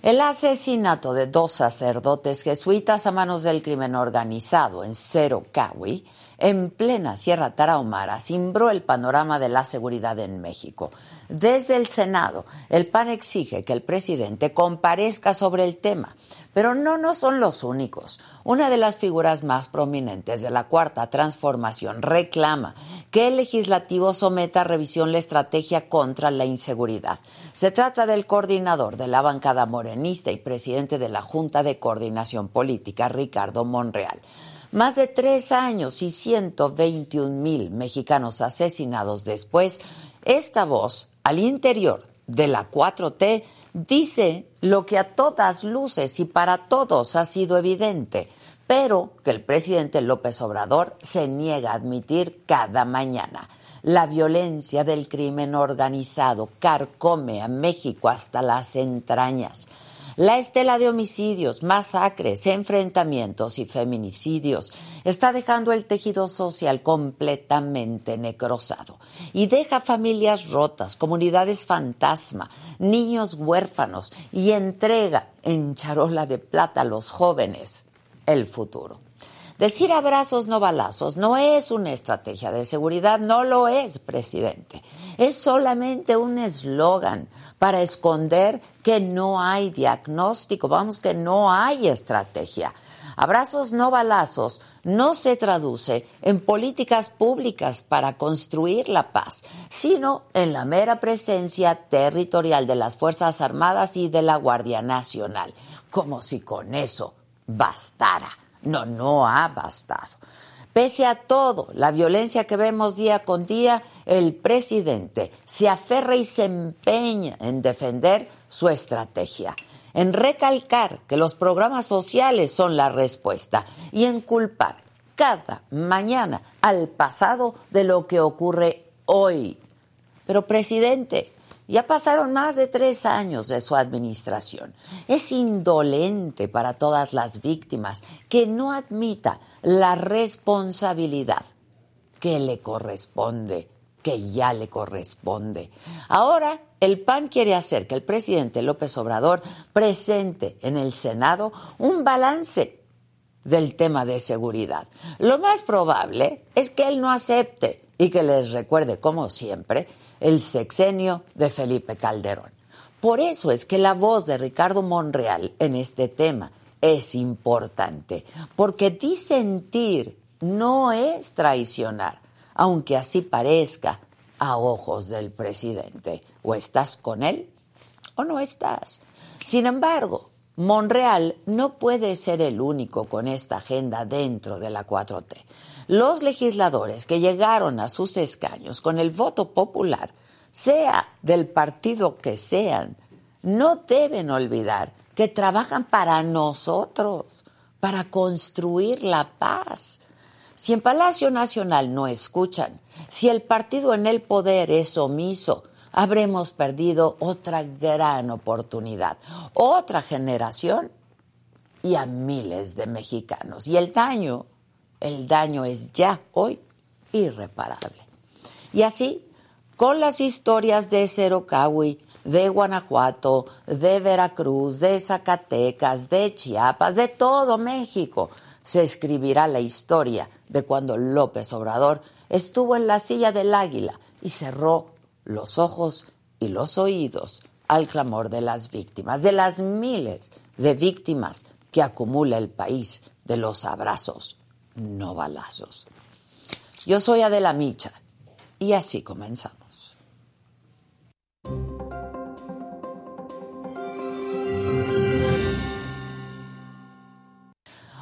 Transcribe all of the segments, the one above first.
El asesinato de dos sacerdotes jesuitas a manos del crimen organizado en Cero Cawi, en plena Sierra Tarahumara, cimbró el panorama de la seguridad en México. Desde el Senado, el PAN exige que el presidente comparezca sobre el tema. Pero no, no son los únicos. Una de las figuras más prominentes de la Cuarta Transformación reclama que el legislativo someta a revisión la estrategia contra la inseguridad. Se trata del coordinador de la bancada morenista y presidente de la Junta de Coordinación Política, Ricardo Monreal. Más de tres años y 121 mil mexicanos asesinados después, esta voz al interior de la 4T dice lo que a todas luces y para todos ha sido evidente, pero que el presidente López Obrador se niega a admitir cada mañana. La violencia del crimen organizado carcome a México hasta las entrañas. La estela de homicidios, masacres, enfrentamientos y feminicidios está dejando el tejido social completamente necrosado y deja familias rotas, comunidades fantasma, niños huérfanos y entrega en charola de plata a los jóvenes el futuro. Decir abrazos no balazos no es una estrategia de seguridad, no lo es, presidente. Es solamente un eslogan para esconder que no hay diagnóstico, vamos, que no hay estrategia. Abrazos no balazos no se traduce en políticas públicas para construir la paz, sino en la mera presencia territorial de las Fuerzas Armadas y de la Guardia Nacional, como si con eso bastara. No, no ha bastado. Pese a todo, la violencia que vemos día con día, el presidente se aferra y se empeña en defender su estrategia, en recalcar que los programas sociales son la respuesta y en culpar cada mañana al pasado de lo que ocurre hoy. Pero, presidente, ya pasaron más de tres años de su administración. Es indolente para todas las víctimas que no admita la responsabilidad que le corresponde, que ya le corresponde. Ahora el PAN quiere hacer que el presidente López Obrador presente en el Senado un balance del tema de seguridad. Lo más probable es que él no acepte y que les recuerde, como siempre, el sexenio de Felipe Calderón. Por eso es que la voz de Ricardo Monreal en este tema es importante, porque disentir no es traicionar, aunque así parezca a ojos del presidente. O estás con él o no estás. Sin embargo, Monreal no puede ser el único con esta agenda dentro de la 4T. Los legisladores que llegaron a sus escaños con el voto popular, sea del partido que sean, no deben olvidar que trabajan para nosotros, para construir la paz. Si en Palacio Nacional no escuchan, si el partido en el poder es omiso, habremos perdido otra gran oportunidad, otra generación y a miles de mexicanos. Y el daño el daño es ya hoy irreparable. Y así, con las historias de Cerocahui, de Guanajuato, de Veracruz, de Zacatecas, de Chiapas, de todo México, se escribirá la historia de cuando López Obrador estuvo en la silla del águila y cerró los ojos y los oídos al clamor de las víctimas, de las miles de víctimas que acumula el país de los abrazos no balazos. Yo soy Adela Micha y así comenzamos.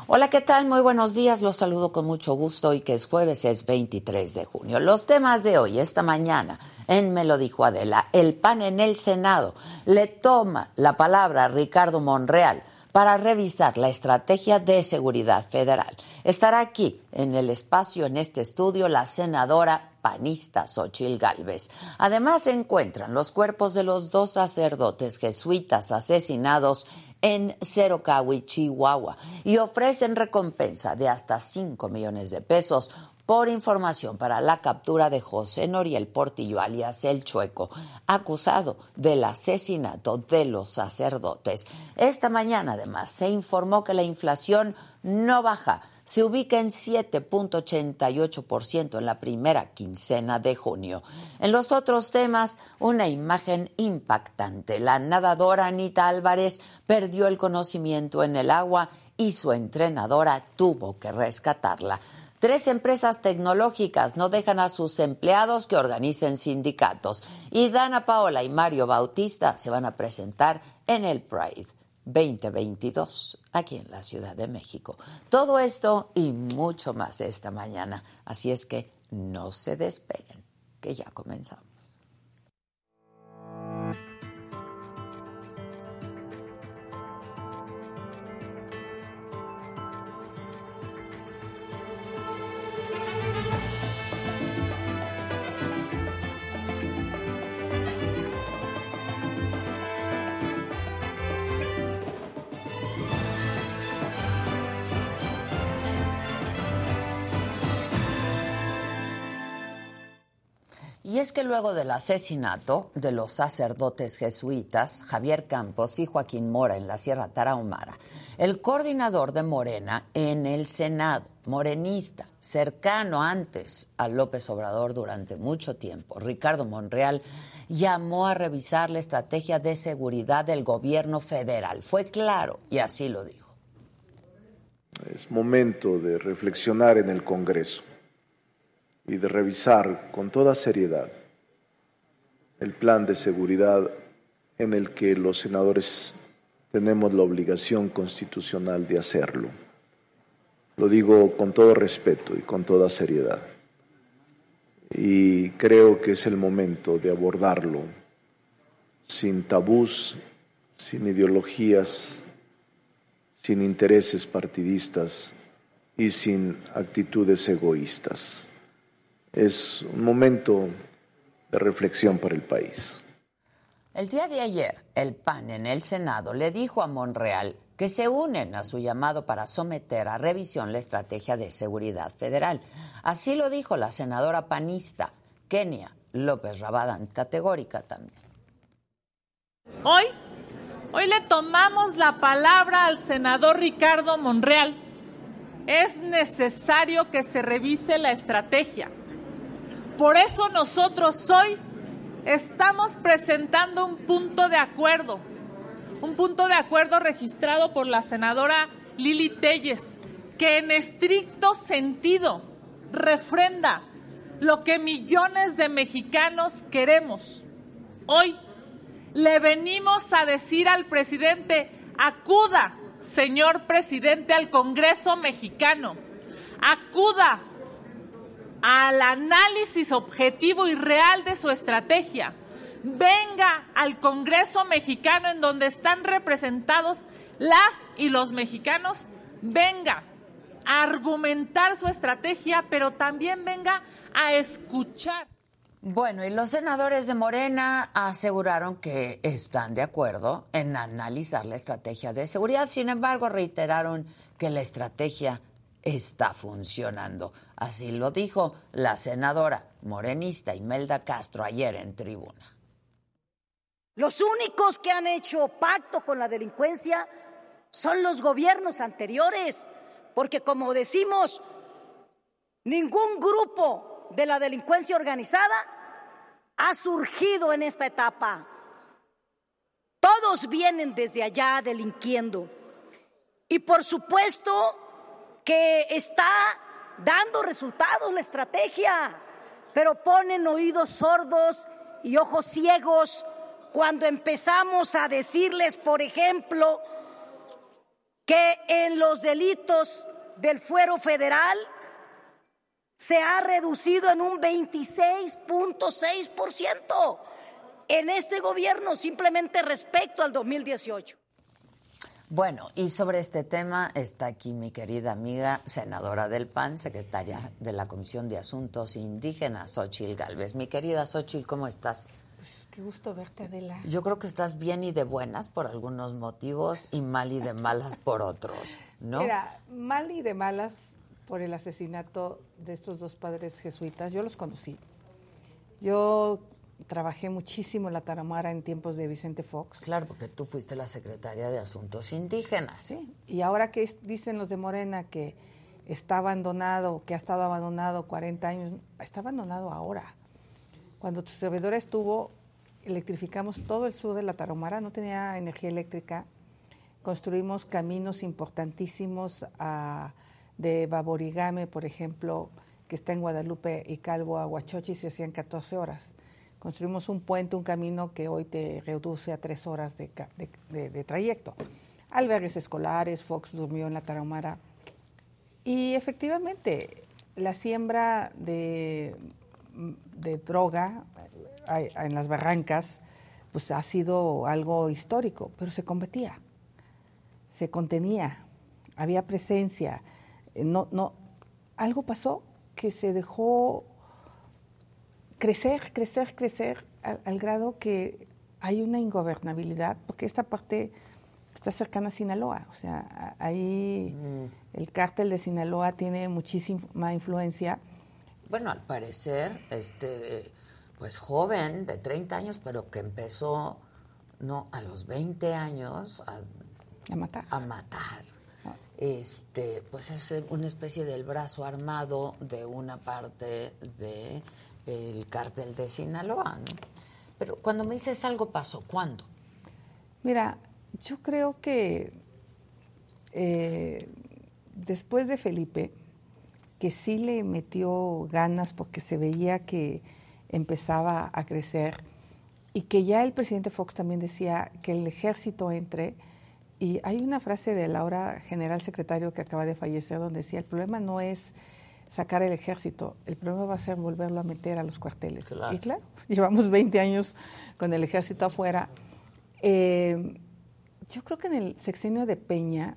Hola, ¿qué tal? Muy buenos días. Los saludo con mucho gusto y que es jueves, es 23 de junio. Los temas de hoy, esta mañana, en Me lo dijo Adela, el PAN en el Senado le toma la palabra a Ricardo Monreal para revisar la estrategia de seguridad federal. Estará aquí en el espacio, en este estudio, la senadora panista Xochil Gálvez. Además se encuentran los cuerpos de los dos sacerdotes jesuitas asesinados en Cerocahui, Chihuahua, y ofrecen recompensa de hasta 5 millones de pesos por información para la captura de José Noriel Portillo, alias El Chueco, acusado del asesinato de los sacerdotes. Esta mañana, además, se informó que la inflación no baja se ubica en 7.88% en la primera quincena de junio. En los otros temas, una imagen impactante. La nadadora Anita Álvarez perdió el conocimiento en el agua y su entrenadora tuvo que rescatarla. Tres empresas tecnológicas no dejan a sus empleados que organicen sindicatos. Y Dana Paola y Mario Bautista se van a presentar en el Pride. 2022 aquí en la Ciudad de México. Todo esto y mucho más esta mañana. Así es que no se despeguen, que ya comenzamos. Y es que luego del asesinato de los sacerdotes jesuitas Javier Campos y Joaquín Mora en la Sierra Tarahumara, el coordinador de Morena en el Senado, morenista, cercano antes a López Obrador durante mucho tiempo, Ricardo Monreal, llamó a revisar la estrategia de seguridad del gobierno federal. Fue claro y así lo dijo. Es momento de reflexionar en el Congreso y de revisar con toda seriedad el plan de seguridad en el que los senadores tenemos la obligación constitucional de hacerlo. Lo digo con todo respeto y con toda seriedad. Y creo que es el momento de abordarlo sin tabús, sin ideologías, sin intereses partidistas y sin actitudes egoístas es un momento de reflexión para el país. El día de ayer, el PAN en el Senado le dijo a Monreal que se unen a su llamado para someter a revisión la estrategia de seguridad federal. Así lo dijo la senadora panista Kenia López Rabadán, categórica también. Hoy, hoy le tomamos la palabra al senador Ricardo Monreal. Es necesario que se revise la estrategia por eso nosotros hoy estamos presentando un punto de acuerdo, un punto de acuerdo registrado por la senadora Lili Telles, que en estricto sentido refrenda lo que millones de mexicanos queremos. Hoy le venimos a decir al presidente, acuda, señor presidente, al Congreso mexicano, acuda al análisis objetivo y real de su estrategia. Venga al Congreso mexicano en donde están representados las y los mexicanos. Venga a argumentar su estrategia, pero también venga a escuchar. Bueno, y los senadores de Morena aseguraron que están de acuerdo en analizar la estrategia de seguridad. Sin embargo, reiteraron que la estrategia está funcionando. Así lo dijo la senadora morenista Imelda Castro ayer en tribuna. Los únicos que han hecho pacto con la delincuencia son los gobiernos anteriores, porque como decimos, ningún grupo de la delincuencia organizada ha surgido en esta etapa. Todos vienen desde allá delinquiendo. Y por supuesto que está dando resultados la estrategia, pero ponen oídos sordos y ojos ciegos cuando empezamos a decirles, por ejemplo, que en los delitos del fuero federal se ha reducido en un 26.6% en este gobierno simplemente respecto al 2018. Bueno, y sobre este tema está aquí mi querida amiga, senadora del PAN, secretaria de la Comisión de Asuntos Indígenas, Xochil Galvez. Mi querida Xochil, ¿cómo estás? Pues qué gusto verte, Adela. Yo creo que estás bien y de buenas por algunos motivos y mal y de malas por otros, ¿no? Mira, mal y de malas por el asesinato de estos dos padres jesuitas. Yo los conocí. Yo trabajé muchísimo en la Tarahumara en tiempos de Vicente Fox. Claro, porque tú fuiste la secretaria de Asuntos Indígenas. Sí, y ahora que dicen los de Morena que está abandonado, que ha estado abandonado 40 años, está abandonado ahora. Cuando tu servidor estuvo, electrificamos todo el sur de la Tarahumara, no tenía energía eléctrica, construimos caminos importantísimos a, de Baborigame, por ejemplo, que está en Guadalupe y Calvo a Huachochi, se hacían 14 horas construimos un puente, un camino que hoy te reduce a tres horas de, de, trayecto. Albergues escolares, Fox durmió en la Tarahumara. Y efectivamente, la siembra de, droga eh, en las barrancas pues ha sido algo histórico, pero se combatía, se contenía, había presencia. Eh, no, no, algo pasó que se dejó crecer, crecer, crecer al, grado que hay una ingobernabilidad, porque esta parte está cercana a Sinaloa, o sea, ahí mm. el cártel de Sinaloa tiene muchísima influencia. Bueno, al parecer, este, pues joven, de 30 años, pero que empezó, no, a los 20 años a, a matar. A matar. Ah. Este, pues es una especie del brazo armado de una parte de el cártel de Sinaloa, ¿no? Pero cuando me dices algo pasó, ¿cuándo? Mira, yo creo que eh, después de Felipe, que sí le metió ganas porque se veía que empezaba a crecer y que ya el presidente Fox también decía que el ejército entre, y hay una frase del ahora general secretario que acaba de fallecer donde decía, el problema no es sacar el ejército. El problema va a ser volverlo a meter a los cuarteles. Y claro, llevamos 20 años con el ejército afuera. Eh, yo creo que en el sexenio de Peña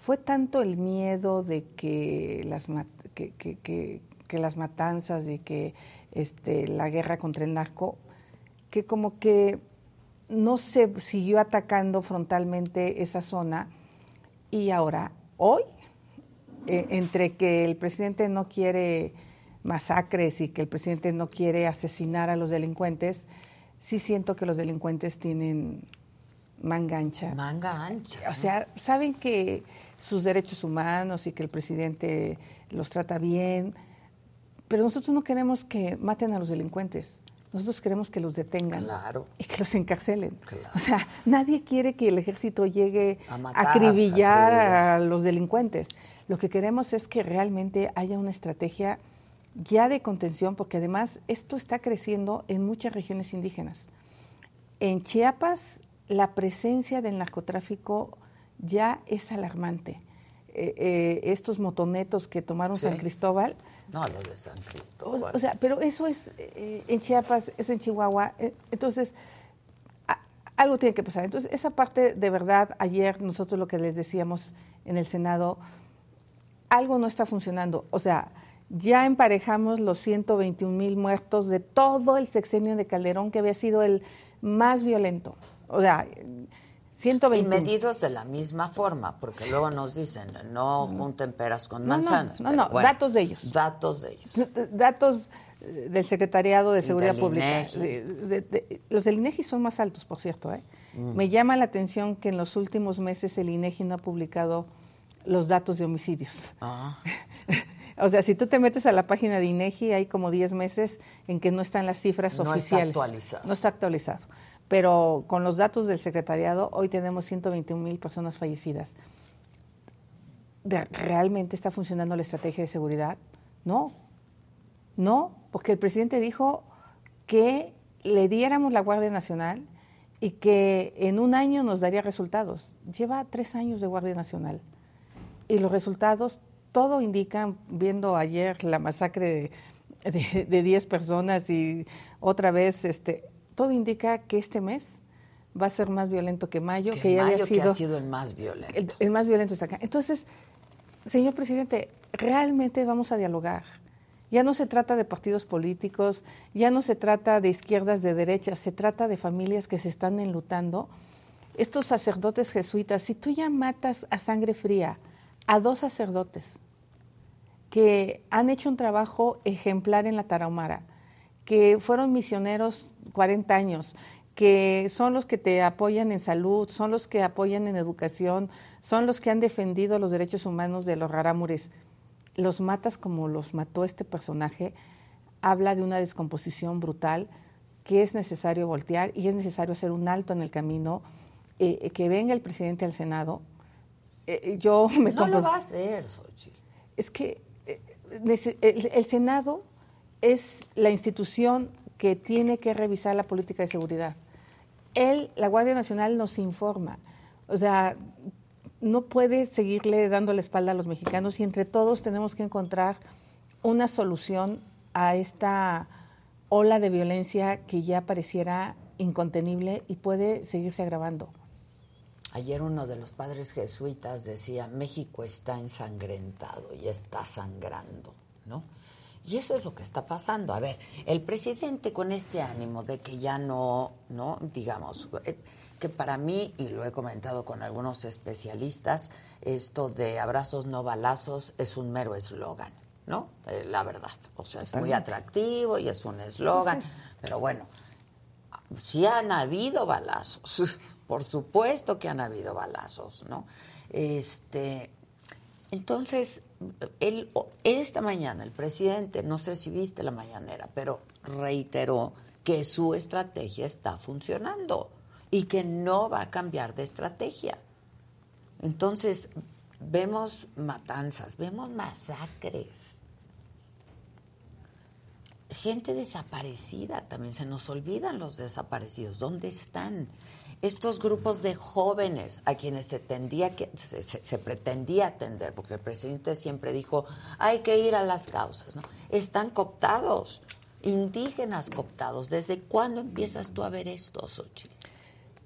fue tanto el miedo de que las, que, que, que, las matanzas y que este, la guerra contra el narco, que como que no se siguió atacando frontalmente esa zona y ahora, hoy, eh, entre que el presidente no quiere masacres y que el presidente no quiere asesinar a los delincuentes, sí siento que los delincuentes tienen manga ancha. Manga ancha. O sea, saben que sus derechos humanos y que el presidente los trata bien, pero nosotros no queremos que maten a los delincuentes. Nosotros queremos que los detengan y que los encarcelen. O sea, nadie quiere que el ejército llegue a, acribillar a los delincuentes. Lo que queremos es que realmente haya una estrategia ya de contención, porque además esto está creciendo en muchas regiones indígenas. En Chiapas la presencia del narcotráfico ya es alarmante. Eh, eh, estos motonetos que tomaron San Cristóbal. No, los de San Cristóbal. O, sea, pero eso es eh, en Chiapas, es en Chihuahua. entonces, algo tiene que pasar. Entonces, esa parte de verdad, ayer nosotros lo que les decíamos en el Senado, algo no está funcionando. O sea, ya emparejamos los 121 mil muertos de todo el sexenio de Calderón, que había sido el más violento. O sea, 121. Y medidos de la misma forma, porque luego nos dicen, no junten peras con manzanas. No, no, datos de ellos. Datos de ellos. Datos eh, del Secretariado de Seguridad Pública. los del INEGI son más altos, por cierto. ¿eh? Mm. Me llama la atención que en los últimos meses el INEGI no ha publicado los datos de homicidios. Ah. o sea, si tú te metes a la página de INEGI, hay como 10 meses en que no están las cifras oficiales. No está actualizado. No está actualizado. Pero con los datos del secretariado, hoy tenemos 121 mil personas fallecidas. ¿Realmente está funcionando la estrategia de seguridad? No. No, porque el presidente dijo que le diéramos la Guardia Nacional y que en un año nos daría resultados. Lleva tres años de Guardia Nacional y los resultados, todo indican, viendo ayer la masacre de 10 personas y otra vez, este, todo indica que este mes va a ser más violento que mayo, que, ya había sido, ha sido el más violento. El, más violento está acá. Entonces, señor presidente, realmente vamos a dialogar. Ya no se trata de partidos políticos, ya no se trata de izquierdas, de derechas, se trata de familias que se están enlutando. Estos sacerdotes jesuitas, si tú ya matas a sangre fría, a dos sacerdotes que han hecho un trabajo ejemplar en la Tarahumara, que fueron misioneros 40 años, que son los que te apoyan en salud, son los que apoyan en educación, son los que han defendido los derechos humanos de los rarámures. Los matas como los mató este personaje, habla de una descomposición brutal que es necesario voltear y es necesario hacer un alto en el camino, eh, que venga el presidente al Senado. Eh, yo me no lo va a hacer, Xochitl. Es que eh, el Senado es la institución que tiene que revisar la política de seguridad él, la Guardia Nacional, nos informa. O sea, no puede seguirle dando la espalda a los mexicanos y entre todos tenemos que encontrar una solución a esta ola de violencia que ya pareciera incontenible y puede seguirse agravando. Ayer uno de los padres jesuitas decía, México está ensangrentado y está sangrando, ¿no? Y eso es lo que está pasando. A ver, el presidente con este ánimo de que ya no, no, digamos, eh, que para mí, y lo he comentado con algunos especialistas, esto de abrazos no balazos es un mero eslogan, ¿no? Eh, la verdad. O sea, es muy atractivo y es un eslogan, pero bueno, sí han habido balazos, por supuesto que han habido balazos, ¿no? Este, entonces, él, esta mañana el presidente, no sé si viste la mañanera, pero reiteró que su estrategia está funcionando y que no va a cambiar de estrategia. Entonces, vemos matanzas, vemos masacres, gente desaparecida, también se nos olvidan los desaparecidos, ¿dónde están? Estos grupos de jóvenes a quienes se, tendía que, se, pretendía atender, porque el presidente siempre dijo, hay que ir a las causas, ¿no? Están cooptados, indígenas cooptados. ¿Desde cuándo empiezas tú a ver esto, Xochitl?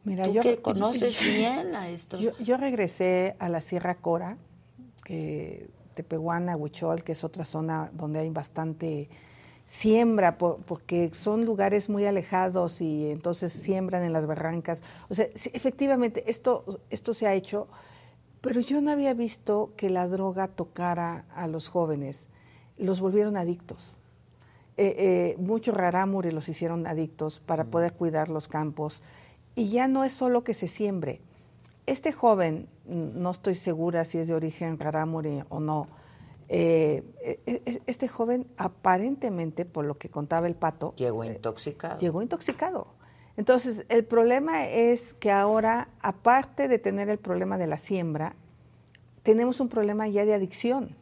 Mira, tú yo, que conoces bien a estos... Yo, regresé a la Sierra Cora, que Tepehuana, Huichol, que es otra zona donde hay bastante siembra, porque son lugares muy alejados y entonces siembran en las barrancas. O sea, efectivamente, esto, esto se ha hecho, pero yo no había visto que la droga tocara a los jóvenes. Los volvieron adictos. Eh, eh, muchos rarámures los hicieron adictos para mm. poder cuidar los campos. Y ya no es solo que se siembre. Este joven, no estoy segura si es de origen rarámure o no, eh, e, e, este joven aparentemente, por lo que contaba el pato, llegó eh, intoxicado. llegó intoxicado. Entonces, el problema es que ahora, aparte de tener el problema de la siembra, tenemos un problema ya de adicción.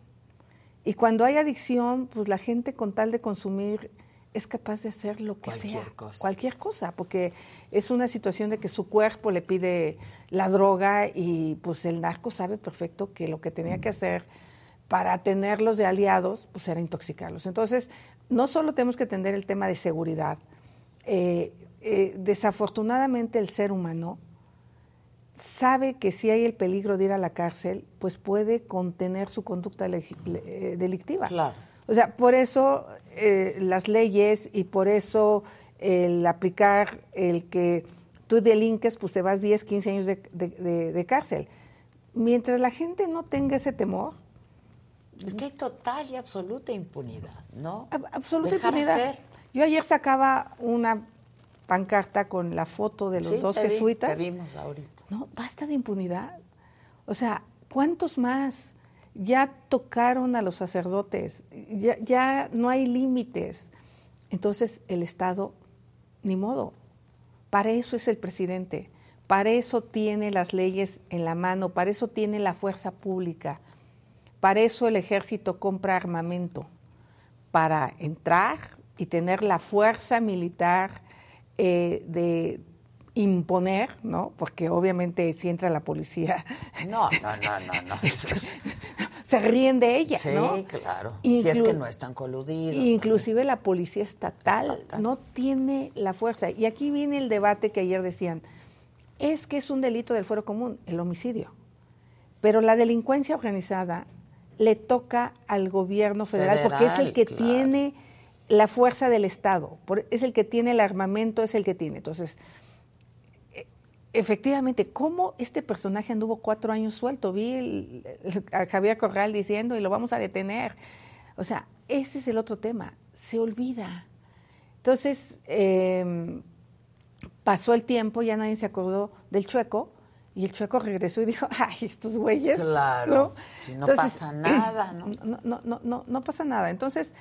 Y cuando hay adicción, pues la gente con tal de consumir es capaz de hacer lo que cualquier sea, cosa. cualquier cosa, porque es una situación de que su cuerpo le pide la droga y pues el narco sabe perfecto que lo que tenía que hacer para tenerlos de aliados, pues era intoxicarlos. Entonces, no solo tenemos que atender el tema de seguridad, eh, eh, desafortunadamente el ser humano sabe que si hay el peligro de ir a la cárcel, pues puede contener su conducta eh, delictiva. Claro. O sea, por eso las leyes y por eso el aplicar el que tú delinques, pues te vas 10, 15 años de, de cárcel. Mientras la gente no tenga ese temor, es que hay total y absoluta impunidad, ¿no? Absoluta impunidad. Yo ayer sacaba una pancarta con la foto de los dos jesuitas. vimos ahorita. No, basta de impunidad. O sea, ¿cuántos más? Ya tocaron a los sacerdotes, ya, ya no hay límites. Entonces el Estado, ni modo. Para eso es el presidente, para eso tiene las leyes en la mano, para eso tiene la fuerza pública para eso el ejército compra armamento, para entrar y tener la fuerza militar eh, de imponer, ¿no? Porque obviamente si entra la policía... No, no, no, no, no. se ríen de ella, sí, ¿no? claro. si es que no están coludidos. Inclusive la policía estatal, no tiene la fuerza. Y aquí viene el debate que ayer decían, es que es un delito del fuero común, el homicidio. Pero la delincuencia organizada le toca al gobierno federal, porque es el que tiene la fuerza del Estado, es el que tiene el armamento, es el que tiene. Entonces, e, efectivamente, ¿cómo este personaje anduvo cuatro años suelto? Vi a Javier Corral diciendo, y lo vamos a detener. O sea, ese es el otro tema, se olvida. Entonces, em, pasó el tiempo, ya nadie se acordó del chueco, y el chueco regresó y dijo, ay, estos güeyes. Claro, si no pasa nada, ¿no? No, no, no, no, no pasa nada. Entonces,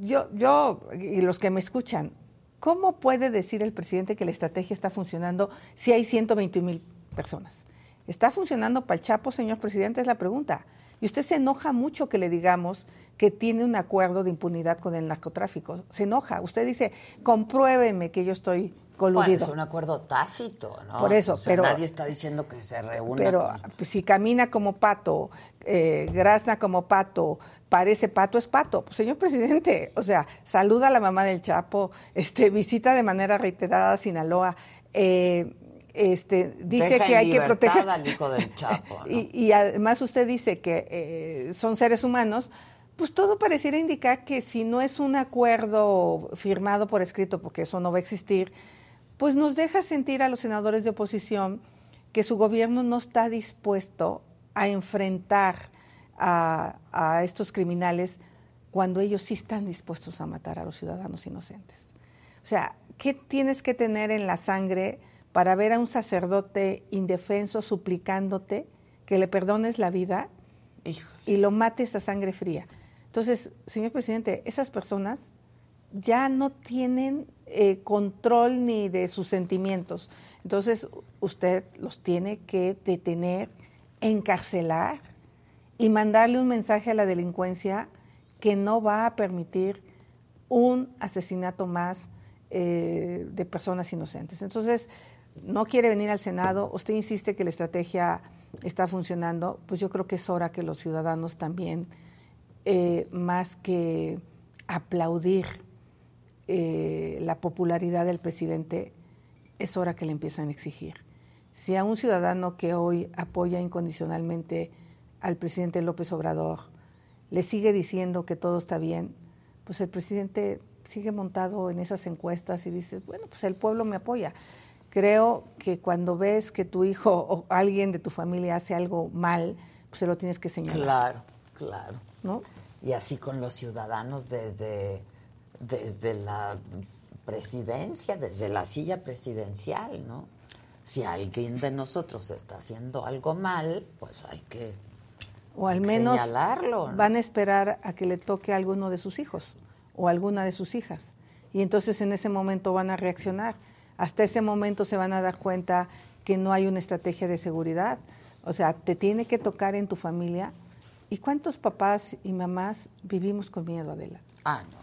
yo, yo, y los que me escuchan, ¿cómo puede decir el presidente que la estrategia está funcionando si hay 120 mil personas? ¿Está funcionando para el Chapo, señor presidente? Es la pregunta. Y usted se enoja mucho que le digamos que tiene un acuerdo de impunidad con el narcotráfico. Se enoja. Usted dice, compruébeme que yo estoy coludido. Bueno, es un acuerdo tácito, ¿no? Por eso, pero... Nadie está diciendo que se reúna Pero pues, si camina como pato, eh, grazna como pato, parece pato, es pato. Pues, señor presidente, o sea, saluda a la mamá del Chapo, este, visita de manera reiterada a Sinaloa, eh, este, dice que hay que proteger al hijo del Chapo. y, además usted dice que eh, son seres humanos, pues todo pareciera indicar que si no es un acuerdo firmado por escrito, porque eso no va a existir, pues nos deja sentir a los senadores de oposición que su gobierno no está dispuesto a enfrentar a, a estos criminales cuando ellos sí están dispuestos a matar a los ciudadanos inocentes. O sea, ¿qué tienes que tener en la sangre? para ver a un sacerdote indefenso suplicándote que le perdones la vida y lo mates a sangre fría. Entonces, señor presidente, esas personas ya no tienen eh, control ni de sus sentimientos. Entonces, usted los tiene que detener, encarcelar y mandarle un mensaje a la delincuencia que no va a permitir un asesinato más eh, de personas inocentes. Entonces, no quiere venir al Senado, usted insiste que la estrategia está funcionando, pues yo creo que es hora que los ciudadanos también, eh, más que aplaudir eh, la popularidad del presidente, es hora que le empiezan a exigir. Si a un ciudadano que hoy apoya incondicionalmente al presidente López Obrador le sigue diciendo que todo está bien, pues el presidente sigue montado en esas encuestas y dice, bueno, pues el pueblo me apoya creo que cuando ves que tu hijo o alguien de tu familia hace algo mal, pues se lo tienes que señalar. Claro, claro. ¿No? Y así con los ciudadanos desde, desde la presidencia, desde la silla presidencial, ¿no? Si alguien de nosotros está haciendo algo mal, pues hay que o al menos señalarlo, van a esperar a que le toque a alguno de sus hijos o alguna de sus hijas. Y entonces en ese momento van a reaccionar hasta ese momento se van a dar cuenta que no hay una estrategia de seguridad. O sea, te tiene que tocar en tu familia. ¿Y cuántos papás y mamás vivimos con miedo, Adela? Ah, no.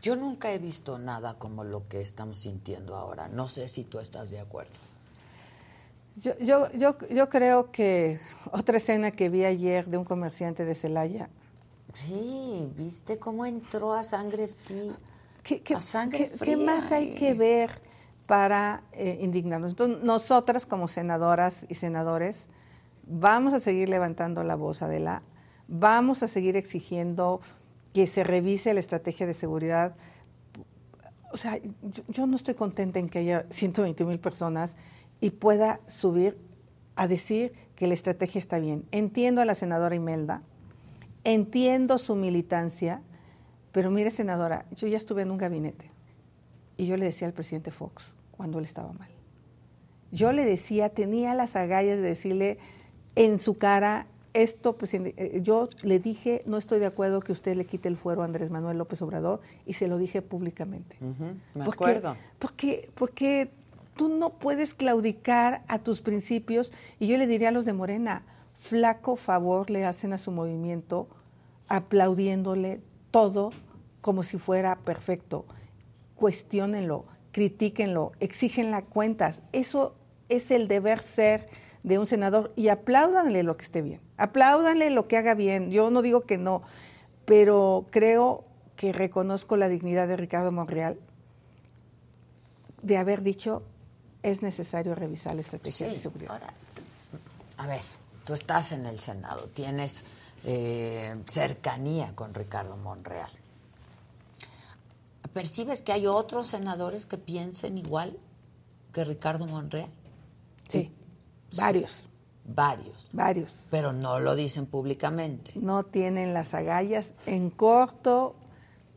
Yo nunca he visto nada como lo que estamos sintiendo ahora. No sé si tú estás de acuerdo. Yo, yo, yo, yo creo que otra escena que vi ayer de un comerciante de Celaya. Sí, ¿viste cómo entró a sangre fría? ¿Qué, a sangre ¿qué más hay que ver para eh, indignarnos. Entonces, nosotras como senadoras y senadores vamos a seguir levantando la voz, Adela, vamos a seguir exigiendo que se revise la estrategia de seguridad. O sea, yo, no estoy contenta en que haya 120 mil personas y pueda subir a decir que la estrategia está bien. Entiendo a la senadora Imelda, entiendo su militancia, pero mire, senadora, yo ya estuve en un gabinete y yo le decía al presidente Fox, cuando él estaba mal. Yo le decía, tenía las agallas de decirle en su cara, esto, pues eh, yo le dije, no estoy de acuerdo que usted le quite el fuero a Andrés Manuel López Obrador y se lo dije públicamente. me acuerdo. Porque, porque tú no puedes claudicar a tus principios y yo le diría a los de Morena, flaco favor le hacen a su movimiento aplaudiéndole todo como si fuera perfecto. Cuestiónenlo critíquenlo, exígenle cuentas. Eso es el deber ser de un senador y apláudanle lo que esté bien, apláudanle lo que haga bien. Yo no digo que no, pero creo que reconozco la dignidad de Ricardo Monreal de haber dicho es necesario revisar la estrategia de seguridad. Ahora, a ver, tú estás en el Senado, tienes eh, cercanía con Ricardo Monreal. ¿Percibes que hay otros senadores que piensen igual que Ricardo Monreal? Sí, varios. Varios. Varios. Pero no lo dicen públicamente. No tienen las agallas. En corto,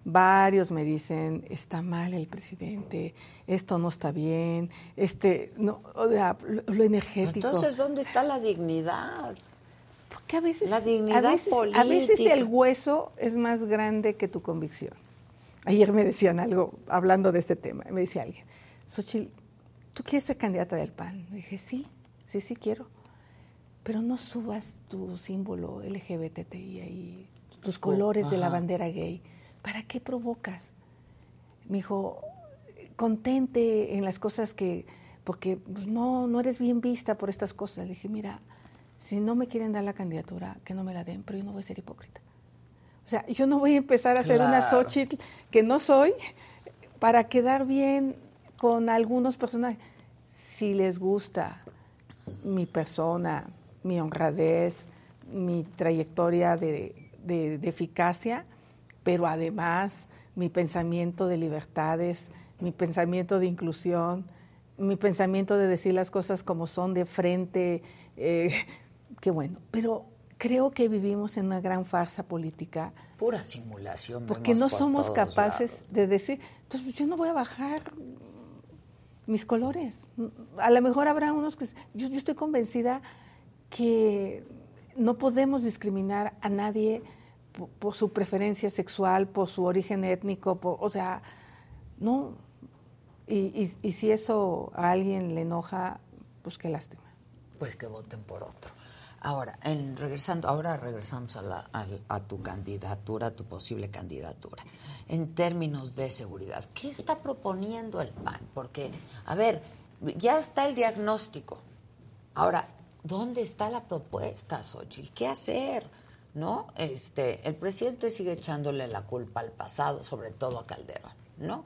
varios me dicen, está mal el presidente, esto no está bien, este, no, o sea, lo, energético. Entonces, ¿dónde está la dignidad? Porque a veces, la dignidad a veces, política. a veces el hueso es más grande que tu convicción. Ayer me decían algo, hablando de este tema, me decía alguien, Xochitl, ¿tú quieres ser candidata del PAN? dije, sí, sí, sí quiero pero no subas tu símbolo LGBTI ahí, tus oh, colores de la bandera gay. ¿Para qué provocas? Me dijo, contente en las cosas que, porque pues, no, no eres bien vista por estas cosas. Le dije, mira, si no me quieren dar la candidatura, que no me la den, pero yo no voy a ser hipócrita. O sea, yo no voy a empezar a hacer una Xochitl que no soy para quedar bien con algunos personajes. Si les gusta mi persona, mi honradez, mi trayectoria de, eficacia, pero además mi pensamiento de libertades, mi pensamiento de inclusión, mi pensamiento de decir las cosas como son de frente, eh, qué bueno. Pero creo que vivimos en una gran farsa política. Pura simulación. Porque no somos capaces de decir, entonces yo no voy a bajar mis colores. A lo mejor habrá unos que... yo estoy convencida que no podemos discriminar a nadie por, su preferencia sexual, por su origen étnico, o sea, no. Y, y, si eso a alguien le enoja, pues qué lástima. Pues que voten por otro. Ahora, en regresando, ahora regresamos a, la, a, tu candidatura, a tu posible candidatura. En términos de seguridad, ¿qué está proponiendo el PAN? Porque, a ver, ya está el diagnóstico. Ahora, ¿dónde está la propuesta, Xochitl? ¿Qué hacer? ¿No? Este, el presidente sigue echándole la culpa al pasado, sobre todo a Calderón, ¿no?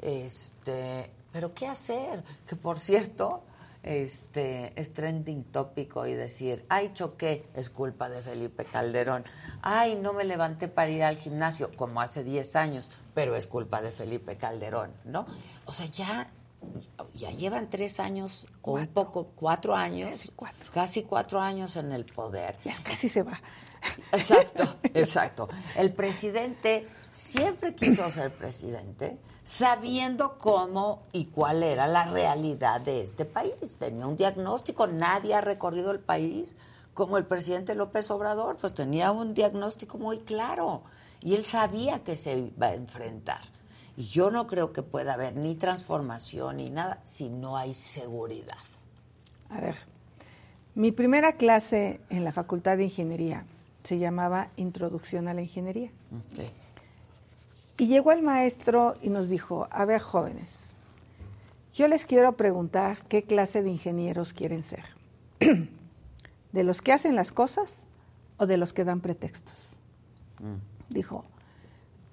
Este, pero ¿qué hacer? Que por cierto, este, es trending tópico y decir, ay, choqué, es culpa de Felipe Calderón. Ay, no me levanté para ir al gimnasio, como hace 10 años, pero es culpa de Felipe Calderón, ¿no? O sea, ya ya llevan tres años o un poco, cuatro años, casi cuatro. casi cuatro años en el poder. Ya casi se va. Exacto, exacto. El presidente siempre quiso ser presidente sabiendo cómo y cuál era la realidad de este país. Tenía un diagnóstico, nadie ha recorrido el país como el presidente López Obrador, pues tenía un diagnóstico muy claro y él sabía que se iba a enfrentar. Y yo no creo que pueda haber ni transformación ni nada si no hay seguridad. A ver, mi primera clase en la Facultad de Ingeniería se llamaba Introducción a la Ingeniería. Y llegó el maestro y nos dijo, a ver jóvenes, yo les quiero preguntar qué clase de ingenieros quieren ser. ¿De los que hacen las cosas o de los que dan pretextos? Mm. Dijo,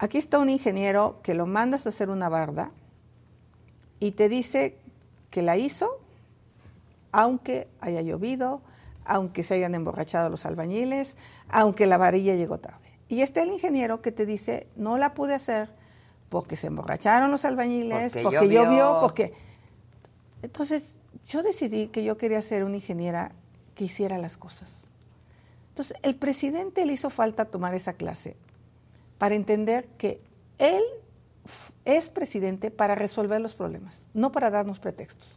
Aquí está un ingeniero que lo mandas a hacer una barda y te dice que la hizo, aunque haya llovido, aunque se hayan emborrachado los albañiles, aunque la varilla llegó tarde. Y está el ingeniero que te dice, no la pude hacer porque se emborracharon los albañiles, porque, llovió. porque... Entonces, yo decidí que yo quería ser una ingeniera que hiciera las cosas. Entonces, el presidente le hizo falta tomar esa clase para entender que él es presidente para resolver los problemas, no para darnos pretextos.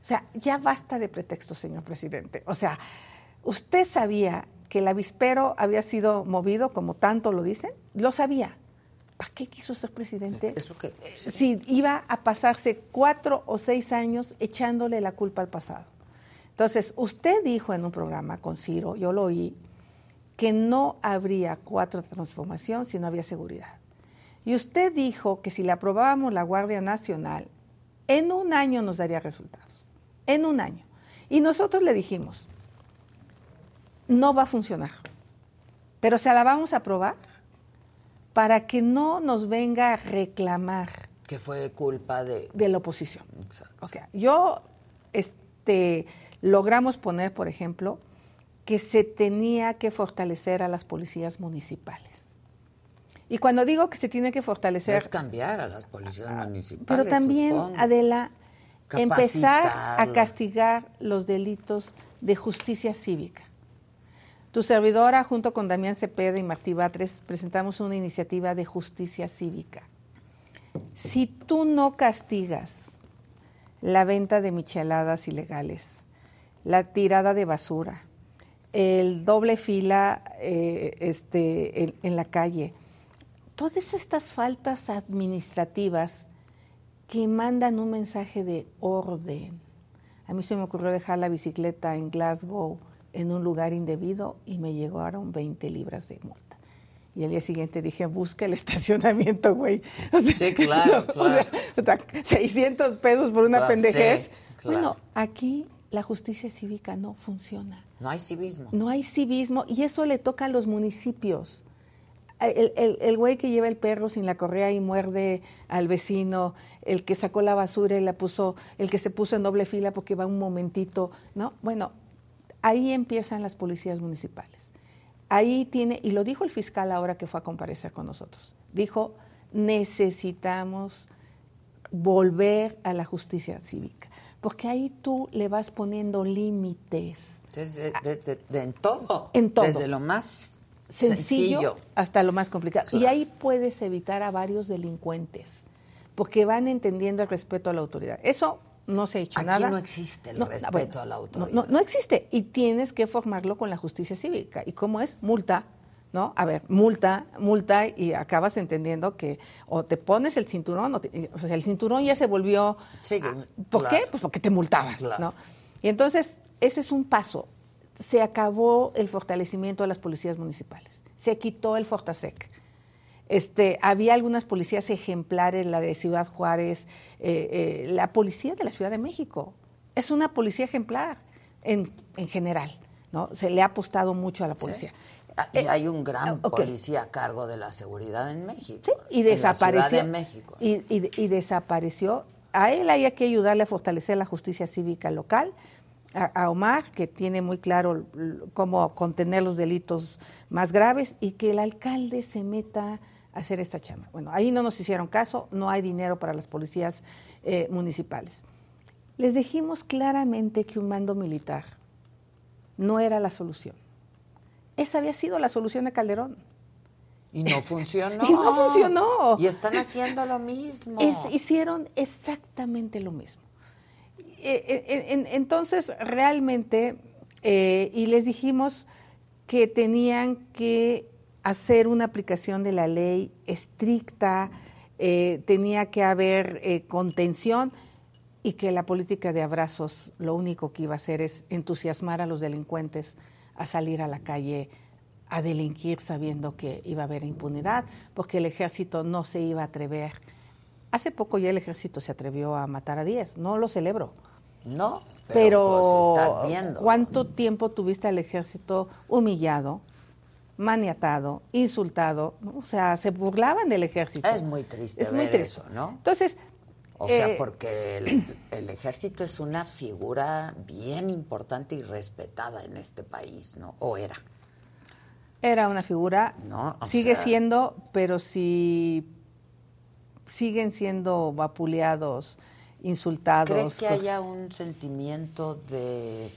O sea, ya basta de pretextos, señor presidente. O sea, usted sabía que el avispero había sido movido, como tanto lo dicen, lo sabía. ¿Para qué quiso ser presidente? que, Si iba a pasarse cuatro o seis años echándole la culpa al pasado. Entonces, usted dijo en un programa con Ciro, yo lo oí, que no habría cuatro transformación si no había seguridad. Y usted dijo que si le aprobábamos la Guardia Nacional, en un año nos daría resultados. En un año. Y nosotros le dijimos, no va a funcionar, pero se la vamos a aprobar para que no nos venga a reclamar. Que fue culpa de... De la oposición. O sea, yo, este, logramos poner, por ejemplo, que se tenía que fortalecer a las policías municipales. Y cuando digo que se tiene que fortalecer... Es cambiar a las policías municipales. Pero también, Adela, empezar a castigar los delitos de justicia cívica. Tu servidora, junto con Damián Cepeda y Martí Batres, presentamos una iniciativa de justicia cívica. Si tú no castigas la venta de micheladas ilegales, la tirada de basura, el doble fila eh, este, en, la calle, todas estas faltas administrativas que mandan un mensaje de orden. A mí se me ocurrió dejar la bicicleta en Glasgow en un lugar indebido y me llegaron 20 libras de multa. Y al día siguiente dije, busca el estacionamiento, güey. sí, claro, claro. 600 pesos por una pendejez. Bueno, aquí la justicia cívica no funciona. No hay civismo. No hay civismo y eso le toca a los municipios. El, el, el, güey que lleva el perro sin la correa y muerde al vecino, el que sacó la basura y la puso, el que se puso en doble fila porque va un momentito, ¿no? Bueno, ahí empiezan las policías municipales. Ahí tiene, y lo dijo el fiscal ahora que fue a comparecer con nosotros, dijo, necesitamos volver a la justicia cívica porque ahí tú le vas poniendo límites. Desde, en todo. En todo. Desde lo más sencillo, hasta lo más complicado. Y ahí puedes evitar a varios delincuentes, porque van entendiendo el respeto a la autoridad. Eso no se ha hecho nada. Aquí no existe el respeto a la autoridad. No, no, existe. Y tienes que formarlo con la justicia cívica. ¿Y cómo es? Multa, ¿no? A ver, multa, multa y acabas entendiendo que o te pones el cinturón, o, sea, el cinturón ya se volvió... Sí, ¿Por qué? Pues porque te multaban, ¿no? Y entonces, ese es un paso. Se acabó el fortalecimiento de las policías municipales. Se quitó el Fortasec. Este, había algunas policías ejemplares, la de Ciudad Juárez, eh, eh, la policía de la Ciudad de México. Es una policía ejemplar en, en general, ¿no? Se le ha apostado mucho a la policía. Ah, y hay un gran policía a cargo de la seguridad en México. Sí, y desapareció. En México. Y, y, desapareció. A él hay que ayudarle a fortalecer la justicia cívica local. A, Omar, que tiene muy claro cómo contener los delitos más graves, y que el alcalde se meta hacer esta chama. Bueno, ahí no nos hicieron caso, no hay dinero para las policías eh, municipales. Les dijimos claramente que un mando militar no era la solución esa había sido la solución de Calderón. Y no funcionó. y no funcionó. Y están haciendo lo mismo. hicieron exactamente lo mismo. Eh, eh, entonces, realmente, eh, y les dijimos que tenían que hacer una aplicación de la ley estricta, tenía que haber contención y que la política de abrazos lo único que iba a hacer es entusiasmar a los delincuentes a salir a la calle a delinquir sabiendo que iba a haber impunidad, porque el ejército no se iba a atrever. Hace poco ya el ejército se atrevió a matar a 10, no lo celebro. No, pero, pues, estás viendo. ¿cuánto tiempo tuviste al ejército humillado, maniatado, insultado? O sea, se burlaban del ejército. Es muy triste es muy triste. eso, ¿no? Entonces, o sea, eh, porque el, ejército es una figura bien importante y respetada en este país, ¿no? ¿O era? Era una figura, no, sigue siendo, pero si siguen siendo vapuleados, insultados. ¿Crees que haya un sentimiento de,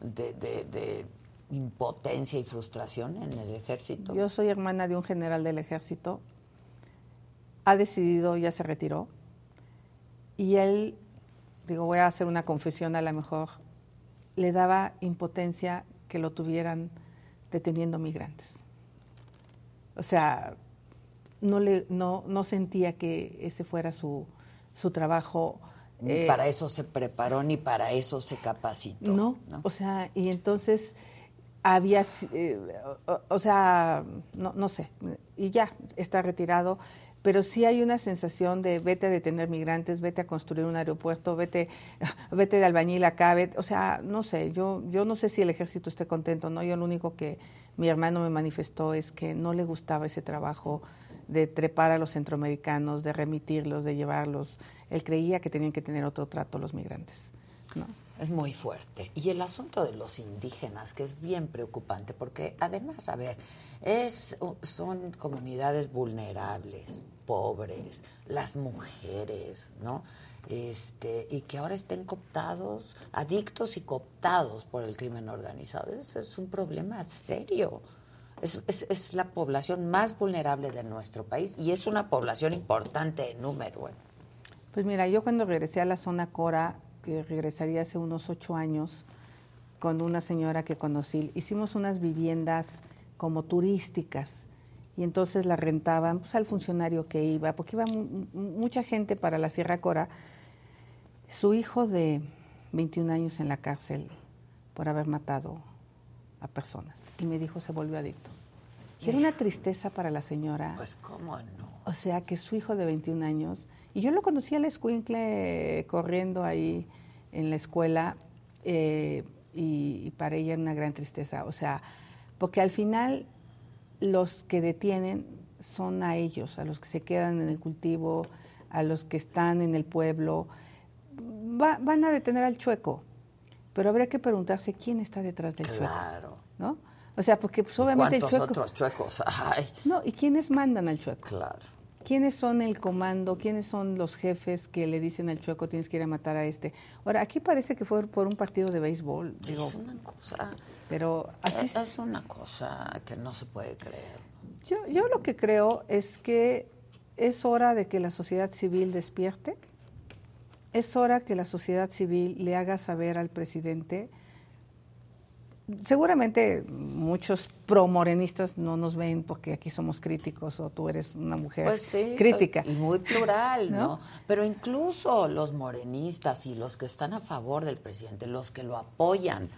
de, de impotencia y frustración en el ejército? Yo soy hermana de un general del ejército, ha decidido, ya se retiró, y él, digo, voy a hacer una confesión a lo mejor, le daba impotencia que lo tuvieran deteniendo migrantes. O sea, no, le, no, no sentía que ese fuera su, su trabajo. Ni eh, para eso se preparó, ni para eso se capacitó. No, o sea, y entonces había, eh, o, sea, no, no sé, y ya, está retirado pero sí hay una sensación de vete a detener migrantes, vete a construir un aeropuerto, vete, vete de albañil acá, o sea, no sé, yo, yo no sé si el ejército esté contento, ¿no? Yo lo único que mi hermano me manifestó es que no le gustaba ese trabajo de trepar a los centroamericanos, de remitirlos, de llevarlos. Él creía que tenían que tener otro trato los migrantes, ¿no? Es muy fuerte. Y el asunto de los indígenas, que es bien preocupante, porque además, a ver, es, son comunidades vulnerables, pobres, las mujeres, ¿no? Este, y que ahora estén cooptados, adictos y cooptados por el crimen organizado. Eso es un problema serio. Es, es, la población más vulnerable de nuestro país y es una población importante en número. Pues mira, yo cuando regresé a la zona Cora, que regresaría hace unos ocho años, con una señora que conocí, hicimos unas viviendas como turísticas y entonces la rentaban pues, al funcionario que iba, porque iba mucha gente para la Sierra Cora. Su hijo de 21 años en la cárcel por haber matado a personas y me dijo se volvió adicto. Y era una tristeza para la señora. Pues cómo no. O sea, que su hijo de 21 años, y yo lo conocí al escuincle corriendo ahí en la escuela, eh, y, para ella era una gran tristeza. O sea, porque al final los que detienen son a ellos, a los que se quedan en el cultivo, a los que están en el pueblo. van a detener al chueco, pero habría que preguntarse quién está detrás del chueco. Claro. ¿No? O sea, porque pues, obviamente ¿Cuántos otros chuecos hay? No, ¿y quiénes mandan al chueco? Claro. ¿Quiénes son el comando? ¿Quiénes son los jefes que le dicen al chueco tienes que ir a matar a este? Ahora, aquí parece que fue por un partido de béisbol. Sí, es una cosa. Pero así es, una cosa que no se puede creer. Yo, yo lo que creo es que es hora de que la sociedad civil despierte. Es hora que la sociedad civil le haga saber al presidente seguramente muchos pro-morenistas no nos ven porque aquí somos críticos o tú eres una mujer pues crítica. y muy plural, ¿no? Pero incluso los morenistas y los que están a favor del presidente, los que lo apoyan,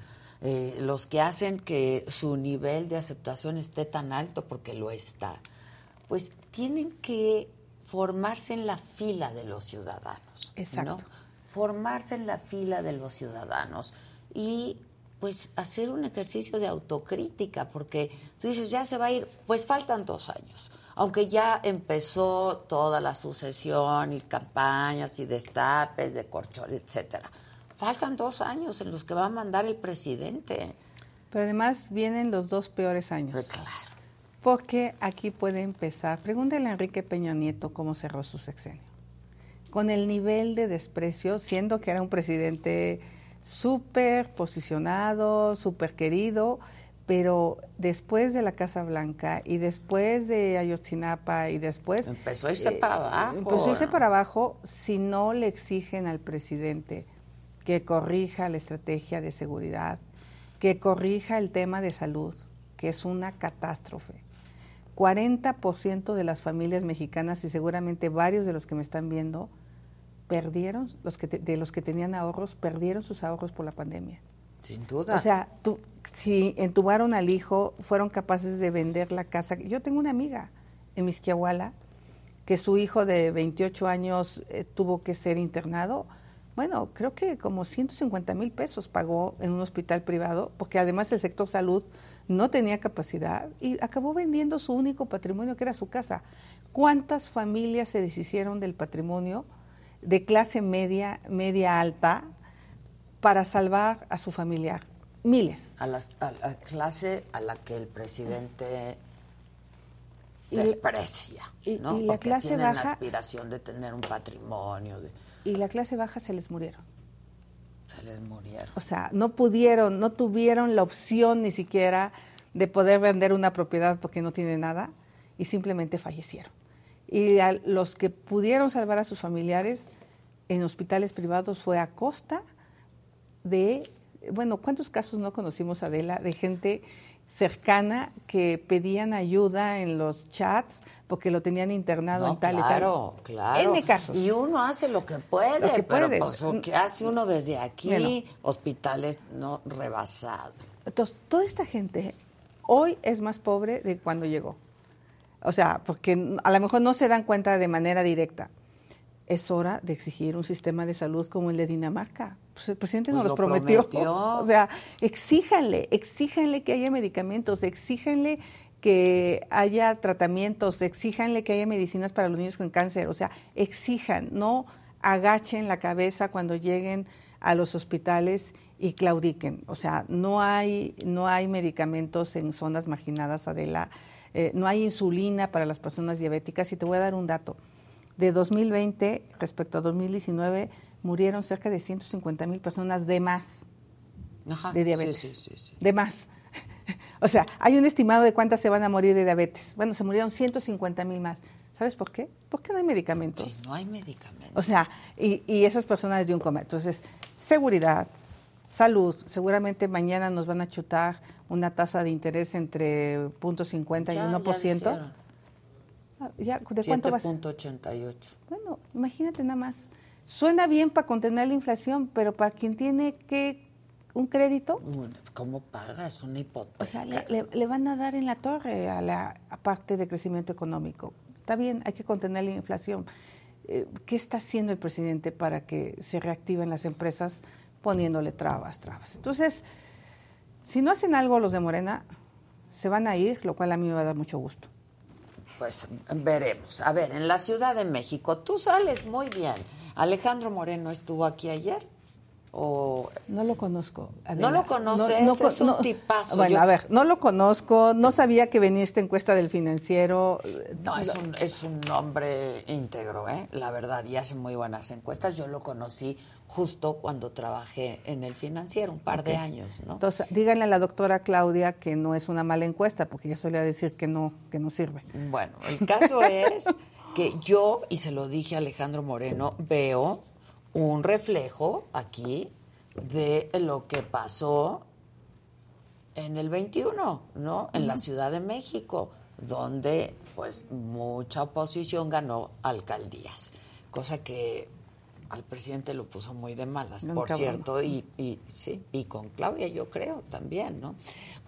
eh, los que hacen que su nivel de aceptación esté tan alto porque lo está, pues tienen que formarse en la fila de los ciudadanos. Exacto. Formarse en la fila de los ciudadanos y pues hacer un ejercicio de autocrítica, porque tú dices, ya se va a ir, pues faltan dos años, aunque ya empezó toda la sucesión y campañas y destapes de corchol, etcétera. Faltan dos años en los que va a mandar el presidente. Pero además vienen los dos peores años. Pues claro. Porque aquí puede empezar, pregúntale a Enrique Peña Nieto cómo cerró su sexenio. Con el nivel de desprecio, siendo que era un presidente súper posicionado, súper querido, pero después de la Casa Blanca y después de Ayotzinapa y después... Empezó a irse eh, para abajo. Empezó a irse para abajo si no le exigen al presidente que corrija la estrategia de seguridad, que corrija el tema de salud, que es una catástrofe. 40% de las familias mexicanas y seguramente varios de los que me están viendo perdieron, los que de los que tenían ahorros, perdieron sus ahorros por la pandemia. Sin duda. O sea, tú, si entubaron al hijo, fueron capaces de vender la casa. Yo tengo una amiga en Misquiahuala que su hijo de 28 años eh, tuvo que ser internado. Bueno, creo que como 150 mil pesos pagó en un hospital privado, porque además el sector salud no tenía capacidad y acabó vendiendo su único patrimonio, que era su casa. ¿Cuántas familias se deshicieron del patrimonio? De clase media, media alta, para salvar a su familiar. Miles. A la, clase a la que el presidente desprecia, y, ¿no? la Porque clase tienen baja, la aspiración de tener un patrimonio. Y la clase baja se les murieron. Se les murieron. O sea, no pudieron, no tuvieron la opción ni siquiera de poder vender una propiedad porque no tiene nada y simplemente fallecieron y los que pudieron salvar a sus familiares en hospitales privados fue a costa de, bueno, ¿cuántos casos no conocimos, Adela, de gente cercana que pedían ayuda en los chats porque lo tenían internado en tal y tal. Claro, claro. casos. Y uno hace lo que puede, lo que pero pues, lo que hace uno desde aquí, hospitales no rebasados. Entonces, toda esta gente hoy es más pobre de cuando llegó. O sea, porque a lo mejor no se dan cuenta de manera directa. Es hora de exigir un sistema de salud como el de Dinamarca. Pues el presidente nos pues lo prometió. O sea, exíjanle, exíjanle que haya medicamentos, exíjanle que haya tratamientos, exíjanle que haya medicinas para los niños con cáncer. O sea, exijan, no agachen la cabeza cuando lleguen a los hospitales y claudiquen. O sea, no hay, no hay medicamentos en zonas marginadas, Adela eh, no hay insulina para las personas diabéticas. Y te voy a dar un dato. De 2020 respecto a 2019 murieron cerca de 150 mil personas de más de diabetes. Sí, sí, sí, de más. o sea, hay un estimado de cuántas se van a morir de diabetes. Bueno, se murieron 150 mil más. ¿Sabes por qué? Porque no hay medicamentos. Sí, no hay medicamentos. O sea, y, y esas personas de un comer. Entonces, seguridad, salud. Seguramente mañana nos van a chutar una tasa de interés entre 0.50 y 1%. Ya, ah, ¿De cuánto va 7.88. Bueno, imagínate nada más. Suena bien para contener la inflación, pero para quien tiene que un crédito. ¿Cómo paga? Es una hipoteca. O sea, le, van a dar en la torre a la parte de crecimiento económico. Está bien, hay que contener la inflación. Eh, ¿Qué está haciendo el presidente para que se reactiven las empresas poniéndole trabas, trabas? Entonces, si no hacen algo los de Morena, se van a ir, lo cual a mí me va a dar mucho gusto. Pues veremos. A ver, en la Ciudad de México, tú sales muy bien. Alejandro Moreno estuvo aquí ayer. O... No lo conozco. No lo conoces, no, es un tipazo. Bueno, a ver, no lo conozco, no sabía que venía esta encuesta del financiero. No, es un, es un hombre íntegro, ¿eh? la verdad, y hace muy buenas encuestas. Yo lo conocí justo cuando trabajé en el financiero, un par de años, ¿no? Entonces, díganle a la doctora Claudia que no es una mala encuesta, porque ya solía decir que no, que no sirve. Bueno, el caso es que yo, y se lo dije a Alejandro Moreno, veo un reflejo aquí de lo que pasó en el 21, ¿no? En la Ciudad de México, donde pues mucha oposición ganó alcaldías, cosa que al presidente lo puso muy de malas, por cierto, y, y, sí, y con Claudia yo creo también, ¿no?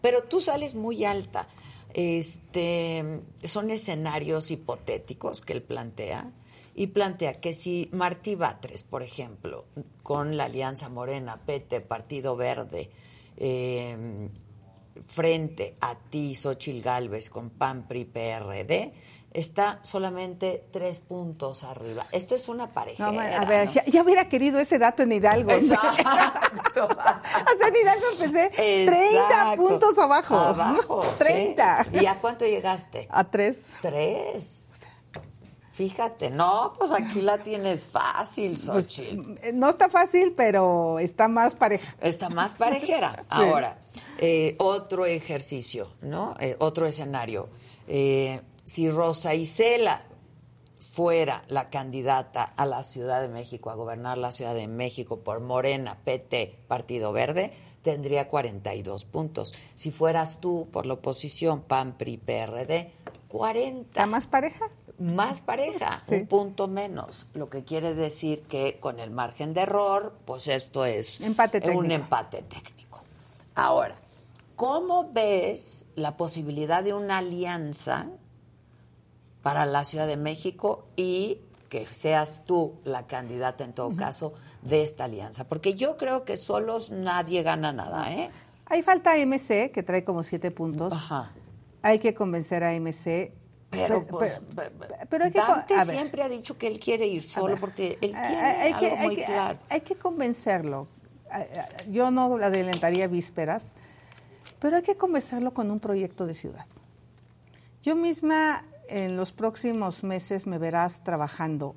Pero tú sales muy alta. Este, son escenarios hipotéticos que él plantea y plantea que si Martí Batres, por ejemplo, con la Alianza Morena, PT, Partido Verde, eh, frente a ti, Xochil Gálvez, con PAN, PRI, PRD, está solamente tres puntos arriba. Esto es una pareja. a ver, ya, hubiera querido ese dato en Hidalgo. Exacto. o sea, en Hidalgo empecé 30 puntos abajo. Abajo. 30. ¿Y a cuánto llegaste? A tres. Tres. Fíjate, no, pues aquí la tienes fácil, pues, Xochitl. no está fácil, pero está más pareja. Está más parejera. Ahora, eh, otro ejercicio, ¿no? Eh, otro escenario. Eh, si Rosa Isela fuera la candidata a la Ciudad de México, a gobernar la Ciudad de México por Morena, PT, Partido Verde, tendría 42 puntos. Si fueras tú por la oposición, PAN, PRI, PRD, 40. ¿Está más pareja? Más pareja, un punto menos, lo que quiere decir que con el margen de error, pues esto es un empate técnico. Ahora, ¿cómo ves la posibilidad de una alianza para la Ciudad de México y que seas tú la candidata en todo caso de esta alianza? Porque yo creo que solos nadie gana nada, ¿eh? Hay falta MC, que trae como siete puntos. Ajá. Hay que convencer a MC pero, pues, pero, hay que, Dante siempre ha dicho que él quiere ir solo porque él tiene hay algo muy claro. Hay que convencerlo. Yo no adelantaría vísperas, pero hay que convencerlo con un proyecto de ciudad. Yo misma en los próximos meses me verás trabajando.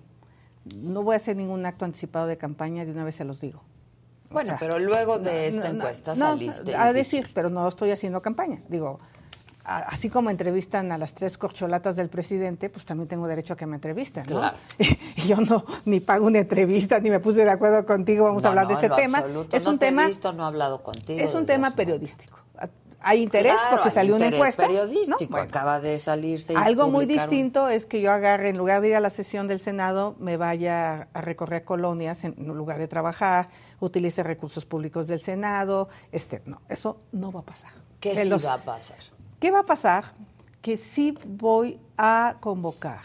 No voy a hacer ningún acto anticipado de campaña, de una vez se los digo. Bueno, pero luego de esta encuesta saliste. A decir, pero no estoy haciendo campaña. Digo, así como entrevistan a las tres corcholatas del presidente, pues también tengo derecho a que me entrevisten, ¿no? Y yo no ni pago una entrevista ni me puse de acuerdo contigo, vamos a hablar de este tema. Es no un te tema he visto, no he hablado contigo. Es un tema periodístico. Hay interés porque salió una encuesta. periodístico, acaba de salirse. Algo muy distinto es que yo agarre, en lugar de ir a la sesión del Senado, me vaya a recorrer colonias en lugar de trabajar, utilice recursos públicos del Senado. Este, no, eso no va a pasar. ¿Qué sí va a pasar? ¿Qué va a pasar? Que sí voy a convocar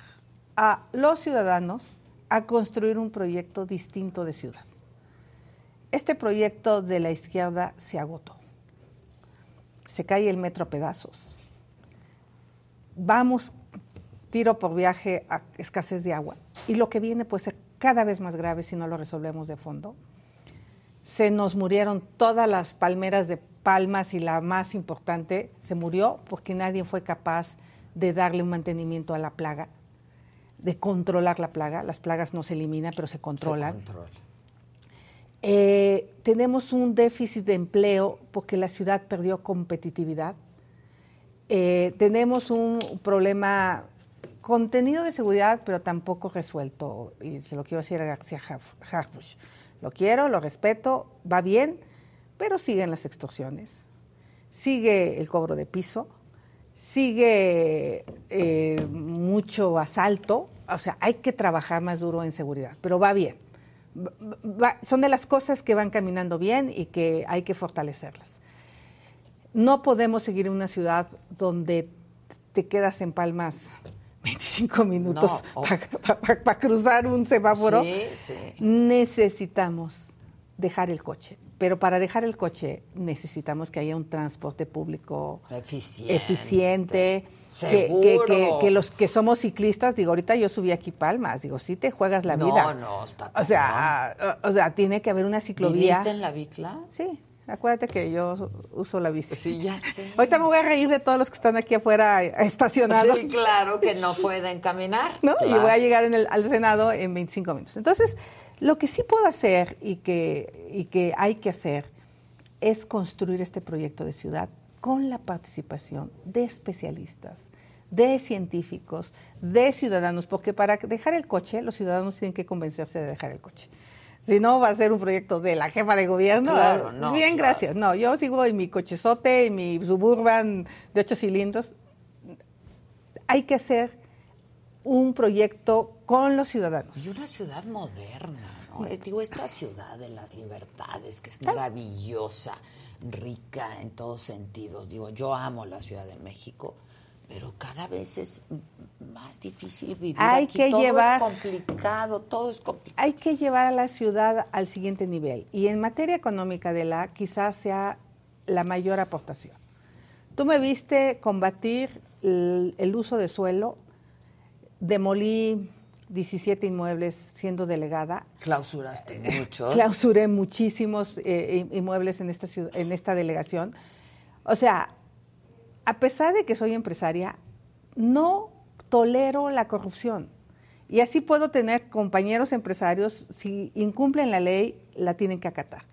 a los ciudadanos a construir un proyecto distinto de ciudad. Este proyecto de la izquierda se agotó. Se cae el metro a pedazos. Vamos tiro por viaje a escasez de agua. Y lo que viene puede ser cada vez más grave si no lo resolvemos de fondo. Se nos murieron todas las palmeras de Palmas y la más importante se murió porque nadie fue capaz de darle un mantenimiento a la plaga, de controlar la plaga. Las plagas no se eliminan, pero se controlan. Eh, tenemos un déficit de empleo porque la ciudad perdió competitividad. Eh, tenemos un problema contenido de seguridad, pero tampoco resuelto. Y se lo quiero decir a García Harfush. Lo quiero, lo respeto, va bien, pero siguen las extorsiones, sigue el cobro de piso, sigue eh, mucho asalto. O sea, hay que trabajar más duro en seguridad, pero va bien. son de las cosas que van caminando bien y que hay que fortalecerlas. No podemos seguir en una ciudad donde te quedas en palmas 25 minutos para cruzar un semáforo. Necesitamos dejar el coche. Pero para dejar el coche necesitamos que haya un transporte público eficiente, que, los que somos ciclistas, digo, ahorita yo subí aquí Palmas, digo, sí te juegas la vida. No, no, está O sea, o, sea, tiene que haber una ciclovía. ¿Viviste en la bicla? Sí. Acuérdate que yo uso la bici. Sí, ya sé. Ahorita me voy a reír de todos los que están aquí afuera estacionados. Sí, claro, que no pueden caminar. ¿No? Y voy a llegar en el, al Senado en 25 minutos. Entonces, lo que sí puedo hacer y que, y que hay que hacer es construir este proyecto de ciudad con la participación de especialistas, de científicos, de ciudadanos, porque para dejar el coche, los ciudadanos tienen que convencerse de dejar el coche. Si no, va a ser un proyecto de la jefa de gobierno. Claro, no. Bien, gracias. No, yo sigo en mi cochezote, en mi suburban de ocho cilindros. Hay que hacer un proyecto con los ciudadanos. Y una ciudad moderna, ¿no? Digo, esta ciudad de las libertades, que es maravillosa, rica en todos sentidos. Digo, yo amo la Ciudad de México pero cada vez es más difícil vivir hay aquí. Que todo llevar, es complicado, todo es complicado. Hay que llevar a la ciudad al siguiente nivel. Y en materia económica de la, quizás sea la mayor aportación. Tú me viste combatir el, uso de suelo, demolí 17 inmuebles siendo delegada. Clausuraste muchos. Clausuré muchísimos eh, inmuebles en esta, en esta delegación. O sea, a pesar de que soy empresaria, no tolero la corrupción. Y así puedo tener compañeros empresarios, si incumplen la ley, la tienen que acatar.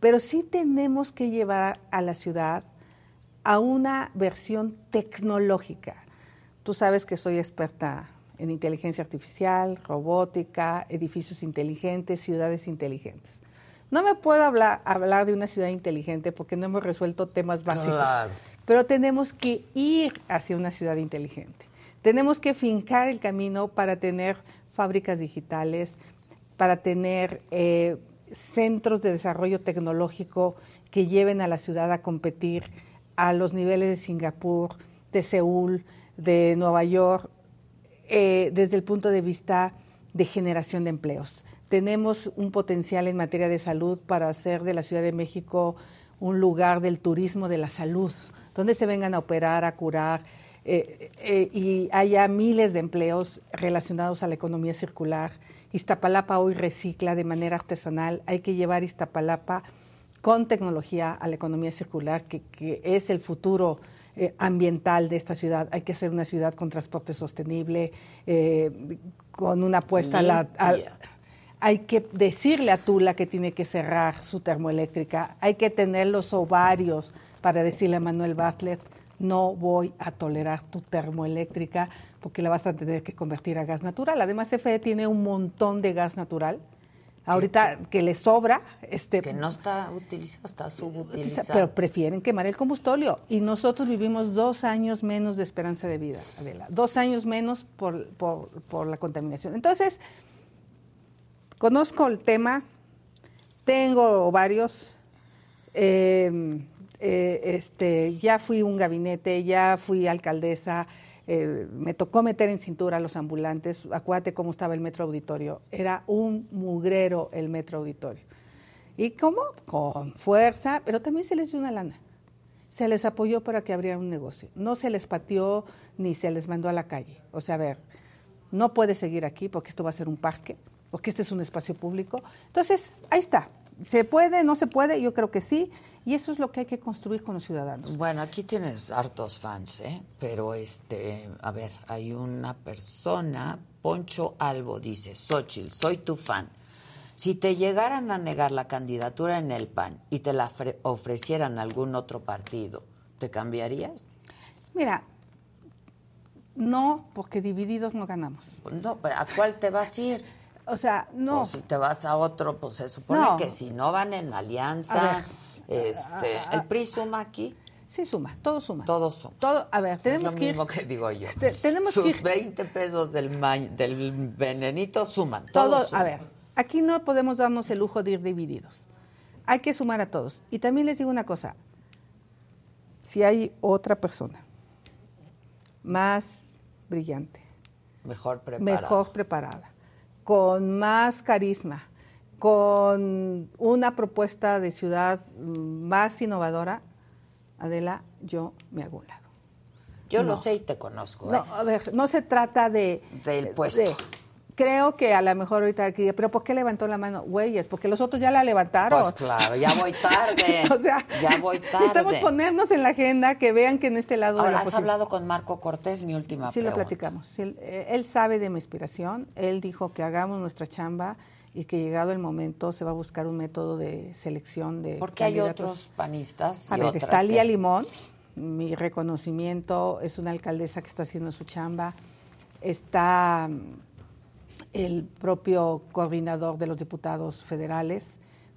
Pero sí tenemos que llevar a la ciudad a una versión tecnológica. Tú sabes que soy experta en inteligencia artificial, robótica, edificios inteligentes, ciudades inteligentes. No me puedo hablar, de una ciudad inteligente porque no hemos resuelto temas básicos. Claro. Pero tenemos que ir hacia una ciudad inteligente. Tenemos que fincar el camino para tener fábricas digitales, para tener eh, centros de desarrollo tecnológico que lleven a la ciudad a competir a los niveles de Singapur, de Seúl, de Nueva York, eh, desde el punto de vista de generación de empleos. Tenemos un potencial en materia de salud para hacer de la Ciudad de México un lugar del turismo de la salud donde se vengan a operar, a curar, eh, eh, y haya miles de empleos relacionados a la economía circular. Iztapalapa hoy recicla de manera artesanal. Hay que llevar Iztapalapa con tecnología a la economía circular, que, es el futuro eh, ambiental de esta ciudad. Hay que hacer una ciudad con transporte sostenible, con una apuesta a la... hay que decirle a Tula que tiene que cerrar su termoeléctrica, hay que tener los ovarios para decirle a Manuel Bartlett, no voy a tolerar tu termoeléctrica porque la vas a tener que convertir a gas natural. Además, CFE tiene un montón de gas natural. Ahorita que le sobra, este que no está utilizado, está subutilizado. Pero prefieren quemar el combustorio y nosotros vivimos dos años menos de esperanza de vida, Adela, dos años menos por, por, por la contaminación. Entonces, conozco el tema, tengo varios, eh, eh, este, ya fui un gabinete, ya fui alcaldesa, eh, me tocó meter en cintura a los ambulantes, acuérdate cómo estaba el metro auditorio, era un mugrero el metro auditorio. ¿Y cómo? Con fuerza, pero también se les dio una lana. Se les apoyó para que abrieran un negocio. No se les pateó ni se les mandó a la calle. O sea, a ver, no puede seguir aquí porque esto va a ser un parque, porque este es un espacio público. Entonces, ahí está. ¿Se puede? ¿No se puede? Yo creo que sí Y eso es lo que hay que construir con los ciudadanos. Bueno, aquí tienes hartos fans, ¿eh? Pero, este, a ver, hay una persona, Poncho Albo, dice, Xochitl, soy tu fan. Si te llegaran a negar la candidatura en el PAN y te la ofrecieran algún otro partido, ¿te cambiarías? Mira, no, porque divididos no ganamos. No, ¿a cuál te vas a ir? O sea, no. O si te vas a otro, pues se supone que si no van en alianza, este, ¿el PRI suma aquí? Sí, suma, todo suma. Todo suma. Todo, a ver, tenemos es lo que mismo que digo yo. tenemos Sus que 20 pesos del, del venenito suman. Todo, A ver, aquí no podemos darnos el lujo de ir divididos. Hay que sumar a todos. Y también les digo una cosa. Si hay otra persona más brillante, mejor preparada, mejor preparada con más carisma, con una propuesta de ciudad más innovadora, Adela, yo me hago un lado. Yo lo sé y te conozco. No, ¿eh? a ver, no se trata de... Del puesto. creo que a lo mejor ahorita aquí, pero ¿por qué levantó la mano? Güeyes, porque los otros ya la levantaron. Pues claro, ya voy tarde. o sea, ya voy tarde. Necesitamos ponernos en la agenda que vean que en este lado. Ahora, ¿has hablado con Marco Cortés, mi última sí, lo platicamos. Él, sabe de mi inspiración. Él dijo que hagamos nuestra chamba y que llegado el momento se va a buscar un método de selección de. Porque hay otros panistas. A ver, está Lía Limón. Mi reconocimiento es una alcaldesa que está haciendo su chamba. Está el propio coordinador de los diputados federales,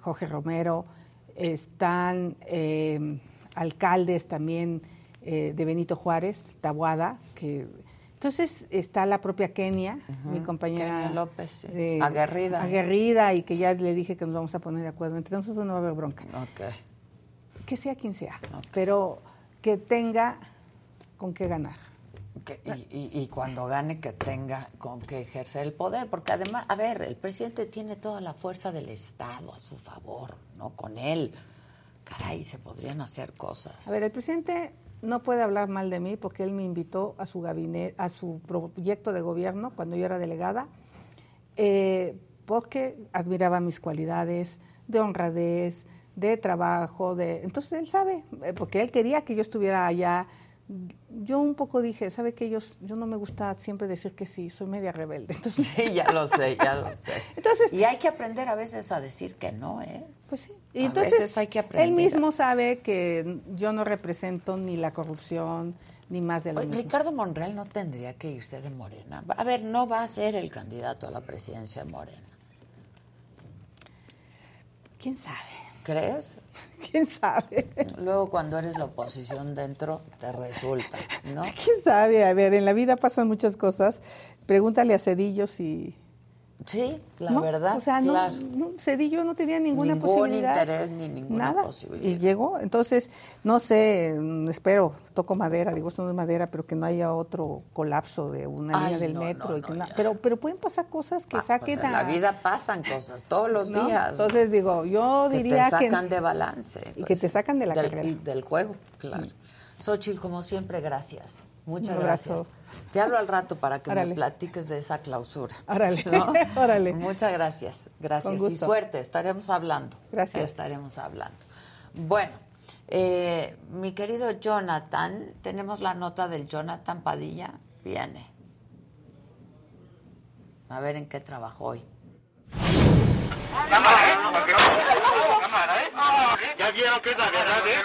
Jorge Romero, están eh, alcaldes también eh, de Benito Juárez, Tabuada, que entonces está la propia Kenia, mi compañera Kenia López, aguerrida. Aguerrida y que ya le dije que nos vamos a poner de acuerdo. Entre nosotros no va a haber bronca. Okay. Que sea quien sea, pero que tenga con qué ganar y, cuando gane que tenga con que ejercer el poder, porque además, a ver, el presidente tiene toda la fuerza del Estado a su favor, ¿no? Con él, caray, se podrían hacer cosas. A ver, el presidente no puede hablar mal de mí porque él me invitó a su gabinete, a su proyecto de gobierno cuando yo era delegada, eh, porque admiraba mis cualidades de honradez, de trabajo, de entonces él sabe, eh, porque él quería que yo estuviera allá yo un poco dije, ¿sabe qué? Yo, yo no me gusta siempre decir que sí, soy media rebelde. Entonces... Sí, ya lo sé, ya lo sé. Entonces, y hay que aprender a veces a decir que no, ¿eh? Pues sí. Y a entonces, veces hay que aprender. Él mismo sabe que yo no represento ni la corrupción, ni más de lo mismo. Ricardo Monreal no tendría que irse de Morena. A ver, no va a ser el candidato a la presidencia de Morena. ¿Quién sabe? ¿Crees? ¿Quién sabe? Luego cuando eres la oposición dentro te resulta, ¿no? ¿Quién sabe? A ver, en la vida pasan muchas cosas. Pregúntale a Cedillo si Sí, la verdad. O sea, no, Cedillo no tenía ninguna Ningún posibilidad. interés ni ninguna nada. posibilidad. Y llegó, entonces, no sé, espero, toco madera, digo, esto no es madera, pero que no haya otro colapso de una línea del metro. pero, pero pueden pasar cosas que ah, saquen pues en la vida pasan cosas, todos los días. Entonces, digo, yo diría que... te sacan de balance. Y que te pues, sacan de la del, carrera. Del juego, claro. Xochitl, como siempre, gracias. Muchas gracias. Te hablo al rato para que me platiques de esa clausura. Órale. Órale. Muchas gracias. Gracias. Y suerte, estaremos hablando. Gracias. Estaremos hablando. Bueno, eh, mi querido Jonathan, tenemos la nota del Jonathan Padilla. Viene. A ver en qué trabajó hoy. Ya vieron que es la verdad, ¿eh?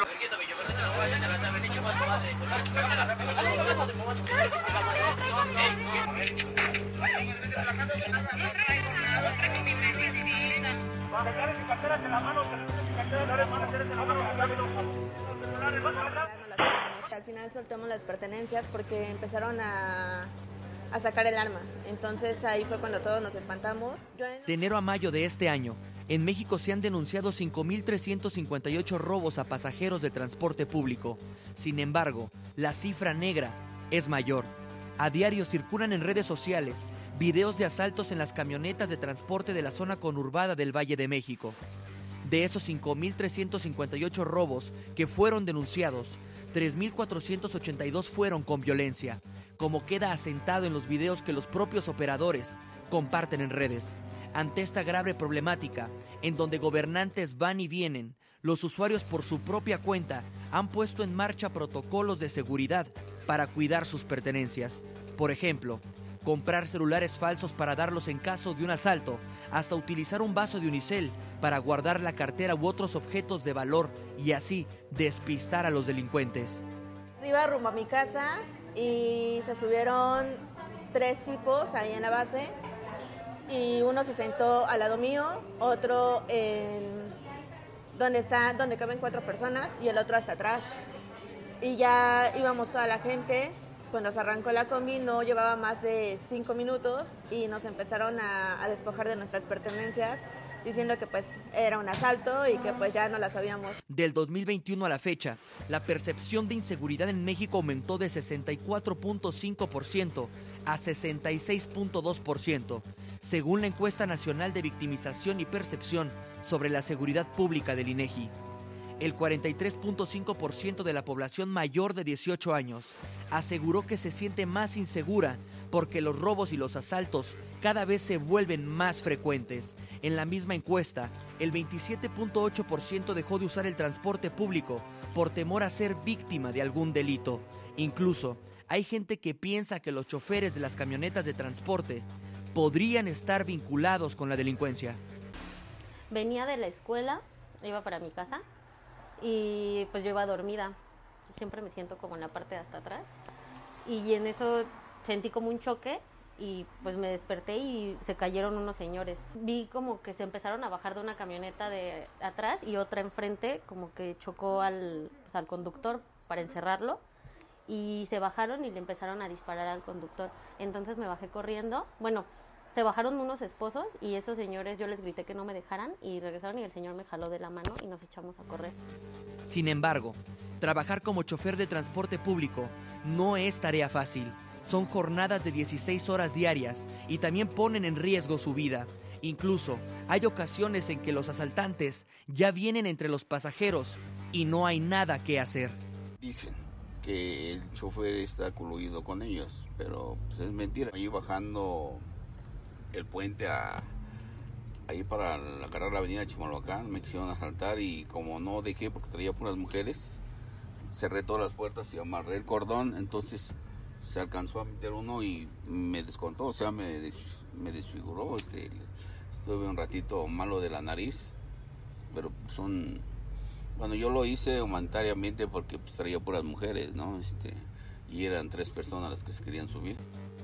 Al final soltamos las pertenencias porque empezaron a, a sacar el arma. Entonces ahí fue cuando todos nos espantamos. De enero a mayo de este año, en México se han denunciado 5.358 robos a pasajeros de transporte público. Sin embargo, la cifra negra es mayor. A diario circulan en redes sociales videos de asaltos en las camionetas de transporte de la zona conurbada del Valle de México. De esos 5.358 robos que fueron denunciados, 3.482 fueron con violencia, como queda asentado en los videos que los propios operadores comparten en redes ante esta grave problemática, en donde gobernantes van y vienen, los usuarios por su propia cuenta han puesto en marcha protocolos de seguridad para cuidar sus pertenencias. Por ejemplo, comprar celulares falsos para darlos en caso de un asalto, hasta utilizar un vaso de unicel para guardar la cartera u otros objetos de valor y así despistar a los delincuentes. Iba rumbo a mi casa y se subieron tres tipos ahí en la base y uno se sentó al lado mío, otro en donde está, donde caben cuatro personas y el otro hasta atrás. Y ya íbamos a la gente, cuando se arrancó la combi no llevaba más de cinco minutos y nos empezaron a, a despojar de nuestras pertenencias diciendo que pues era un asalto y que pues ya no la sabíamos. Del 2021 a la fecha, la percepción de inseguridad en México aumentó de 64.5% a 66.2%, según la encuesta nacional de victimización y percepción sobre la seguridad pública del INEGI. El 43.5% de la población mayor de 18 años aseguró que se siente más insegura porque los robos y los asaltos cada vez se vuelven más frecuentes. En la misma encuesta, el 27.8% dejó de usar el transporte público por temor a ser víctima de algún delito. Incluso, hay gente que piensa que los choferes de las camionetas de transporte podrían estar vinculados con la delincuencia. Venía de la escuela, iba para mi casa y pues yo iba dormida. Siempre me siento como en la parte de hasta atrás. Y en eso sentí como un choque y pues me desperté y se cayeron unos señores. Vi como que se empezaron a bajar de una camioneta de atrás y otra enfrente como que chocó al, pues, al conductor para encerrarlo y se bajaron y le empezaron a disparar al conductor. Entonces me bajé corriendo. Bueno, se bajaron unos esposos y esos señores yo les grité que no me dejaran y regresaron y el señor me jaló de la mano y nos echamos a correr. Sin embargo, trabajar como chofer de transporte público no es tarea fácil. Son jornadas de 16 horas diarias y también ponen en riesgo su vida. Incluso hay ocasiones en que los asaltantes ya vienen entre los pasajeros y no hay nada que hacer. Dicen que el chofer está coluido con ellos, pero pues, es mentira. Ahí bajando el puente a, ahí para agarrar la avenida Chimalhuacán, me quisieron asaltar y como no dejé porque traía puras mujeres, cerré todas las puertas y amarré el cordón, entonces se alcanzó a meter uno y me descontó, o sea, me, me desfiguró, este, estuve un ratito malo de la nariz, pero son, bueno, yo lo hice humanitariamente porque pues, traía puras mujeres, ¿no? Este, y eran tres personas las que se querían subir.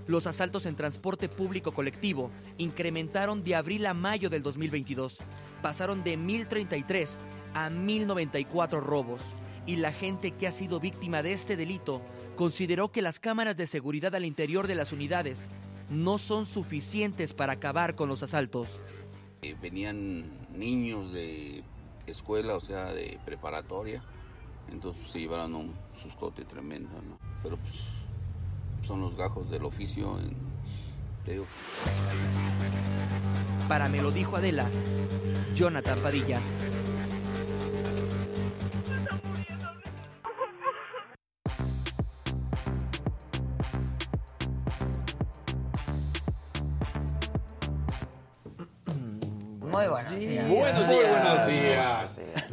Los asaltos en transporte público colectivo incrementaron de abril a mayo del 2022. Pasaron de 1.033 a 1.094 robos. Y la gente que ha sido víctima de este delito consideró que las cámaras de seguridad al interior de las unidades no son suficientes para acabar con los asaltos. Eh, venían niños de escuela, o sea, de preparatoria, entonces se llevaron un sustote tremendo, ¿no? Pero pues son los gajos del oficio, en- Para me lo dijo Adela, Jonathan Padilla.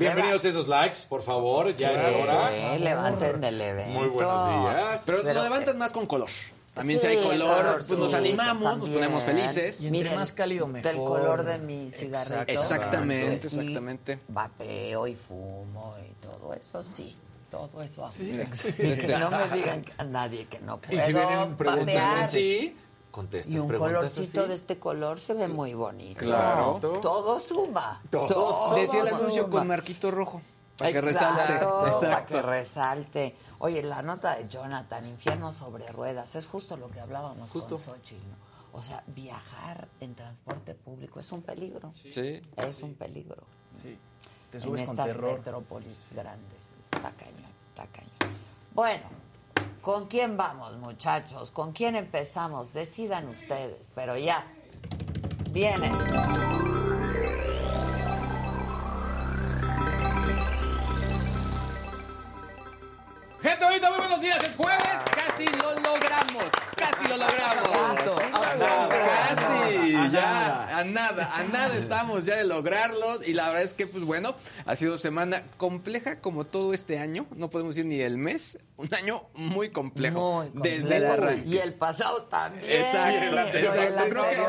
Bienvenidos a esos likes, por favor. Ya es hora. Sí, levanten del evento. Muy buenos días. Pero, Pero, lo levantan más con color. También Sí, si hay color, pues nos animamos, nos ponemos felices. Y entre más cálido, mejor. Del color de mi cigarrito. Exactamente, Sí, exactamente. Vapeo y fumo y todo eso, sí. Todo eso así. Sí, sí. Y Este- que no me digan a nadie que no puedo Y si vienen preguntas vapear. Y contestas un preguntas colorcito así. de este color se ve muy bonito. Claro. Todo suma. Todos. Decía el anuncio suma. con marquito rojo. Para que resalte. Para que resalte. Oye, la nota de Jonathan, Infierno sobre ruedas, es justo lo que hablábamos Justo. con Xochitl, ¿no? O sea, viajar en transporte público es un peligro. Sí. Es un peligro. Sí. Te en con estas terror. metrópolis grandes. Está cañón, está cañón. Bueno, ¿con quién vamos, muchachos? ¿Con quién empezamos? Decidan ustedes, pero ya. Viene. Gente bonita, muy buenos días. Es jueves. Casi lo logramos. Casi lo logramos. Casi. ya, a nada, a nada estamos ya de lograrlos. Y la verdad es que, pues bueno, ha sido semana compleja como todo este año. No podemos decir ni el mes. Un año muy complejo. Muy Desde el arranque. Y el pasado también. Exacto, exacto. Creo que,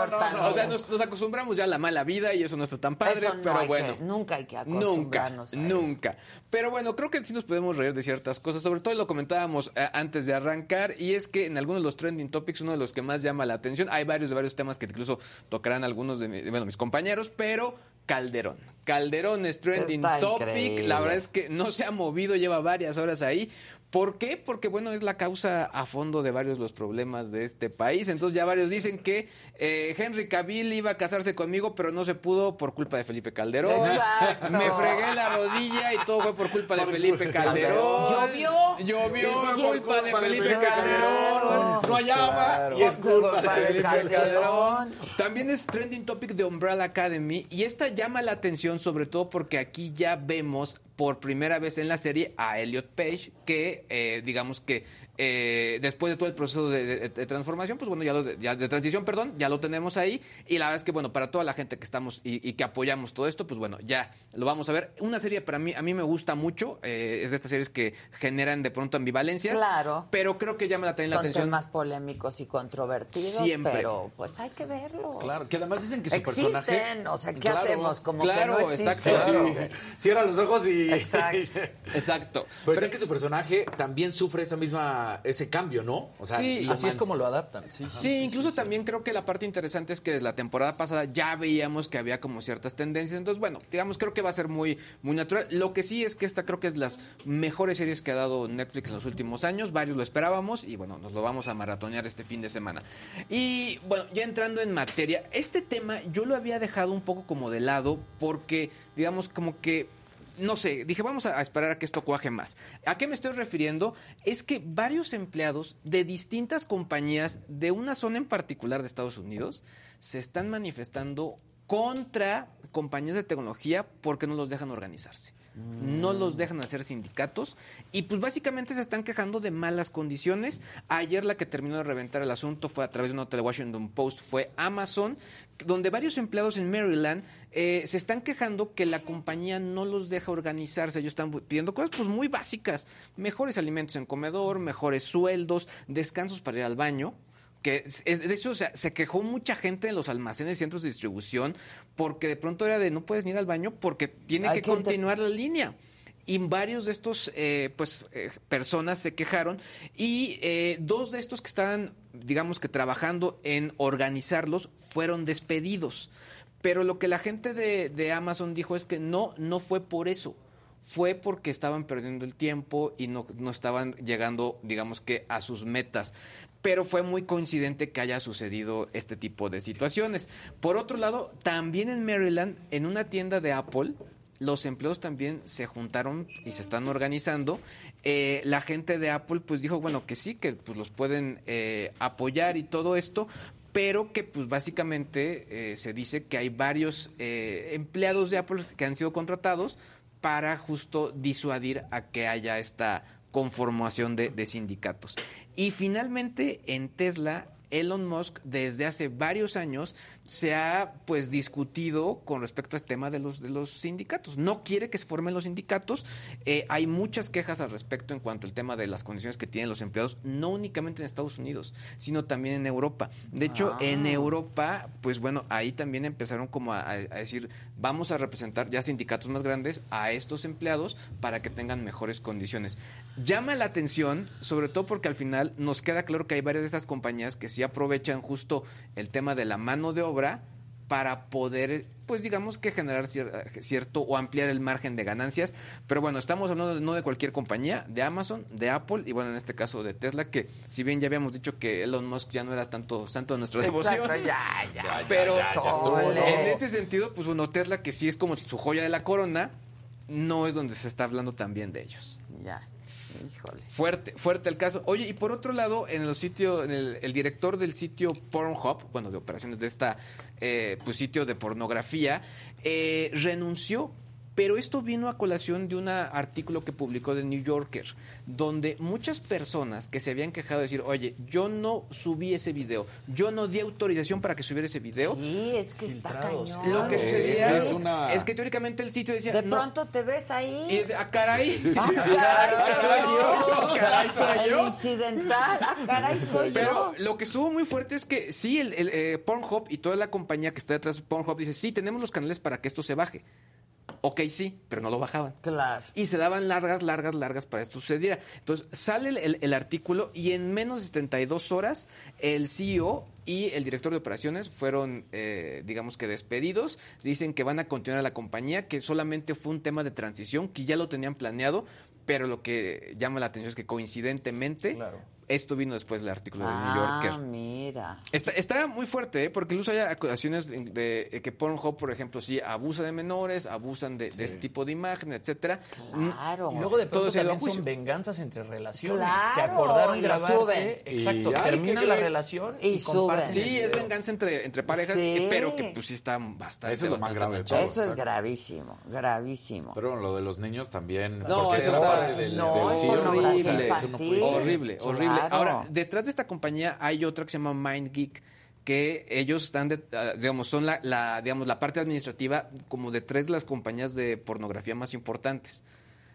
o sea, nos, nos acostumbramos ya a la mala vida y eso no está tan padre, Eso no pero bueno. que- nunca hay que Nunca, acostumbrarnos a eso. nunca. Pero bueno, creo que sí nos podemos reír de ciertas cosas. Sobre todo lo comentábamos eh, antes de arrancar. Y es que en algunos de los trending topics, uno de los que más llama la atención, hay varios de varios temas que incluso tocarán algunos de mi- bueno, mis compañeros, pero Calderón. Calderón es trending Está topic. increíble. La verdad es que no se ha movido, lleva varias horas ahí. ¿Por qué? Porque, bueno, es la causa a fondo de varios los problemas de este país. Entonces ya varios dicen que eh, Henry Cavill iba a casarse conmigo, pero no se pudo por culpa de Felipe Calderón. Exacto. Me fregué la rodilla y todo fue por culpa de Felipe Calderón. ¿Llovió? Llovió por culpa de culpa de Felipe Calderón. Calderón. No hay agua y es culpa de Felipe Calderón. Calderón. También es trending topic de Umbrella Academy y esta llama la atención sobre todo porque aquí ya vemos por primera vez en la serie a Elliot Page que eh, digamos que eh, después de todo el proceso de, de- de transformación pues bueno ya, lo- ya de transición perdón ya lo tenemos ahí y la verdad es que bueno para toda la gente que estamos y, y que apoyamos todo esto pues bueno ya lo vamos a ver una serie para mí a mí me gusta mucho eh, es de estas series que generan de pronto ambivalencias Claro. pero creo que llama también la Son atención temas polémicos y controvertidos, Siempre. pero pues hay que verlo. Claro, que además dicen que su Existen, personaje. o sea, ¿qué Claro, hacemos? Como claro, que no está claro. Sí, Cierra los ojos y. Exacto. exacto Pero sé que su personaje también sufre esa misma, ese cambio, ¿no? O sea, Sí, Así es como lo adaptan. Sí, Sí, incluso también creo que la parte interesante es que desde la temporada pasada ya veíamos que había como ciertas tendencias. Entonces, bueno, digamos, creo que va a ser muy, muy natural. Lo que sí es que esta creo que es las mejores series que ha dado Netflix en los últimos años. Varios lo esperábamos y bueno, nos lo vamos a maratonear este fin de semana. Y bueno, ya entrando en materia, este tema yo lo había dejado un poco como de lado porque, digamos, como que no sé, dije, vamos a esperar a que esto cuaje más. ¿A qué me estoy refiriendo? Es que varios empleados de distintas compañías de una zona en particular de Estados Unidos se están manifestando contra compañías de tecnología porque no los dejan organizarse. No los dejan hacer sindicatos y pues básicamente se están quejando de malas condiciones. Ayer la que terminó de reventar el asunto fue a través de una nota Washington Post, fue Amazon, donde varios empleados en Maryland eh, se están quejando que la compañía no los deja organizarse. Ellos están pidiendo cosas pues muy básicas, mejores alimentos en comedor, mejores sueldos, descansos para ir al baño que es- de hecho o sea, se quejó mucha gente en los almacenes, centros de distribución, porque de pronto era de no puedes ni ir al baño porque tiene Hay que continuar la línea. Y varios de estos eh, pues eh, personas se quejaron y eh, dos de estos que estaban, digamos que trabajando en organizarlos, fueron despedidos. Pero lo que la gente de, de Amazon dijo es que no, no fue por eso fue porque estaban perdiendo el tiempo y no, no estaban llegando, digamos que, a sus metas. Pero fue muy coincidente que haya sucedido este tipo de situaciones. Por otro lado, también en Maryland, en una tienda de Apple, los empleados también se juntaron y se están organizando. Eh, la gente de Apple pues dijo, bueno, que sí, que pues los pueden eh, apoyar y todo esto, pero que pues básicamente eh, se dice que hay varios empleados de Apple que han sido contratados para justo disuadir a que haya esta conformación de sindicatos. Y finalmente en Tesla, Elon Musk desde hace varios años se ha pues discutido con respecto al tema de los de los sindicatos. No quiere que se formen los sindicatos. Eh, hay muchas quejas al respecto en cuanto al tema de las condiciones que tienen los empleados, no únicamente en Estados Unidos, sino también en Europa. De hecho, Ah. en Europa, pues bueno, ahí también empezaron como a, a decir, vamos a representar ya sindicatos más grandes a estos empleados para que tengan mejores condiciones. Llama la atención, sobre todo porque al final nos queda claro que hay varias de estas compañías que sí aprovechan justo el tema de la mano de obra para poder, pues digamos que generar cier- cierto o ampliar el margen de ganancias. Pero bueno, estamos hablando de- no de cualquier compañía, de Amazon, de Apple y bueno, en este caso de Tesla, que si bien ya habíamos dicho que Elon Musk ya no era tanto santo de nuestra devoción. Exacto, ya, ya. Pero en este sentido, pues bueno, Tesla que sí es como su joya de la corona, no es donde se está hablando también de ellos. Ya. Fuerte, fuerte el caso. Oye, y por otro lado, en el sitio, en el, el director del sitio Pornhub, bueno, de operaciones de esta, eh, pues sitio de pornografía, eh, renunció Pero esto vino a colación de un artículo que publicó The New Yorker, donde muchas personas que se habían quejado de decir, oye, yo no subí ese video, yo no di autorización para que subiera ese video. Sí, es que está cañón. Lo que Es sucedía que es, es una- que teóricamente el sitio decía, De no, pronto te ves ahí. y es, ah, caray, Sí, sí, Ah, sí. caray, soy yo. caray, soy El yo. incidental, ah, caray, soy Pero yo. lo que estuvo muy fuerte es que sí, el, el, eh, Pornhub y toda la compañía que está detrás de Pornhub dice, sí, tenemos los canales para que esto se baje. Ok, sí, pero no lo bajaban. Claro. Y se daban largas, largas, largas para esto sucediera. Entonces sale el, el- el artículo y en menos de 72 horas el CEO y el director de operaciones fueron, eh, digamos que despedidos. Dicen que van a continuar a la compañía, que solamente fue un tema de transición, que ya lo tenían planeado, pero lo que llama la atención es que coincidentemente esto vino después del artículo de New Ah, Yorker. mira. Está, está muy fuerte, ¿eh? porque incluso hay acusaciones de, de que Pornhub, por ejemplo, sí abusa de menores, abusan de, de este tipo de imagen, etcétera. Claro. Y luego de Todo pronto se va a también juicio. son venganzas entre relaciones Claro, que acordaron y grabarse. suben. Exacto, Y, termina ¿qué la relación Y y, comparten suben. Sí, es venganza entre, entre parejas, Sí. eh, pero que pues sí está bastante. Eso es lo más grave de todo. Eso es gravísimo, gravísimo. Pero lo de los niños también. No, porque eso está- del, no, del es ser. Horrible, Claro. Ahora, detrás de esta compañía hay otra que se llama MindGeek que ellos están, de- ah, digamos, son la, la, digamos, la parte administrativa como de tres de las compañías de pornografía más importantes.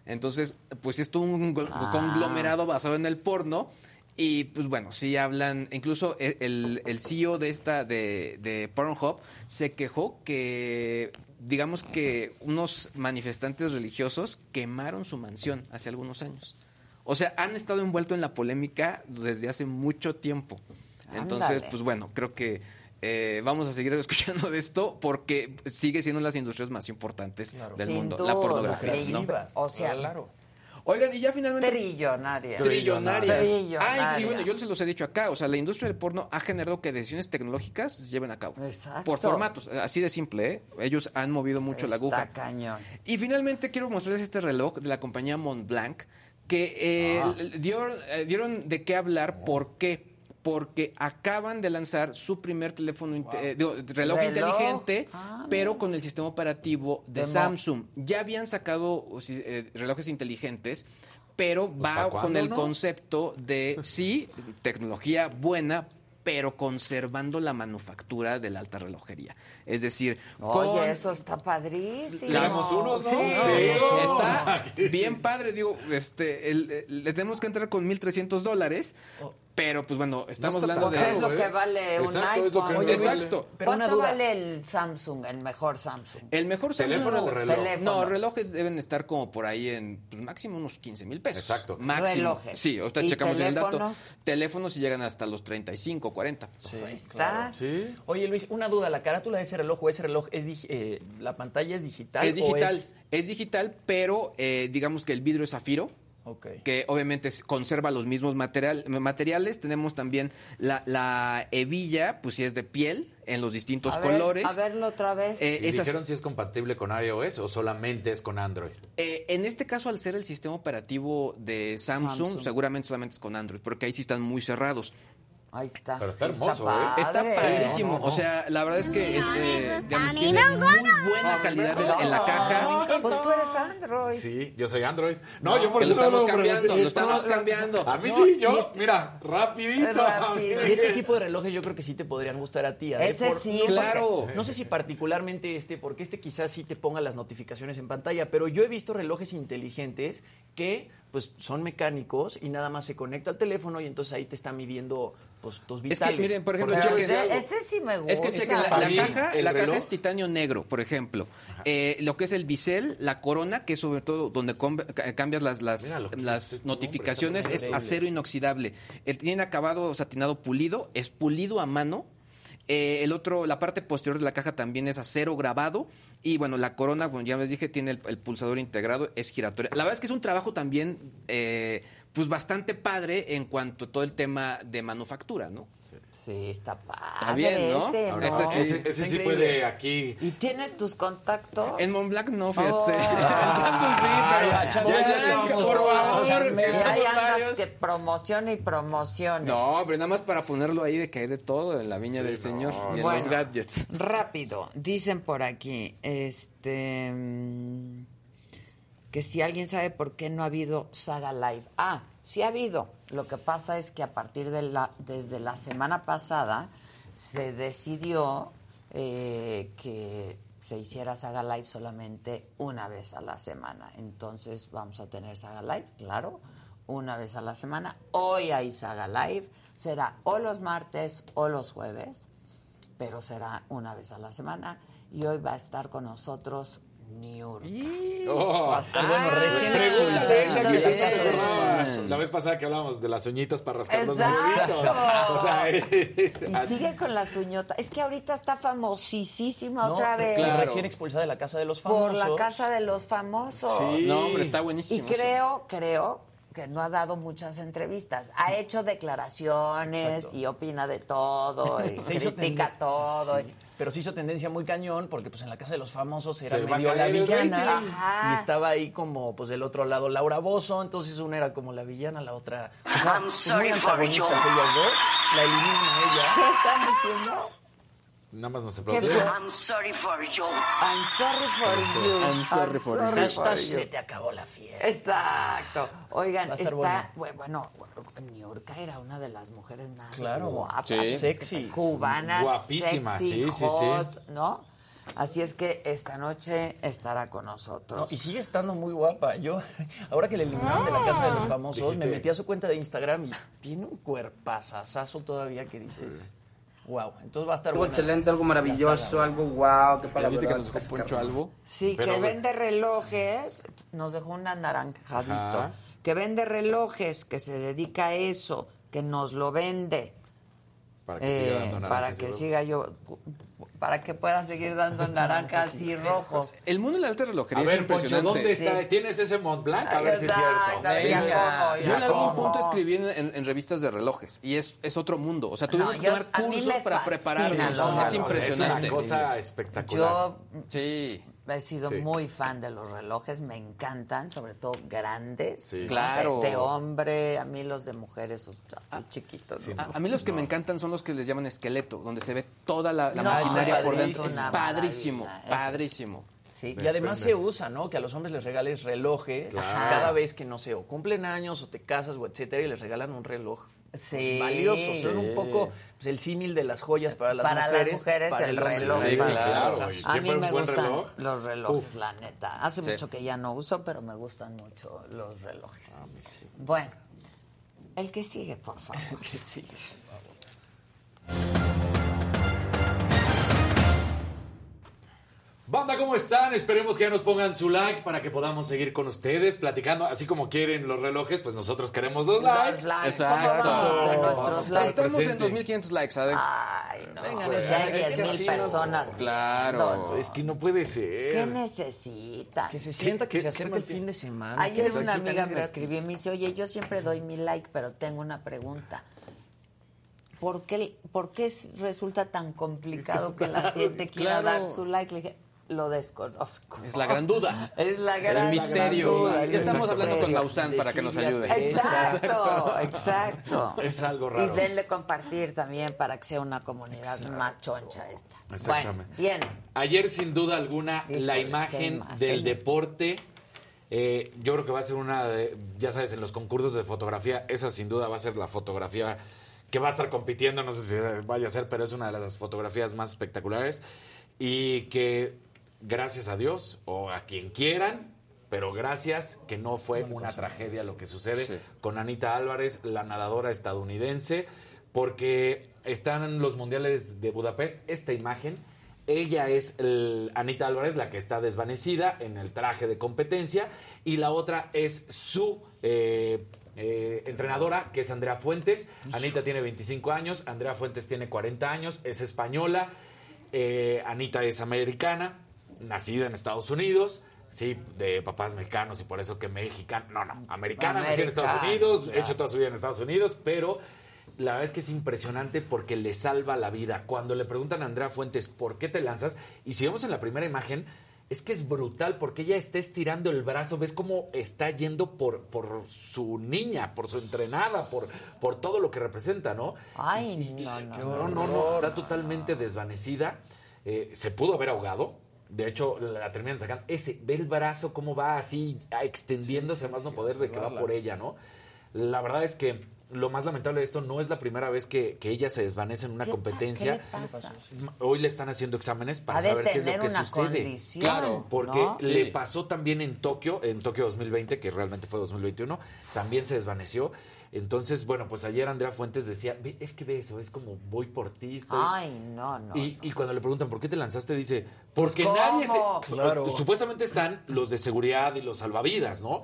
Entonces, pues es un gol- Ah. conglomerado basado en el porno y pues bueno, sí hablan, incluso e- el, el CEO de esta, de, de Pornhub, se quejó que, digamos que unos manifestantes religiosos quemaron su mansión hace algunos años. O sea, han estado envueltos en la polémica desde hace mucho tiempo. Entonces, pues bueno, creo que eh, vamos a seguir escuchando de esto porque sigue siendo una de las industrias más importantes del Sin mundo, duda, la pornografía. ¿no? creativa. O sea, Claro. Oigan, y ya finalmente... Trillonaria. Trillonarias. Trillonaria. Ay, y bueno, yo se los he dicho acá. O sea, la industria del porno ha generado que decisiones tecnológicas se lleven a cabo. Exacto. Por formatos, así de simple, ¿eh? Ellos han movido mucho la aguja. Está cañón. Y finalmente quiero mostrarles este reloj de la compañía Montblanc que eh, Ah. dieron, eh, dieron de qué hablar. ¿Por qué? Porque acaban de lanzar su primer teléfono, eh, digo, reloj, Reloj. inteligente, Ah, pero con el sistema operativo de, Samsung. Ya habían sacado eh, relojes inteligentes, pero va ¿para con el no? concepto de, sí, tecnología buena, pero conservando la manufactura de la alta relojería. Es decir, Oye, con- eso está padrísimo. Queremos unos, ¿no? Sí. Está bien padre, digo, este, el- el- le tenemos que entrar con 1.300 dólares, pero pues bueno, estamos hablando Pues de... es lo que vale un Exacto, es lo que iPhone. Oye, exacto. Pero ¿Cuánto duda. vale el Samsung, el mejor Samsung? El mejor Samsung- ¿Teléfono o reloj? Teléfono. No, relojes deben estar como por ahí en pues, máximo unos 15 mil pesos. Exacto. Máximo. Relojes. Sí, ahorita ¿Y checamos el dato. teléfonos? Si llegan hasta los 35, 40. Pues ahí está. claro. Sí. Oye, Luis, una duda. ¿La carátula de ese reloj o ese reloj es eh, la pantalla es digital? Es o digital, es- es digital, pero eh, digamos que el vidrio es zafiro. Que obviamente conserva los mismos material- materiales. Tenemos también la, la hebilla, pues si es de piel, en los distintos A ver, colores. a verlo otra vez. Eh, ¿Y esas- dijeron si es compatible con iOS o solamente es con Android? eh, en este caso, al ser el sistema operativo de Samsung, Samsung. seguramente solamente es con Android, porque ahí sí están muy cerrados. Ahí está. Pero está Sí hermoso, padre. ¿eh? Está padrísimo. O sea, la verdad es que es, eh, digamos, tiene muy buena calidad en, en la caja. Pues tú eres Android. Sí, yo soy Android. No, yo por lo eso no estamos lo cambiando, lo estamos cambiando. A mí No, sí, yo, este- mira, rapidito. Rápido. Y este tipo de relojes yo creo que sí te podrían gustar a ti. Ese sí, claro. No sé si particularmente este, porque este quizás sí te ponga las notificaciones en pantalla, pero yo he visto relojes inteligentes que pues son mecánicos y nada más se conecta al teléfono y entonces ahí te está midiendo pues tus Es que, vitales. miren, por ejemplo, ese, ese sí me gusta. Es que la, Para la mí, caja, la caja es titanio negro, por ejemplo. Eh, lo que es el bisel, la corona, que es sobre todo donde cambias las, las, tú, notificaciones, hombre, es acero inoxidable. El tiene acabado satinado pulido, es pulido a mano. Eh, el otro, la parte posterior de la caja también es acero grabado. Y bueno, la corona, como ya les dije, tiene el, pulsador integrado, es giratoria. La verdad es que es un trabajo también eh, pues bastante padre en cuanto a todo el tema de manufactura, ¿no? Sí, está padre. Está bien, ¿no? Ese, este sí, Ese, ese sí puede aquí. ¿Y tienes tus contactos? En Montblanc no, fíjate. Oh. En Samsung sí, pero Ya, por favor. ahí andas que promoción y promociones. No, pero nada más para ponerlo ahí de que hay de todo en la viña Sí, del no. Señor y en Bueno. los gadgets. Rápido, dicen por aquí, este mm, que si alguien sabe por qué no ha habido Saga Live. Ah, sí ha habido. Lo que pasa es que a partir de la, desde la semana pasada se decidió eh, que se hiciera Saga Live solamente una vez a la semana. Entonces vamos a tener Saga Live, claro, una vez a la semana. Hoy hay Saga Live, será o los martes o los jueves pero será una vez a la semana. Y hoy va a estar con nosotros Niurka. Oh. Va a estar bueno, Ah, recién esa que la te acordabas vez pasada que hablábamos de las uñitas para rascar los. O sea, Y sigue con las uñotas. Es que ahorita está famosísima No, otra vez. la recién expulsada de la casa de los famosos. por la casa de los famosos. Sí. No, hombre, está Y buenísimo. creo, creo que no ha dado muchas entrevistas. Ha hecho declaraciones Exacto. y opina de todo y Se critica todo. Sí, Pero se hizo tendencia muy cañón porque pues en la casa de los famosos era Se medio la villana y estaba ahí como pues del otro lado Laura Bozo, entonces una era como la villana, la otra o sea, pues, muy antagonistas ellas dos, la eliminan a ella. ¿Qué están diciendo? Nada más no se ¿Qué produce. fue? I'm sorry for you. I'm sorry for you. I'm sorry for you. sorry Hashtag for se te acabó la fiesta. Exacto. Oigan, está, bueno, Niurka era una de las mujeres más Claro. guapas, Sí. Sexy. cubanas, Guapísima, sexy, sí, sí, sí. hot, ¿no? Así es que esta noche estará con No, nosotros. y sigue estando muy guapa. Yo, ahora que le eliminaron de la casa de los famosos, Dijiste- me metí a su cuenta de Instagram y tiene un cuerpazazazo todavía que dices, wow. Entonces va a estar Algo buena excelente, algo maravilloso, saga. algo wow, qué ¿Ya palabra. viste que nos dejó Poncho algo? Sí, Pero- que vende relojes, nos dejó un anaranjadito, Ajá. que vende relojes, que se dedica a eso, que nos lo vende. Para que siga Eh, dando naranjas para y que rojos. siga yo, para que pueda seguir dando naranjas y rojos. El mundo de la alta relojería A es Poncho, impresionante. ¿dónde está? Sí. ¿Tienes ese Mont Blanc? A ver si es cierto. ya Yo en algún como. punto escribí en, en- en revistas de relojes y es, es otro mundo. O sea, tuvimos No, que tomar cursos para prepararnos. es impresionante. Es una cosa espectacular. Yo Sí. He sido Sí. muy fan de los relojes, me encantan, sobre todo grandes. Sí. Claro. De, de hombre, a mí los de mujeres, esos así chiquitos. ¿no? A, a mí los que me encantan son los que les llaman esqueleto, donde se ve toda la, la No, maquinaria por es dentro. Es padrísimo, padrísimo. Sí. Y además se usa, ¿no? Que a los hombres les regales relojes Claro. cada vez que, no sé, o cumplen años o te casas o etcétera y les regalan un reloj. Pues, Sí. valioso, son un poco pues, el símil de las joyas para las para mujeres. las mujeres para el reloj. Sí, para- claro, A mí me gustan reloj. los relojes, la neta. Hace Sí. mucho que ya no uso, pero me gustan mucho los relojes. Ah, Bueno, el que sigue, por favor. Que sí. Banda, ¿cómo están? Esperemos que ya nos pongan su like para que podamos seguir con ustedes platicando. Así como quieren los relojes, pues nosotros queremos los likes. Los likes, Exacto. ¿cómo vamos de nuestros likes? Estamos en presente. 2500 likes, ¿sabes? Ay, no. Vengan, pues es- ya hay es 10 que mil así no- personas. Claro. Es que no puede ¿Qué ser. necesita? Que se sienta que qué- se acerca qué el fin de semana. Ayer una amiga me escribió y me dice, oye, yo siempre doy mi like, pero tengo una pregunta. ¿Por qué, por qué resulta tan complicado que la gente quiera Claro. dar su like? Le dije, lo desconozco. Es la gran duda. Es la gran el misterio. duda, el Ya estamos misterio. hablando con Lausanne para que nos ayude. Exacto, exacto. Es algo raro. Y denle compartir también para que sea una comunidad más choncha esta. Exactamente. Bueno, bien. Ayer, sin duda alguna, la imagen imagen. del deporte. eh, yo creo que va a ser una de, ya sabes, en los concursos de fotografía, esa sin duda va a ser la fotografía que va a estar compitiendo, no sé si vaya a ser, pero es una de las fotografías más espectaculares y que gracias a Dios o a quien quieran, pero gracias que no fue una tragedia lo que sucede Sí. con Anita Álvarez, la nadadora estadounidense, porque están en los mundiales de Budapest esta imagen. Ella es el- Anita Álvarez, la que está desvanecida en el traje de competencia, y la otra es su eh, eh, entrenadora, que es Andrea Fuentes. Anita tiene 25 años, Andrea Fuentes tiene 40 años, es española, eh, Anita es americana, nacida en Estados Unidos, sí, de papás mexicanos y por eso que mexicano, no, no, americana, nació en Estados Unidos, hecho toda su vida en Estados Unidos, pero la verdad es que es impresionante porque le salva la vida. Cuando le preguntan a Andrea Fuentes por qué te lanzas, y si vemos en la primera imagen, es que es brutal porque ella está estirando el brazo, ves cómo está yendo por, por su niña, por su entrenada, por, por todo lo que representa, ¿no? Ay, no, no. No, no, no, está totalmente desvanecida. Eh, se pudo haber ahogado. De hecho, la terminan sacando. Ese, ve el brazo cómo va así ah, extendiéndose a más no poder de que va por ella, ¿no? La verdad es que lo más lamentable de esto no es la primera vez que, que ella se desvanece en una ¿Qué pa- competencia. qué le pasa? Hoy le están haciendo exámenes para Ha saber qué es lo que una sucede. condición, claro, porque ¿no? le Sí. pasó también en Tokio, en Tokio 2020, que realmente fue 2021, también se desvaneció. Entonces, bueno, pues ayer Andrea Fuentes decía, "Ve, es que ve eso, es como voy por ti. estoy-". Ay, no, no. y, y cuando le preguntan por qué te lanzaste, dice, porque ¿Cómo? nadie se... Claro. Supuestamente están los de seguridad y los salvavidas, ¿no?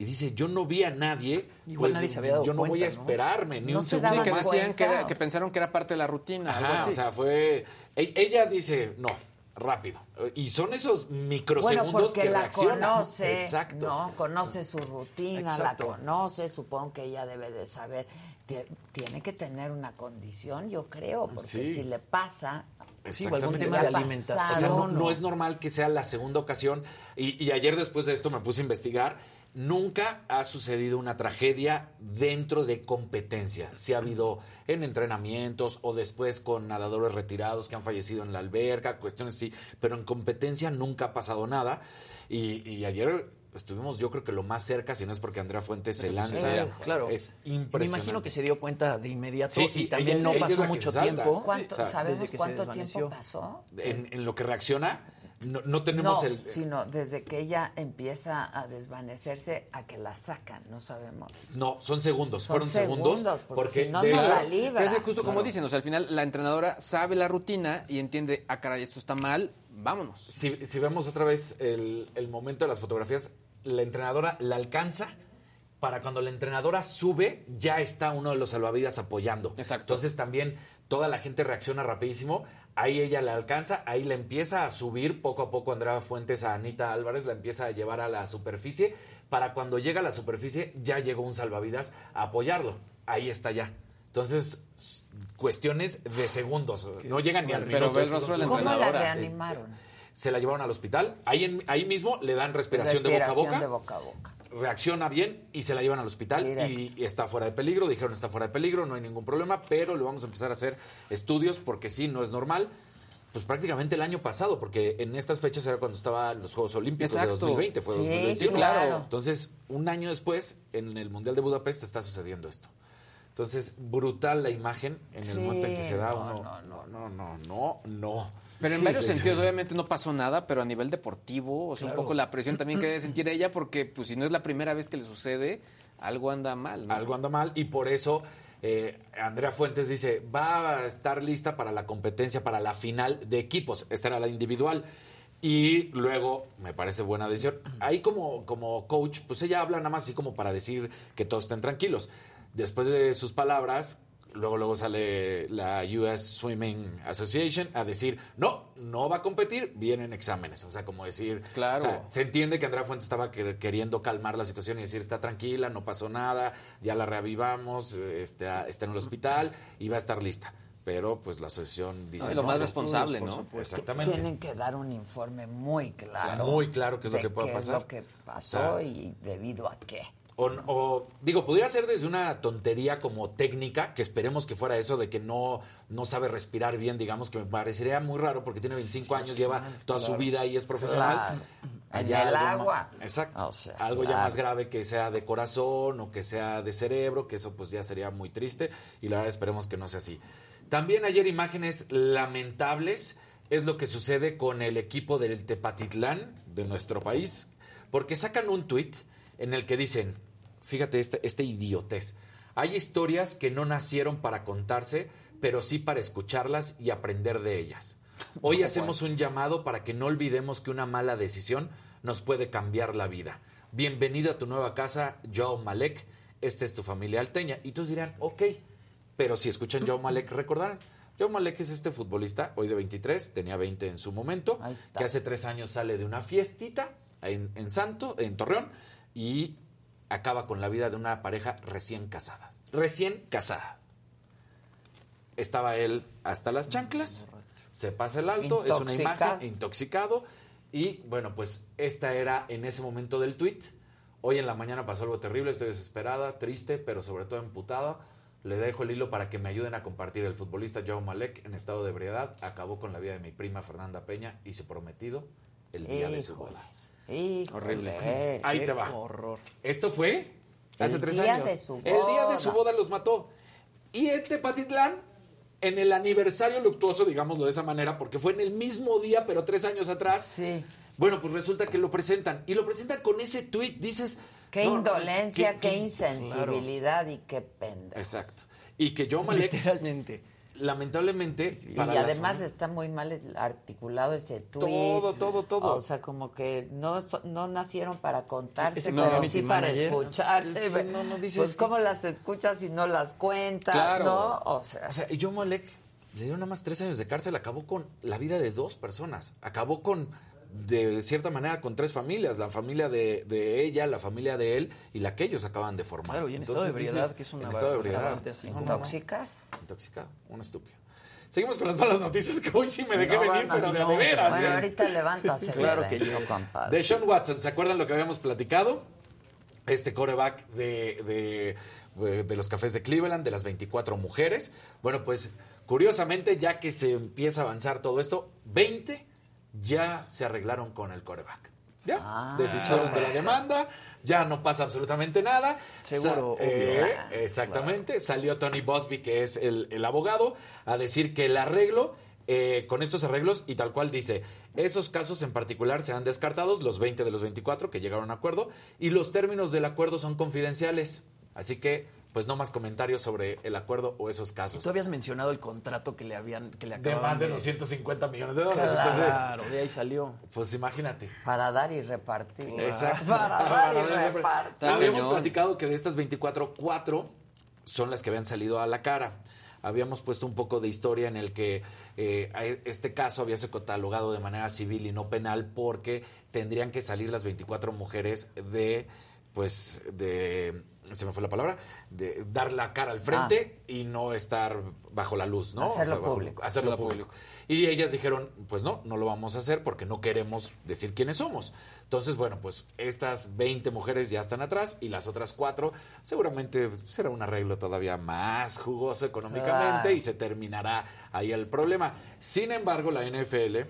Y dice, yo no vi a nadie, Igual pues, nadie se había dado yo no voy a ¿no? esperarme ni No un se segundo que decían que, era- que pensaron que era parte de la rutina. algo Ajá, así. o sea, fue... e- Ella dice, no, rápido. Y son esos Bueno, microsegundos porque que la reaccionan. conoce, Exacto. ¿no? Conoce su rutina, Exacto. la conoce, supongo que ella debe de saber. Tie- Tiene que tener una condición, yo creo, porque Sí. si le pasa... Exactamente. le ha pasado, O sea, no, no es normal que sea la segunda ocasión. Y, y ayer después de esto me puse a investigar. Nunca ha sucedido una tragedia dentro de competencia. Sí ha habido en entrenamientos o después con nadadores retirados que han fallecido en la alberca, cuestiones así. Pero en competencia nunca ha pasado nada. Y, y ayer estuvimos, yo creo que lo más cerca, si no es porque Andrea Fuentes se lanza. claro. Es Me impresionante. imagino que se dio cuenta de inmediato Sí, sí, y también ella- no pasó mucho tiempo. ¿Cuánto, Sí, o sea, ¿Sabemos cuánto tiempo pasó? En, en lo que reacciona, no, no tenemos no, el... sino desde que ella empieza a desvanecerse a que la sacan, no sabemos. No, son segundos, Son fueron segundos. segundos, porque porque si no, de no hecho- la libra. Pero es justo como Claro. dicen, o sea, al final la entrenadora sabe la rutina y entiende, ah, caray, esto está mal, vámonos. Si, si vemos otra vez el, el momento de las fotografías, la entrenadora la alcanza. Para cuando la entrenadora sube, ya está uno de los salvavidas apoyando. Exacto. Entonces también toda la gente reacciona rapidísimo. Ahí ella la alcanza, ahí la empieza a subir poco a poco Andrea Fuentes a Anita Álvarez, la empieza a llevar a la superficie. Para cuando llega a la superficie, ya llegó un salvavidas a apoyarlo. Ahí está ya. Entonces, cuestiones de segundos. No llegan ni al Pero minuto. de son la ¿Cómo la reanimaron? se la llevaron al hospital. Ahí, en- ahí mismo le dan respiración, Respiración de boca a de boca. boca a boca. Reacciona bien y se la llevan al hospital y, Directo. y está fuera de peligro. Dijeron está fuera de peligro, no hay ningún problema, pero le vamos a empezar a hacer estudios porque sí, no es normal. Pues prácticamente el año pasado, porque en estas fechas era cuando estaban los Juegos Olímpicos Exacto. de 2020, fue Sí, 2021. claro. Entonces, un año después, en el Mundial de Budapest está sucediendo esto. Entonces, brutal la imagen en el momento en que se da no, uno. No, no, no, no, no. Pero en Sí, varios sentidos, sí. obviamente no pasó nada, pero a nivel deportivo, o sea, Claro. un poco la presión también que debe sentir ella, porque pues si no es la primera vez que le sucede, algo anda mal. ¿no? algo anda mal y por eso eh, Andrea Fuentes dice, va a estar lista para la competencia, para la final de equipos. Esta era la individual. Y luego, me parece buena decisión. Ahí como, como coach, pues ella habla nada más así como para decir que todos estén tranquilos. Después de sus palabras, luego, luego sale la US Swimming Association a decir, no, no va a competir, vienen exámenes. O sea, como decir, Claro. o sea, se entiende que Andrea Fuentes estaba quer- queriendo calmar la situación y decir, está tranquila, no pasó nada, ya la reavivamos, está, está en el hospital y va a estar lista. Pero pues la asociación dice... Sí, lo no, más no, responsable, ¿no? supuesto. Exactamente. Tienen que dar un informe muy claro. Muy claro qué es lo que puede qué pasar. es lo que pasó O sea, y debido a qué. O, o, digo, podría ser desde una tontería como técnica, que esperemos que fuera eso de que no, no sabe respirar bien, digamos, que me parecería muy raro porque tiene 25 años, lleva toda su vida y es profesional. Claro. En el agua. exacto. O sea, algo ya más grave que sea de corazón o que sea de cerebro, que eso pues ya sería muy triste y la verdad esperemos que no sea así. También ayer imágenes lamentables es lo que sucede con el equipo del Tepatitlán de nuestro país, porque sacan un tuit en el que dicen, fíjate este, este idiotez, hay historias que no nacieron para contarse, pero sí para escucharlas y aprender de ellas. Hoy hacemos un llamado para que no olvidemos que una mala decisión nos puede cambiar la vida. Bienvenido a tu nueva casa, Joe Malek. Esta es tu familia alteña. Y todos dirán, ok, pero si escuchan Joe Malek, recordarán. Joe Malek es este futbolista, hoy de 23, tenía 20 en su momento, que hace tres años sale de una fiestita en, en Santo, en Torreón, y acaba con la vida de una pareja recién casada. Recién casada. Estaba él hasta las chanclas, se pasa el alto, es una imagen intoxicado, y bueno, pues esta era en ese momento del tweet. Hoy en la mañana pasó algo terrible, estoy desesperada, triste, pero sobre todo emputada. Le dejo el hilo para que me ayuden a compartir. El futbolista Joe Malek, en estado de ebriedad, acabó con la vida de mi prima Fernanda Peña y su prometido el día de su boda. Híjole. Horrible. Ahí Qué te va. horror. Esto fue hace El tres día años. de su El día de su boda los mató. Y en Tepatitlán, en el aniversario luctuoso, digámoslo de esa manera, porque fue en el mismo día, pero tres años atrás. Sí. Bueno, pues resulta que lo presentan. Y lo presentan con ese tweet. Dices. Qué no, indolencia, qué- qué, qué- insensibilidad y qué penda. Exacto. Y que Joe Malek, Literalmente. Lamentablemente. Y para además está muy mal articulado ese tweet. Todo, todo, todo. O sea, como que no, no nacieron para contarse, pero sí para escucharse. Sí, no, no dices pues que- cómo las escuchas y no las cuentas, Claro. ¿no? O sea, O sea, y Joe Malek le dieron nada más tres años de cárcel, acabó con la vida de dos personas. Acabó con, de cierta manera, con tres familias. La familia de, de ella, la familia de él y la que ellos acaban de formar. Claro, y en estado de Entonces ebriedad, dices, que es una En estado de ebriedad. intoxicas. Intoxicado, un estúpido. Seguimos con las malas noticias que hoy sí me dejé No venir, pero de, no, de veras. Bueno, ¿eh? ahorita levantas el Claro que yes. compadre. De Sean Watson, ¿se acuerdan lo que habíamos platicado? Este coreback de, de, de los cafés de Cleveland, de las 24 mujeres. Bueno, pues curiosamente, ya que se empieza a avanzar todo esto, 20 ya se arreglaron con el coreback. Ya, Ah. desistieron de la demanda, ya no pasa absolutamente nada. Seguro, Sa- eh, exactamente. Salió Tony Bosby, que es el, el abogado, a decir que el arreglo, eh, con estos arreglos, y tal cual dice, esos casos en particular serán descartados, los 20 de los 24 que llegaron a acuerdo, y los términos del acuerdo son confidenciales. Así que, pues no más comentarios sobre el acuerdo o esos Y casos. tú habías mencionado el contrato que le habían que le De más de 250 millones de dólares. Claro. Entonces, Claro, de ahí salió. pues imagínate. Para dar y repartir. Exacto. Para dar y repartir. Habíamos cañón. platicado que de estas 24, cuatro son las que habían salido a la cara. Habíamos puesto un poco de historia en el que eh, a- este caso había sido catalogado de manera civil y no penal porque tendrían que salir las 24 mujeres de, pues, de, se me fue la palabra, de dar la cara al frente y no estar bajo la luz, ¿no? Hacerlo público. hacerlo Hacerlo público. Y ellas dijeron, pues no, no lo vamos a hacer porque no queremos decir quiénes somos. Entonces, bueno, pues estas 20 mujeres ya están atrás y las otras cuatro seguramente será un arreglo todavía más jugoso económicamente Claro. y se terminará ahí el problema. Sin embargo, la NFL,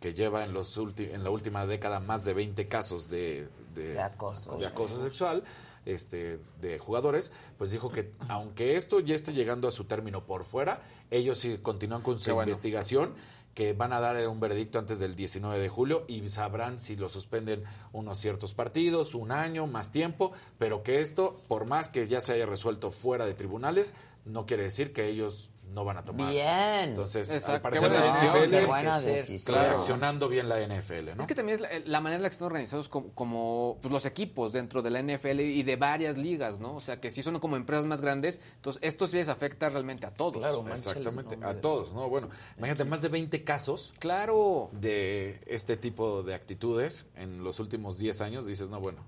que lleva en, los en la última década más de 20 casos de, de- De acoso. de acoso sexual, este, de jugadores, pues dijo que aunque esto ya esté llegando a su término por fuera, ellos sí continúan con su bueno. investigación, que van a dar un veredicto antes del 19 de julio y sabrán si lo suspenden unos ciertos partidos, un año, más tiempo, pero que esto, por más que ya se haya resuelto fuera de tribunales, no quiere decir que ellos no van a tomar. Bien. Entonces, Exacto. al parecer Qué la buena decisión. Qué buena Tiene que ser, decisión. claro. reaccionando bien la NFL, ¿no? Es que también es la, la manera en la que están organizados como, como, pues, los equipos dentro de la NFL y de varias ligas, ¿no? O sea, que si son como empresas más grandes, entonces esto sí les afecta realmente a todos. Claro, Exactamente, a todos, ¿no? Bueno, imagínate, más de 20 casos Claro. de este tipo de actitudes en los últimos 10 años, dices, no, bueno,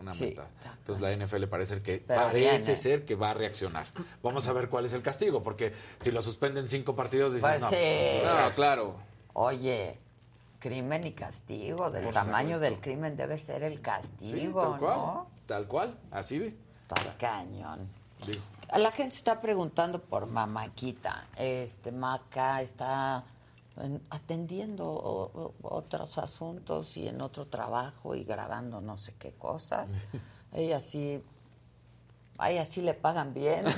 una Sí, meta. Entonces la NFL parece que Pero parece ser que va a reaccionar. Vamos a ver cuál es el castigo, porque si lo suspenden cinco partidos, dices, Pues no. sí. No, claro. Oye, crimen y castigo. Del Por tamaño supuesto. del crimen debe ser el sí, castigo, tal cual, ¿no? tal cual, así de, Está cañón. digo. La gente está preguntando por Mamaquita. Este, Maca está en- atendiendo o- o- otros asuntos y en otro trabajo y grabando no sé qué cosas. Ella sí, a ella sí le pagan bien.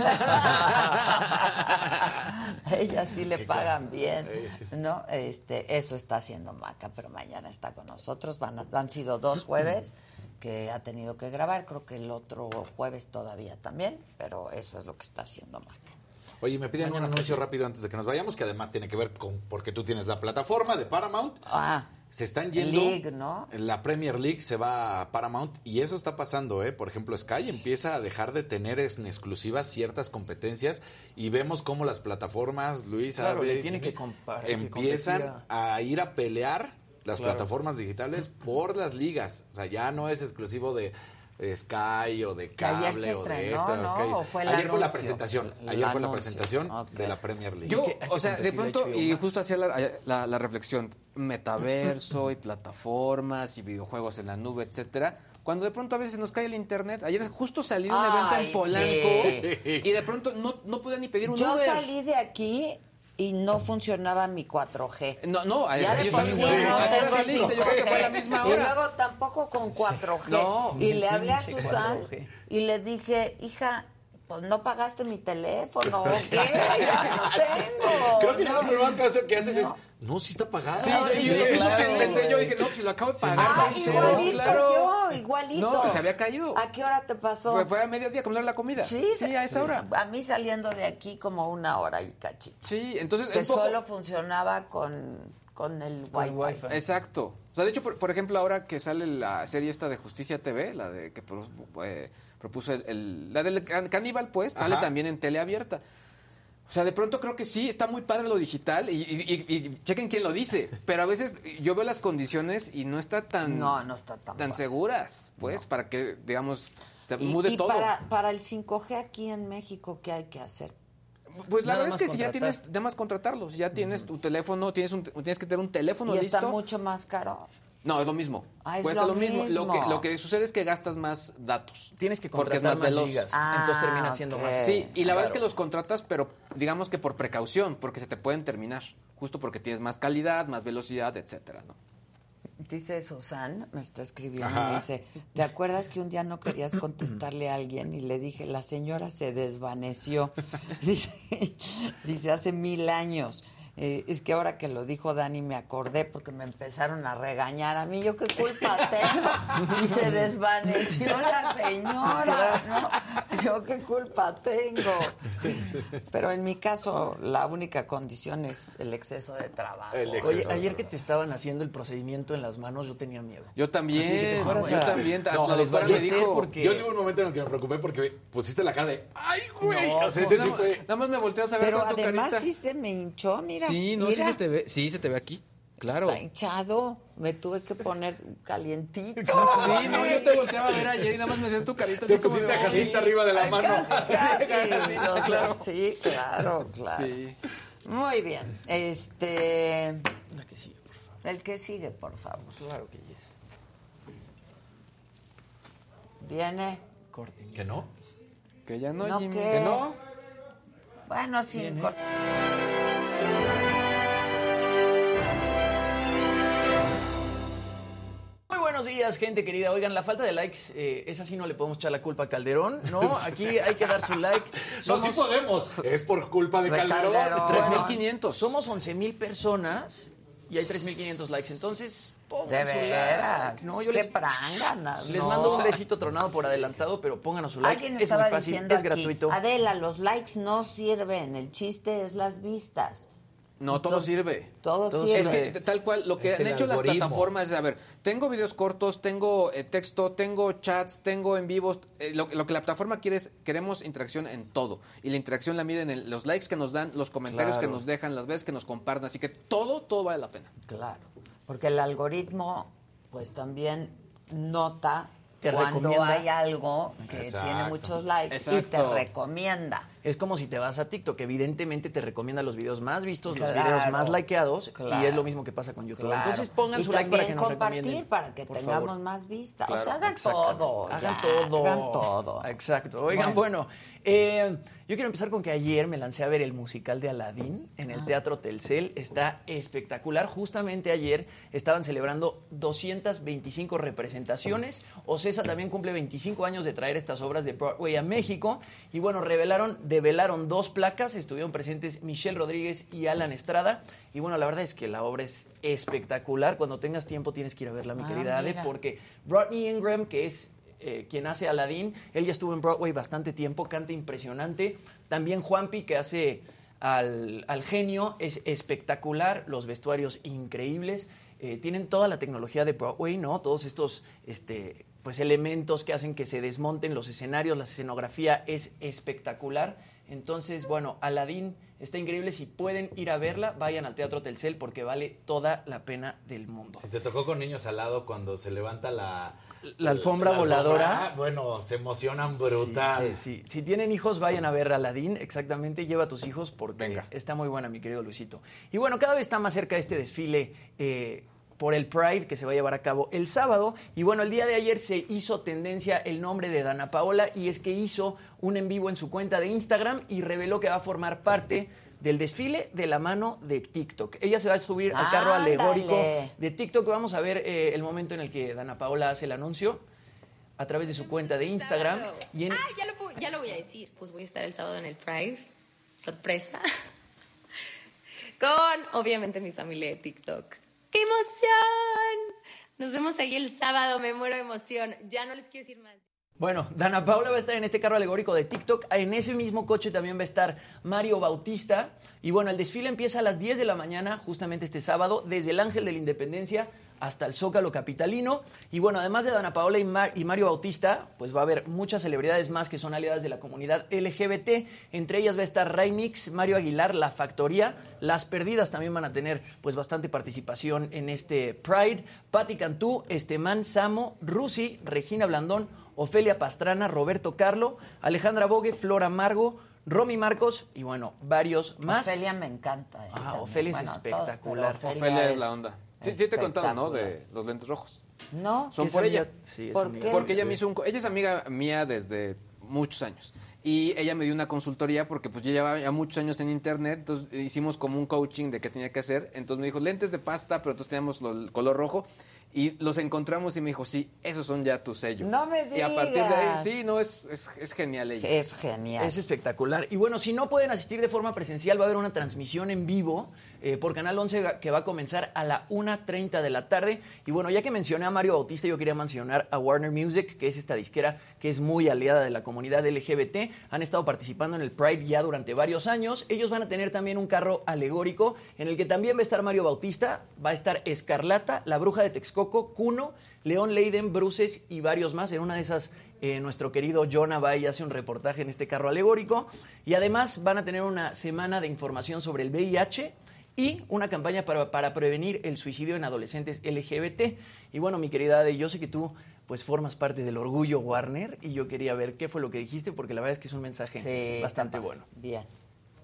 ella sí le pagan bien. No, este, eso está haciendo Maca, pero mañana está con nosotros. Van a- han sido dos jueves que ha tenido que grabar. Creo que el otro jueves todavía también, pero eso es lo que está haciendo Maca. Oye, me piden un Mañana anuncio rápido antes de que nos vayamos, que además tiene que ver con porque tú tienes la plataforma de Paramount. Ah, Se están yendo. League, ¿no? La Premier League se va a Paramount y eso está pasando, ¿eh? Por ejemplo, Sky empieza a dejar de tener en exclusivas ciertas competencias y vemos cómo las plataformas, Luis, Claro, le tiene que empiezan a ir a pelear las Claro. plataformas digitales por las ligas. O sea, ya no es exclusivo de Sky o de Que ayer cable o de esta. ¿no? ok. ¿O fue el ayer fue la presentación. Ayer fue la presentación de la Premier League. Yo, o sea, de pronto, y justo hacía la, la- la reflexión, metaverso y plataformas y videojuegos en la nube, etcétera. Cuando de pronto a veces nos cae el internet, ayer justo salí de un evento en Polanco sí. y de pronto no, no podía ni pedir un Yo Uber. salí de aquí y no funcionaba mi 4G. No, no, a esa- yo también sí salí. no ¿A qué hora tengo saliste? Yo creo que fue a la 5G. misma Y hora. luego tampoco con 4G. No. y le hablé a Susan 4G. y le dije, hija, pues no pagaste mi teléfono, ¿o qué? No tengo. Creo que ya no. lo primero caso que haces es, no, sí está pagada. Sí, No, yo, claro, pensé, yo dije, no, pues lo acabo de pagar. Ah, sí, igualito claro. yo, igualito. No, se había caído. ¿A qué hora te pasó? Fue, fue a mediodía comer la comida. Sí, sí, a esa hora. A mí saliendo de aquí como una hora y cachito. Sí, entonces Que poco- solo funcionaba con, con el wifi. Exacto. O sea, de hecho, por, por ejemplo, ahora que sale la serie esta de Justicia TV, la de que pro- eh, propuso el, el- la del can- caníbal, pues, sale Ajá. también en teleabierta. O sea, de pronto creo que sí, está muy padre lo digital y, y- y- y chequen quién lo dice, pero a veces yo veo las condiciones y no está tan, No, no está tan padre. seguras, pues, para que, digamos, se Y, mude y todo. para, para el 5G aquí en México, ¿qué hay que hacer? Pues la Nada verdad es que si ya tienes, nada más contratarlos, ya tienes tu teléfono, tienes, un, tienes que tener un teléfono y listo. está mucho más caro. No, es lo mismo. Ah, es Cuesta lo lo, mismo. Lo, que, lo que sucede es que gastas más datos. Tienes que Porque es contratar más más, veloz. gigas. Ah, entonces termina siendo ok. más. Sí, y la verdad es que los contratas, pero digamos que por precaución, porque se te pueden terminar. Justo porque tienes más calidad, más velocidad, etcétera, ¿no? Dice Susan, me está escribiendo, Ajá. me dice, ¿te acuerdas que un día no querías contestarle a alguien? Y le dije, la señora se desvaneció. Dice, dice hace mil años. Eh, es que ahora que lo dijo Dani me acordé porque me empezaron a regañar a mí. ¿Yo qué culpa tengo? Si se desvaneció la señora, ¿no? ¿Yo qué culpa tengo? Pero en mi caso, la única condición es el exceso de trabajo. El exceso. Oye, ayer que te estaban haciendo el procedimiento en las manos, yo tenía miedo. Yo también, yo a- también. No, hasta la doctora me dijo... porque- Yo sí hubo un momento en el que me preocupé porque pusiste la cara de, ¡ay, güey! No, o sea, Nada sí más- fue... Nada más me volteas a ver Pero con tu además carita. sí se me hinchó, mira. Sí, no, sí mira. se te ve, sí se te ve aquí. Claro. Está hinchado. Me tuve que poner calientito. Sí, no, yo te volteaba a ver ayer y nada más me hacías tu carita. Te así como pusiste a Jacinta Sí. arriba de la mano. Casi, casi, Sí, claro. sí, claro, claro. Sí. Muy bien. Este. La que sigue, por favor. El que sigue, por favor. Claro que yes. Viene. Corte. ¿Que no? Que ya no, ¿No Jimmy. qué? Que no. Bueno, sí. Viene. Días, gente querida. Oigan, la falta de likes, eh, esa sí no le podemos echar la culpa a Calderón, ¿no? Aquí hay que dar su like. No, sí podemos. Es por culpa de, De Calderón. Calderón. 3500. Somos 11 mil personas y hay 3.500 likes. Entonces, pongan De su veras. like. No, yo Qué les, pranganas. les no. mando un besito tronado por adelantado, pero pónganos su like. Alguien es estaba muy fácil, diciendo es aquí, gratuito. Adela, los likes no sirven. El chiste es las vistas. No, todo sirve. Todo, Todo sirve. Es que tal cual, lo que Es han hecho las plataformas es, a ver, tengo videos cortos, tengo eh, texto, tengo chats, tengo en vivos. eh, lo, lo que la plataforma quiere es, queremos interacción en todo. Y la interacción la miden en los likes que nos dan, los comentarios Claro. que nos dejan, las veces que nos comparten. Así que todo, todo vale la pena. Claro, porque el algoritmo pues también nota Te cuando recomienda. hay algo que Exacto. tiene muchos likes y te recomienda. Es como si te vas a TikTok, evidentemente te recomienda los videos más vistos, los videos más likeados, Claro. y es lo mismo que pasa con YouTube. Claro. Entonces pongan y su like para que nos compartir recomienden. para que por tengamos favor. más vistas. o sea, hagan todo. Hagan ya, todo. Hagan todo. Exacto. Oigan, bueno, eh, yo quiero empezar con que ayer me lancé a ver el musical de Aladdin en Ah. el Teatro Telcel. Está espectacular. Justamente ayer estaban celebrando 225 representaciones. Ocesa también cumple 25 años de traer estas obras de Broadway a México. Y bueno, revelaron, develaron dos placas. Estuvieron presentes Michelle Rodríguez y Alan Estrada. Y bueno, la verdad es que la obra es espectacular. Cuando tengas tiempo tienes que ir a verla, mi Ah, querida Ale, mira. porque Rodney Ingram, que es eh, quien hace Aladdin. Él ya estuvo en Broadway bastante tiempo, canta impresionante. También Juanpi, que hace al, genio, es espectacular, los vestuarios increíbles. Eh, tienen toda la tecnología de Broadway, ¿no? Todos estos este, pues, elementos que hacen que se desmonten los escenarios, la escenografía es espectacular. Entonces, bueno, Aladdin Está increíble. Si pueden ir a verla, vayan al Teatro Telcel porque vale toda la pena del mundo. Si te tocó con niños al lado cuando se levanta la... La alfombra voladora. bueno, se emocionan brutal. Sí, sí, sí. Si tienen hijos, vayan a ver Aladdin. Exactamente, lleva a tus hijos porque está muy buena, mi querido Luisito. Y bueno, cada vez está más cerca este desfile eh, por el Pride que se va a llevar a cabo el sábado. Y bueno, el día de ayer se hizo tendencia el nombre de Dana Paola y es que hizo un en vivo en su cuenta de Instagram y reveló que va a formar parte del desfile de la mano de TikTok. Ella se va a subir al carro Ándale. alegórico de TikTok. Vamos a ver eh, el momento en el que Dana Paola hace el anuncio a través de su cuenta de Instagram. Y en- Ah, ya lo, puedo- ya lo voy a decir. Pues voy a estar el sábado en el Pride. Sorpresa. Con, obviamente, mi familia de TikTok. ¡Qué emoción! Nos vemos ahí el sábado, me muero de emoción. Ya no les quiero decir más. Bueno, Dana Paula va a estar en este carro alegórico de TikTok. En ese mismo coche también va a estar Mario Bautista. Y bueno, el desfile empieza a las 10 de la mañana, justamente este sábado, desde el Ángel de la Independencia hasta el Zócalo Capitalino. Y bueno, además de Dana Paola y, Mar- y Mario Bautista, pues va a haber muchas celebridades más que son aliadas de la comunidad LGBT. Entre ellas va a estar Raimix, Mario Aguilar, La Factoría. Las Perdidas también van a tener pues bastante participación en este Pride. Patti Cantú, Estemán Samo, Rusi, Regina Blandón, Ofelia Pastrana, Roberto Carlo, Alejandra Bogue, Flora Margo, Romy Marcos y bueno, varios más. Ofelia me encanta. eh, Ah. Ofelia es Bueno, todo, espectacular. pero Ofelia es la onda. Sí, sí te he contado, ¿no? De los lentes rojos. No. Son Es por amiga- ella. sí, es ¿Por amiga. qué? Porque ella Sí. me hizo un... Ella es amiga mía desde muchos años. Y ella me dio una consultoría porque pues yo llevaba ya muchos años en internet, entonces hicimos como un coaching de qué tenía que hacer. Entonces me dijo, lentes de pasta, pero entonces teníamos lo- el color rojo. Y los encontramos y me dijo, sí, esos son ya tu sello. No me Y a partir de ahí, digas. sí, no, es, es, es genial ella. Es genial. Es espectacular. Y bueno, si no pueden asistir de forma presencial, va a haber una transmisión en vivo eh, por Canal 11 ga- que va a comenzar a la 1.30 de la tarde. Y bueno, ya que mencioné a Mario Bautista, yo quería mencionar a Warner Music, que es esta disquera que es muy aliada de la comunidad LGBT. Han estado participando en el Pride ya durante varios años. Ellos van a tener también un carro alegórico en el que también va a estar Mario Bautista, va a estar Escarlata, la Bruja de Texcoco, Cuno, León Leiden, Bruces y varios más. En una de esas, eh, nuestro querido Jonah va y hace un reportaje en este carro alegórico. Y además van a tener una semana de información sobre el VIH y una campaña para, para prevenir el suicidio en adolescentes LGBT. Y bueno, mi querida Ade, yo sé que tú pues formas parte del orgullo Warner y yo quería ver qué fue lo que dijiste porque la verdad es que es un mensaje Sí, bastante bueno. Bien.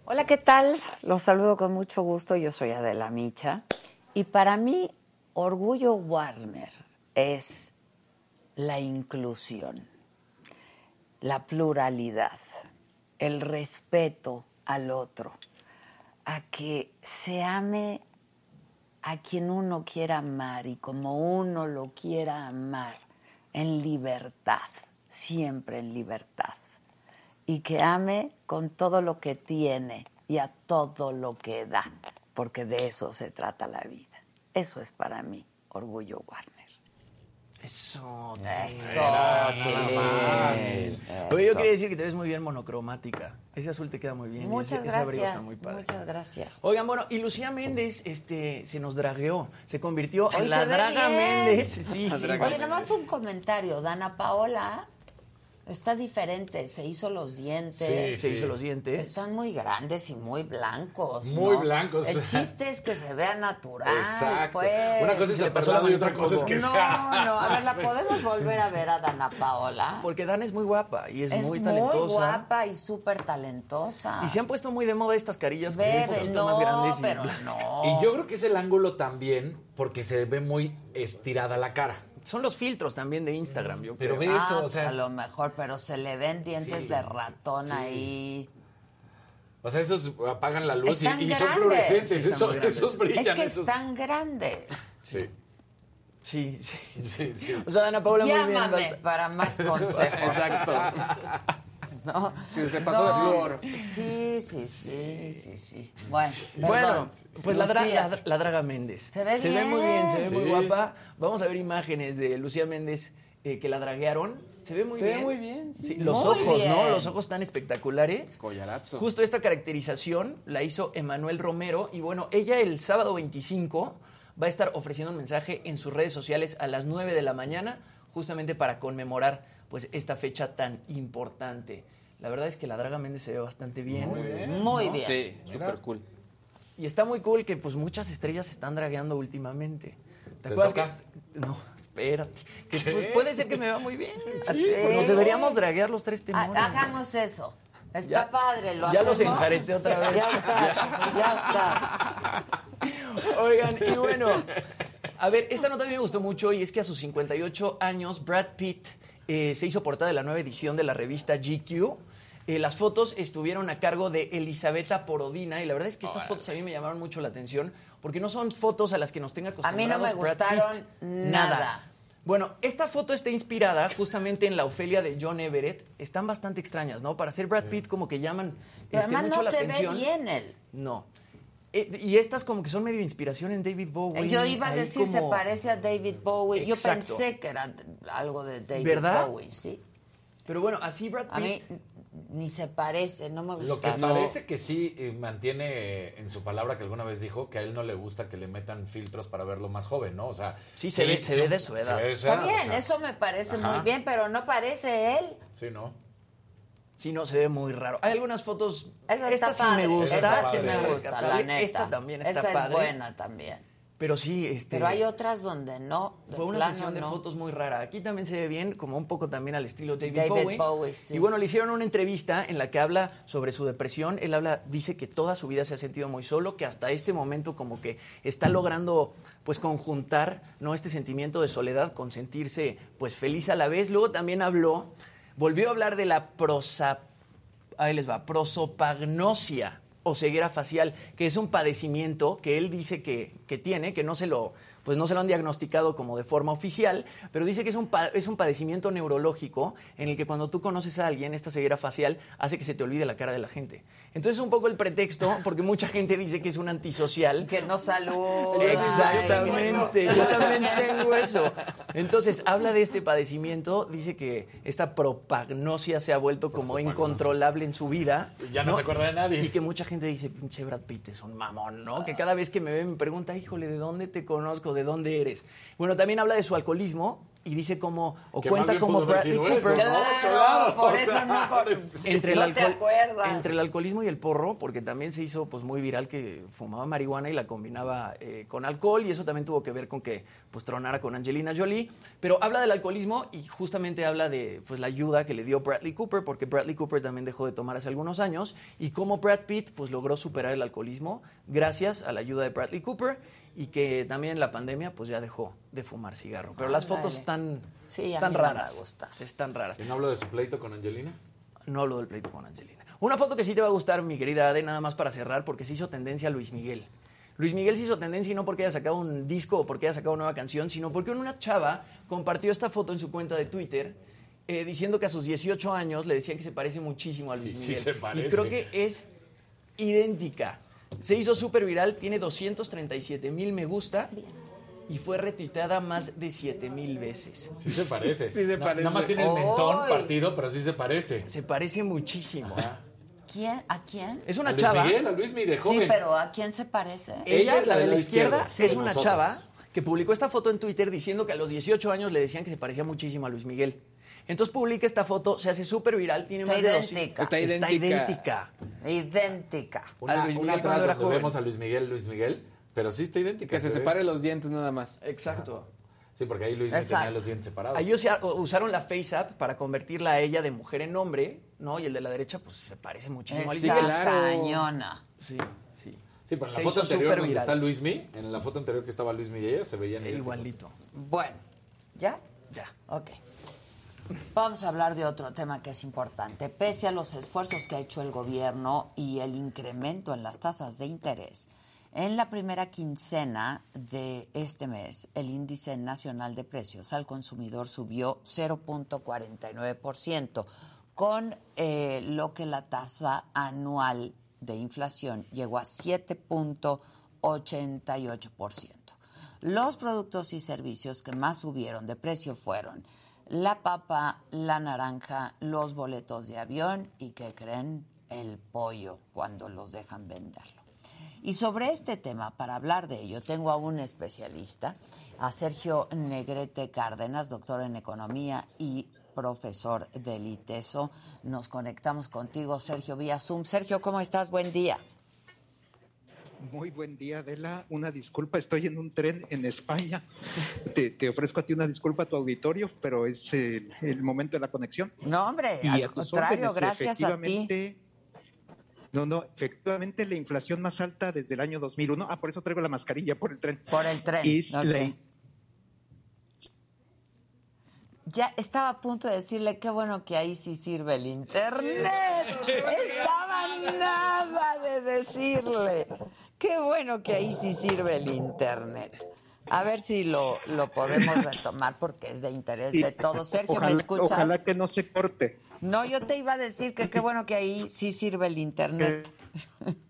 Hola, ¿qué tal? Los saludo con mucho gusto. Yo soy Adela Micha. Y para mí, Orgullo Warner es la inclusión, la pluralidad, el respeto al otro, a que se ame a quien uno quiera amar y como uno lo quiera amar, en libertad, siempre en libertad y que ame con todo lo que tiene y a todo lo que da, porque de eso se trata la vida. Eso es para mí orgullo Warner. Eso, Eso. Tilín. Oye, yo quería decir que te ves muy bien monocromática. Ese azul te queda muy bien. Muchas ese, gracias. está muy padre. Muchas gracias. Oigan, bueno, y Lucía Méndez este, se nos dragueó. Se convirtió Hoy en la se Draga bien. Méndez. Sí, sí. Oye, nada más un comentario. Dana Paola está diferente. Se hizo los dientes. Sí, se hizo los dientes. Están muy grandes y muy blancos. Muy ¿no? blancos. El chiste es que se vea natural. Exacto. Pues. Una cosa es el pasó y otra cosa es que No, sea. no, a ver, ¿la podemos volver a ver a Dana Paola? Porque Dana es muy guapa y es, Es muy muy talentosa. guapa y súper talentosa. Y se han puesto muy de moda estas carillas que Bebe, son un poquito no, más grandes. y pero no. Y yo creo que es el ángulo también porque se ve muy estirada la cara. Son los filtros también de Instagram, yo Pero creo. ve Ah, eso, o pues sea. a lo mejor, pero se le ven dientes Sí, de ratón sí. ahí. O sea, esos apagan la luz y, Están y son fluorescentes. Sí, esos, esos brillan. Es que esos. están grandes. Sí, Sí, sí. sí, sí. O sea, muy bien. Llámame para más consejos. Exacto. ¿No? Sí, se pasó de flor. Sí, sí, sí, sí, sí. Bueno, Bueno, pues la, dra- Lucía, la, la Draga Méndez. Se ve muy bien, se ve Sí. muy guapa. Vamos a ver imágenes de Lucía Méndez eh, que la draguearon. Se ve muy Se ve bien. muy bien, sí. los Muy ojos, ¿no? bien. Los ojos están espectaculares. Collarazo. Justo esta caracterización la hizo Emanuel Romero y bueno, ella el sábado 25 va a estar ofreciendo un mensaje en sus redes sociales a las 9 de la mañana justamente para conmemorar pues esta fecha tan importante. La verdad es que la Draga Méndez se ve bastante bien. Muy bien. Muy bien. Sí, súper cool. Y está muy cool que pues muchas estrellas se están dragueando últimamente. ¿Te acuerdas toca? que- No, espérate. Pues, puede ser que me vea muy bien. Sí. Así, pues, nos deberíamos draguear los tres Ha- temores. Hagamos eso. Está Ya- padre, lo ya los enjareté otra vez. Ya estás, ya estás. Oigan, y bueno, a ver, esta nota a mí me gustó mucho y es que a sus 58 años Brad Pitt eh, se hizo portada de la nueva edición de la revista GQ. Eh, las fotos estuvieron a cargo de Elisabetta Porodina y la verdad es que estas fotos a mí me llamaron mucho la atención porque no son fotos a las que nos tenga A mí no acostumbrados me Brad gustaron Pitt. nada. Bueno, esta foto está inspirada justamente en la Ofelia de John Everett. Están bastante extrañas, ¿no? Para ser Brad Pitt como que llaman Pero este, además mucho no la se atención. ve bien él. No. Eh, y estas como que son medio inspiración en David Bowie. Yo iba a decir, se parece a David Bowie. Yo pensé que era algo de David ¿Verdad? Bowie, sí. Pero bueno, así Brad Pitt. A mí ni se parece, no me gusta. Lo que parece que sí eh, mantiene en su palabra que alguna vez dijo que a él no le gusta que le metan filtros para verlo más joven, ¿no? O sea, Sí, se ve- se ve de su se edad. ve de su Está bien, o sea, eso me parece ajá. muy bien, pero no parece él. Sí, ¿no? Sí, no, se ve muy raro. Hay algunas fotos. Esta sí padre, me gusta. esa sí esta me gusta, la neta. Esta también está Esa padre. es buena también. Pero sí, este. Pero hay otras donde no. Fue una sesión de no. fotos muy rara. Aquí también se ve bien, como un poco también al estilo David, David Bowie. Bowie, sí. Y bueno, le hicieron una entrevista en la que habla sobre su depresión. Él habla, dice que toda su vida se ha sentido muy solo, que hasta este momento como que está logrando pues conjuntar no este sentimiento de soledad con sentirse pues feliz a la vez. Luego también habló, volvió a hablar de la prosa, ahí les va, prosopagnosia o ceguera facial, que es un padecimiento que él dice que, que tiene, que no se lo pues no se lo han diagnosticado como de forma oficial, pero dice que es un, es un padecimiento neurológico en el que cuando tú conoces a alguien, esta ceguera facial hace que se te olvide la cara de la gente. Entonces es un poco el pretexto, porque mucha gente dice que es un antisocial. Que no saluda. Exactamente, yo también tengo eso. Entonces, habla de este padecimiento, dice que esta propagnosia se ha vuelto como incontrolable en su vida. Ya no se acuerda de nadie. Y que mucha gente dice, pinche Brad Pitt es un mamón, ¿no? Que cada vez que me ve me pregunta, híjole, ¿de dónde te conozco? ¿De dónde eres? Bueno, también habla de su alcoholismo y dice cómo, o Que cuenta como Bradley Cooper. eso, ¿no? Claro, Claro, por eso sea, no, con- entre el no te alcohol, acuerdas. entre el alcoholismo y el porro, porque también se hizo pues muy viral que fumaba marihuana y la combinaba eh, con alcohol y eso también tuvo que ver con que pues tronara con Angelina Jolie, pero habla del alcoholismo y justamente habla de pues la ayuda que le dio Bradley Cooper, porque Bradley Cooper también dejó de tomar hace algunos años y cómo Brad Pitt pues logró superar el alcoholismo gracias a la ayuda de Bradley Cooper y que también en la pandemia pues ya dejó de fumar cigarro, pero las fotos están Sí, me raras, están raras. ¿Y no hablo de su pleito con Angelina? No hablo del pleito con Angelina. Una foto que sí te va a gustar, mi querida Ade, nada más para cerrar, porque se hizo tendencia a Luis Miguel. Luis Miguel se hizo tendencia y no porque haya sacado un disco o porque haya sacado una nueva canción, sino porque una chava compartió esta foto en su cuenta de Twitter eh, diciendo que a sus 18 años le decían que se parece muchísimo a Luis Y sí Miguel. se parece. Y creo que es idéntica. Se hizo súper viral, tiene 237 mil me gusta y fue retuiteada más de 7 mil veces. Sí se parece. Sí se parece. Nada más tiene el mentón Ay. partido, pero sí se parece. Se parece muchísimo. ¿Quién? ¿A quién? Es A una Luis chava. Miguel, a Luis Miguel joven. Sí, pero ¿a quién se parece? Ella, la de la izquierda, sí, es una nosotros. chava que publicó esta foto en Twitter diciendo que a los 18 años le decían que se parecía muchísimo a Luis Miguel. Entonces publica esta foto, se hace súper viral, tiene Está más de idéntica. 200 Está Está idéntica. idéntica. Idéntica. Una, a Luis una Miguel cuando atrás era joven. vemos a Luis Miguel, Luis Miguel, pero sí está idéntica. Que se ve. separen los dientes nada más. Exacto. Sí, porque ahí Luis Miguel Exacto. tenía los dientes separados. Ahí usa- usaron la Face App para convertirla a ella de mujer en hombre, ¿no? Y el de la derecha, pues se parece muchísimo a Luis Está Miguel. claro. cañona. Sí, sí. Sí, pero en la Se foto anterior donde viral. está Luis Mi, en la foto anterior que estaba Luis Mi y ella, se veían E idénticos. igualito. Bueno, ¿ya? Ya. Ok. Vamos a hablar de otro tema que es importante. Pese a los esfuerzos que ha hecho el gobierno y el incremento en las tasas de interés, en la primera quincena de este mes, el índice nacional de precios al consumidor subió 0.49%, con eh, lo que la tasa anual de inflación llegó a 7.88%. Los productos y servicios que más subieron de precio fueron la papa, la naranja, los boletos de avión y que creen el pollo cuando los dejan venderlo. Y sobre este tema, para hablar de ello, tengo a un especialista, a Sergio Negrete Cárdenas, doctor en economía y profesor del ITESO. Nos conectamos contigo, Sergio, vía Zoom. Sergio, ¿cómo estás? Buen día. Muy buen día, Adela. Una disculpa, estoy en un tren en España. Te, te ofrezco a ti una disculpa a tu auditorio, pero es el, el momento de la conexión. No, hombre, Y al contrario, órdenes, gracias a ti. efectivamente, No, no, efectivamente la inflación más alta desde el año 2001. Ah, por eso traigo la mascarilla por el tren. Por el tren. Es la- Ya estaba a punto de decirle qué bueno que ahí sí sirve el internet. Estaba nada de decirle. Qué bueno que ahí sí sirve el internet. A ver si lo, lo podemos retomar porque es de interés de todos. Sergio, ¿me escuchas? Ojalá que no se corte. No, yo te iba a decir que qué bueno que ahí sí sirve el internet.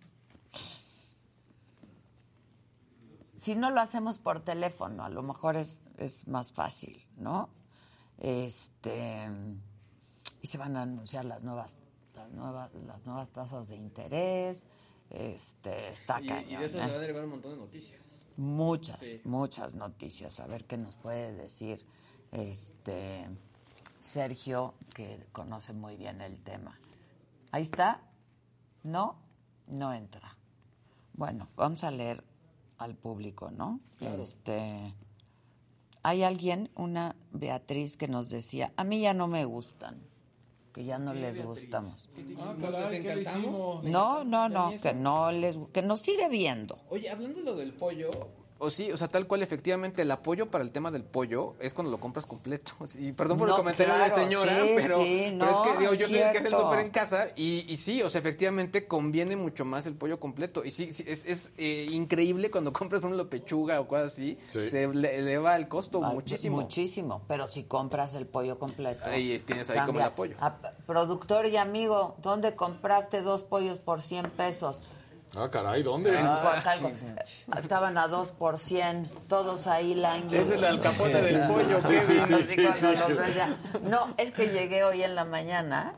si no lo hacemos por teléfono, a lo mejor es, es más fácil, ¿no? Este y se van a anunciar las nuevas las nuevas las nuevas tasas de interés. Este está Y, y cañón. de eso ¿eh? se va a derivar un montón de noticias. Muchas, Sí. muchas noticias. A ver qué nos puede decir este Sergio, que conoce muy bien el tema. Ahí está. ¿No? No entra. Bueno, vamos a leer al público, ¿no? Este hay alguien, una Beatriz que nos decía, a mí ya no me gustan, que ya no les gustamos. Ah. No, no, no, ¿Ni que no les que nos sigue viendo. Oye, hablando de lo del pollo. O sí, o sea, tal cual, efectivamente, el apoyo para el tema del pollo es cuando lo compras completo. Sí, perdón por No, el comentario claro, de señora, sí, pero, sí, pero es que digo, yo soy el que hace el súper en casa y, y sí, o sea, efectivamente conviene mucho más el pollo completo. Y sí, sí, es, es eh, increíble cuando compras, por ejemplo, pechuga o cosas así, Sí. se le- eleva el costo muchísimo. Muchísimo, pero si compras el pollo completo. Ahí es- tienes ahí como el apoyo. Ah, productor y amigo, ¿dónde compraste dos pollos por 100 pesos? Ah, caray, ¿dónde? En Coacalco. Estaban a dos por 100, todos ahí lánguidos. Es el alcapote del pollo, Sí, sí, sí. No, es que llegué hoy en la mañana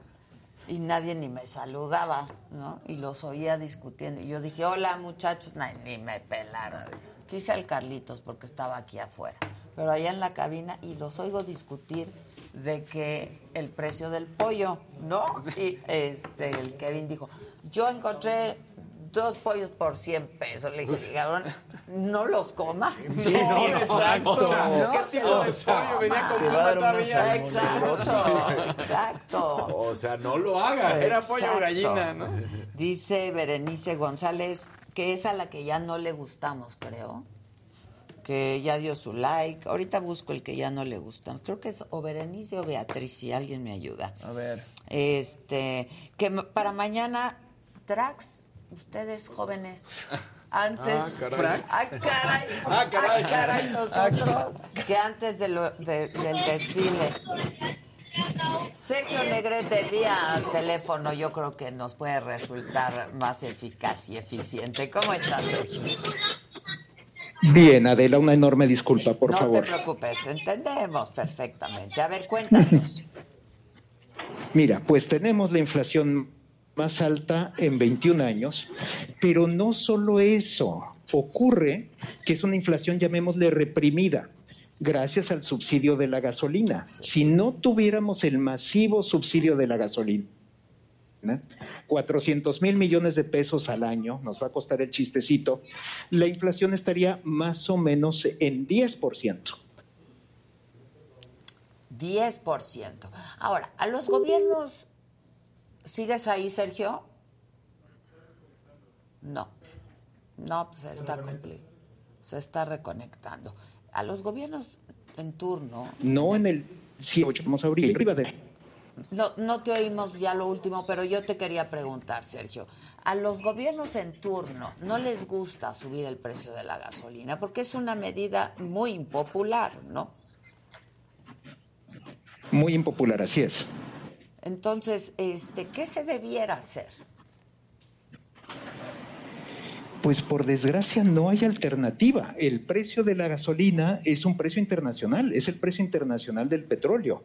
y nadie ni me saludaba, ¿no? Y los oía discutiendo. Y yo dije, hola muchachos, Nah, ni me pelaron. Quise al Carlitos porque estaba aquí afuera. Pero allá en la cabina y los oigo discutir de que el precio del pollo, ¿no? Y este, el Kevin dijo, yo encontré dos pollos por 100 pesos. Le dije, cabrón, no los comas. Sí, sí, exacto. O sea, ¿Qué no tipo los de pollo venía con Todavía. Exacto, exacto. O sea, no lo hagas. Era pollo Exacto. gallina, ¿no? Dice Berenice González que es a la que ya no le gustamos, creo. Que ya dio su like. Ahorita busco el que ya no le gustamos. Creo que es o Berenice o Beatriz, si alguien me ayuda. A ver. Este, que para mañana, Trax, ustedes jóvenes, antes. Ah, caray. Ah, caray. Ah, caray. Ah, caray, nosotros. Que antes de lo- de- del desfile. Sergio Negrete, vía teléfono, yo creo que nos puede resultar más eficaz y eficiente. ¿Cómo estás, Sergio? Bien, Adela, una enorme disculpa, por no favor. te preocupes, entendemos perfectamente. A ver, cuéntanos. Mira, pues tenemos la inflación más alta en 21 años, pero no solo eso, ocurre que es una inflación, llamémosle reprimida, gracias al subsidio de la gasolina. Si no tuviéramos el masivo subsidio de la gasolina, 400 mil millones de pesos al año, nos va a costar el chistecito, la inflación estaría más o menos en 10%. 10%. Ahora, ¿a los gobiernos sigues ahí, Sergio? No. No, pues se está compli- Se está reconectando. A los gobiernos en turno, No en el... Sí, vamos a abrir arriba de... no, no te oímos ya lo último, pero yo te quería preguntar, Sergio. A los gobiernos en turno no les gusta subir el precio de la gasolina porque es una medida muy impopular, ¿no? Muy impopular, así es. Entonces, este, ¿qué se debiera hacer? Pues por desgracia no hay alternativa. El precio de la gasolina es un precio internacional, es el precio internacional del petróleo.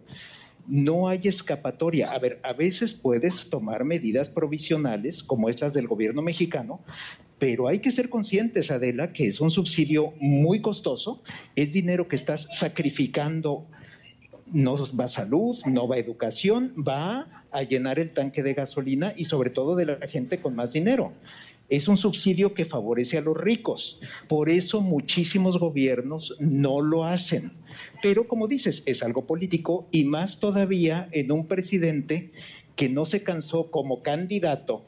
No hay escapatoria. A ver, a veces puedes tomar medidas provisionales, como estas del gobierno mexicano, pero hay que ser conscientes, Adela, que es un subsidio muy costoso, es dinero que estás sacrificando no va salud, no va educación, va a llenar el tanque de gasolina y sobre todo de la gente con más dinero. Es un subsidio que favorece a los ricos. Por eso muchísimos gobiernos no lo hacen. Pero como dices, es algo político y más todavía en un presidente que no se cansó como candidato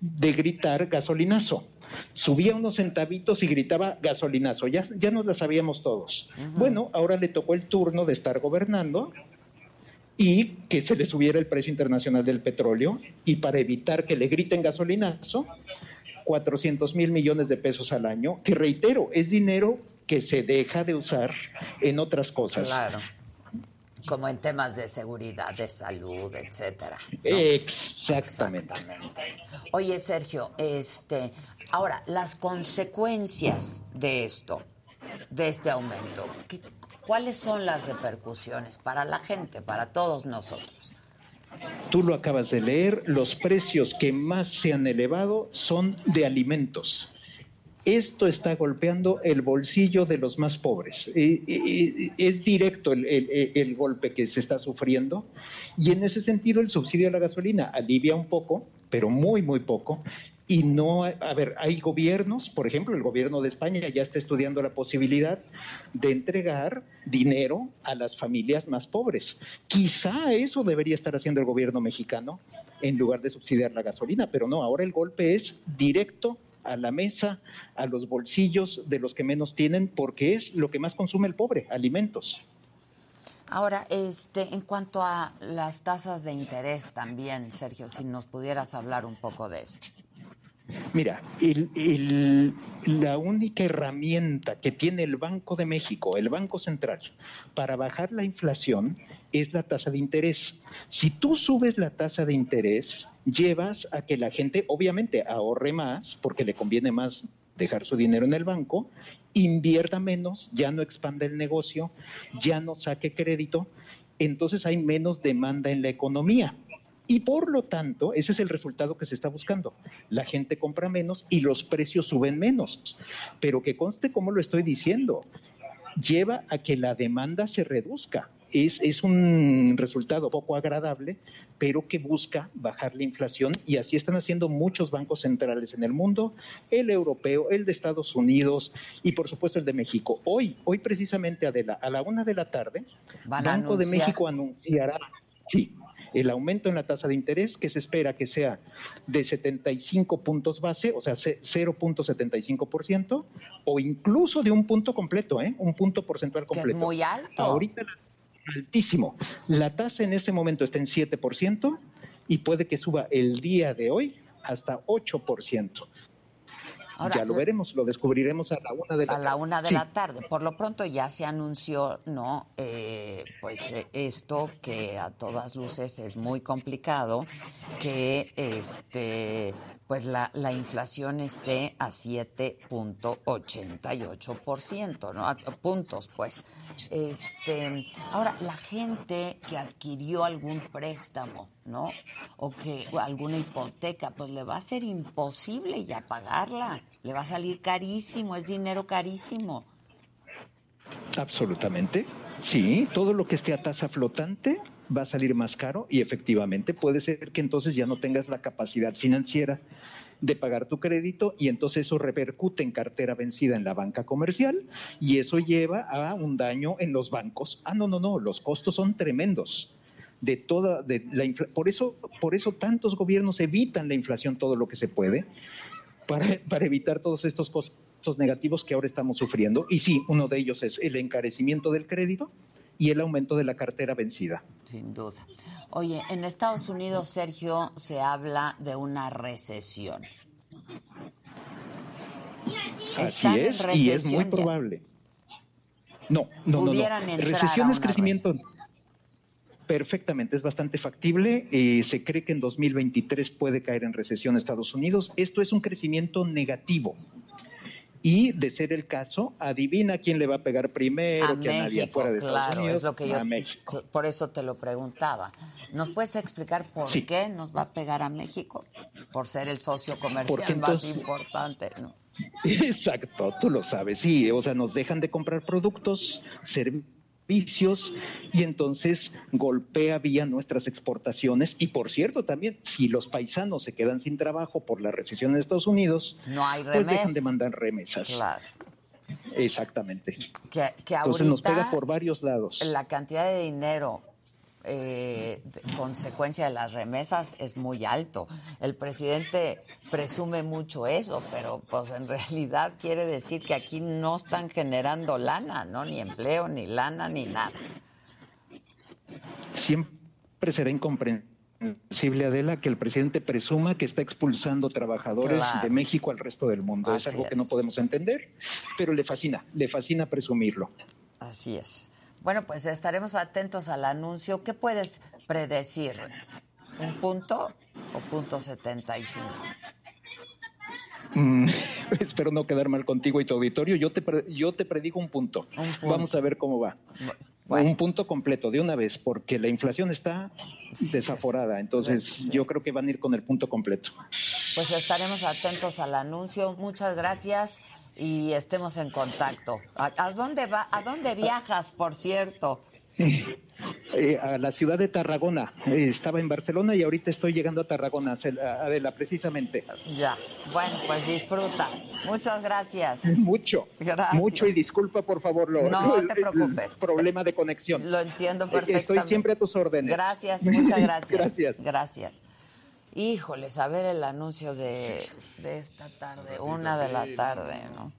de gritar gasolinazo. Subía unos centavitos y gritaba gasolinazo. Ya, ya nos la sabíamos todos. Bueno, ahora le tocó el turno de estar gobernando y que se le subiera el precio internacional del petróleo y para evitar que le griten gasolinazo, 400 mil millones de pesos al año, que reitero, es dinero que se deja de usar en otras cosas. Claro. Como en temas de seguridad, de salud, etcétera. ¿no? Exactamente. Exactamente. Oye, Sergio, este, ahora, las consecuencias de esto, de este aumento, ¿qué- ¿cuáles son las repercusiones para la gente, para todos nosotros? Tú lo acabas de leer, los precios que más se han elevado son de alimentos. Esto está golpeando el bolsillo de los más pobres. Eh, eh, es directo el, el- el golpe que se está sufriendo y en ese sentido el subsidio a la gasolina alivia un poco, pero muy, muy poco. Y no, a ver, hay gobiernos, por ejemplo, el gobierno de España ya está estudiando la posibilidad de entregar dinero a las familias más pobres. Quizá eso debería estar haciendo el gobierno mexicano en lugar de subsidiar la gasolina, pero no, ahora el golpe es directo a la mesa, a los bolsillos de los que menos tienen, porque es lo que más consume el pobre, alimentos. Ahora, este, en cuanto a las tasas de interés también, Sergio, si nos pudieras hablar un poco de esto. Mira, el- el- la única herramienta que tiene el Banco de México, el Banco Central, para bajar la inflación es la tasa de interés. Si tú subes la tasa de interés, llevas a que la gente obviamente ahorre más, porque le conviene más dejar su dinero en el banco, invierta menos, ya no expande el negocio, ya no saque crédito, entonces hay menos demanda en la economía. Y por lo tanto, ese es el resultado que se está buscando. La gente compra menos y los precios suben menos. Pero que conste cómo lo estoy diciendo, lleva a que la demanda se reduzca. Es, es un resultado poco agradable, pero que busca bajar la inflación y así están haciendo muchos bancos centrales en el mundo, el europeo, el de Estados Unidos y por supuesto el de México. Hoy, hoy precisamente Adela, a la una de la tarde, Van Banco de. México anunciará, sí, el aumento en la tasa de interés que se espera que sea de 75 puntos base, o sea, ce- 0.75%, o incluso de un punto completo, ¿eh? un punto porcentual Que es completo. muy alto. Ahorita la- altísimo. La tasa en este momento está en 7% y puede que suba el día de hoy hasta 8%. Ahora, ya lo veremos, lo descubriremos a la una de la a la una de Sí. la tarde. Por lo pronto ya se anunció, ¿no? Eh, pues eh, esto que a todas luces es muy complicado, que este pues la, la inflación esté a 7.88%, ¿no? Puntos, pues. Este, ahora, la gente que adquirió algún préstamo, ¿no? O que o alguna hipoteca, pues le va a ser imposible ya pagarla. Le va a salir carísimo, es dinero carísimo. Absolutamente. Sí, todo lo que esté a tasa flotante va a salir más caro y efectivamente puede ser que entonces ya no tengas la capacidad financiera de pagar tu crédito y entonces eso repercute en cartera vencida en la banca comercial y eso lleva a un daño en los bancos. Ah, no, no, no, los costos son tremendos. De toda de la por eso por eso tantos gobiernos evitan la inflación todo lo que se puede para, para evitar todos estos costos negativos que ahora estamos sufriendo. Y sí, uno de ellos es el encarecimiento del crédito y el aumento de la cartera vencida. Sin duda. Oye, en Estados Unidos, Sergio, se habla de una recesión. Así Están en es, y es muy ya. probable. No, no, no, Pudieran no. entrar Recesión es crecimiento. Perfectamente, es bastante factible. Eh, se cree que en 2023 puede caer en recesión Estados Unidos. Esto es un crecimiento negativo. Y de ser el caso, adivina quién le va a pegar primero A que a nadie afuera de Estados claro, Unidos. es lo que yo, A México. por eso te lo preguntaba. ¿Nos puedes explicar por Sí. qué nos va a pegar a México? Por ser el socio comercial más importante, ¿no? Exacto, tú lo sabes, sí, o sea, nos dejan de comprar productos, servicios servicios y entonces golpea vía nuestras exportaciones. Y por cierto, también, si los paisanos se quedan sin trabajo por la recesión en Estados Unidos, No hay pues dejan de mandar remesas. Claro. Exactamente. Que, que Entonces nos pega por varios lados. la cantidad de dinero eh, de- consecuencia de las remesas es muy alto. El presidente presume mucho eso, pero pues en realidad quiere decir que aquí no están generando lana, ¿no? Ni empleo, ni lana, ni nada. Siempre será incomprensible, Adela, que el presidente presuma que está expulsando trabajadores Claro. de México al resto del mundo. es algo que no podemos entender, pero le fascina, le fascina presumirlo. Así es. Bueno, pues estaremos atentos al anuncio. ¿Qué puedes predecir? ¿Un punto o punto 75? Mm, espero no quedar mal contigo y tu auditorio. Yo te, pre- yo te predigo un punto. punto. Vamos a ver cómo va. Un punto completo de una vez, porque la inflación está desaforada. Entonces, yo creo que van a ir con el punto completo. Pues estaremos atentos al anuncio. Muchas gracias y estemos en contacto. ¿A, a dónde va? ¿A dónde viajas, por cierto? Eh, a la ciudad de Tarragona. Eh, estaba en Barcelona y ahorita estoy llegando a Tarragona, a- Adela, precisamente. Ya. Bueno, pues disfruta. Muchas gracias. Mucho. Gracias. Mucho y disculpa, por favor, lo, No lo- te el preocupes. problema de conexión. Lo entiendo Eh, perfectamente. Estoy siempre a tus órdenes. Gracias, muchas gracias. Gracias. Gracias. Híjoles, a ver el anuncio de, de esta tarde, una de la tarde, no.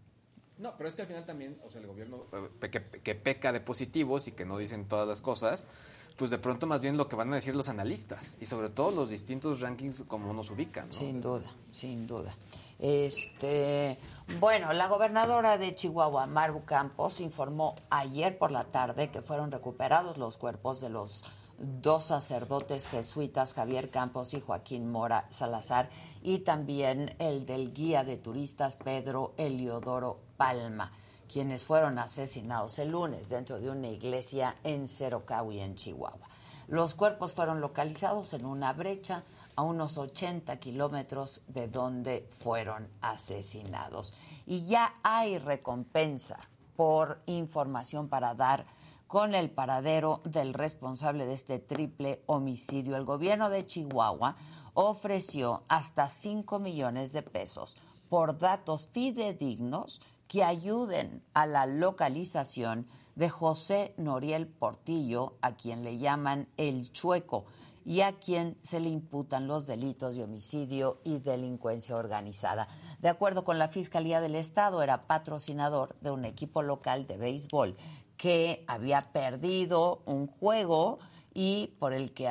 ¿No? Pero es que al final también, o sea, el gobierno eh, que, que peca de positivos y que no dicen todas las cosas, pues de pronto más bien lo que van a decir los analistas y sobre todo los distintos rankings como nos ubican. ¿no? Sin duda, sin duda. Este, bueno, la gobernadora de Chihuahua, Maru Campos, informó ayer por la tarde que fueron recuperados los cuerpos de los dos sacerdotes jesuitas, Javier Campos y Joaquín Mora Salazar, y también el del guía de turistas Pedro Eliodoro Palma, quienes fueron asesinados el lunes dentro de una iglesia en Cerocahui, en Chihuahua. Los cuerpos fueron localizados en una brecha a unos 80 kilómetros de donde fueron asesinados. Y ya hay recompensa por información para dar con el paradero del responsable de este triple homicidio. El gobierno de Chihuahua ofreció hasta 5 millones de pesos por datos fidedignos que ayuden a la localización de José Noriel Portillo, a quien le llaman el Chueco, y a quien se le imputan los delitos de homicidio y delincuencia organizada. De acuerdo con la Fiscalía del Estado, era patrocinador de un equipo local de béisbol que había perdido un juego y por el que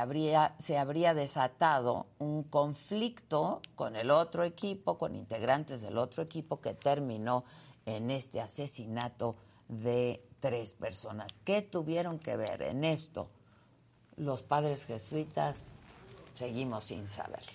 se habría desatado un conflicto con el otro equipo, con integrantes del otro equipo que terminó en este asesinato de tres personas. ¿Qué tuvieron que ver en esto? Los padres jesuitas seguimos sin saberlo.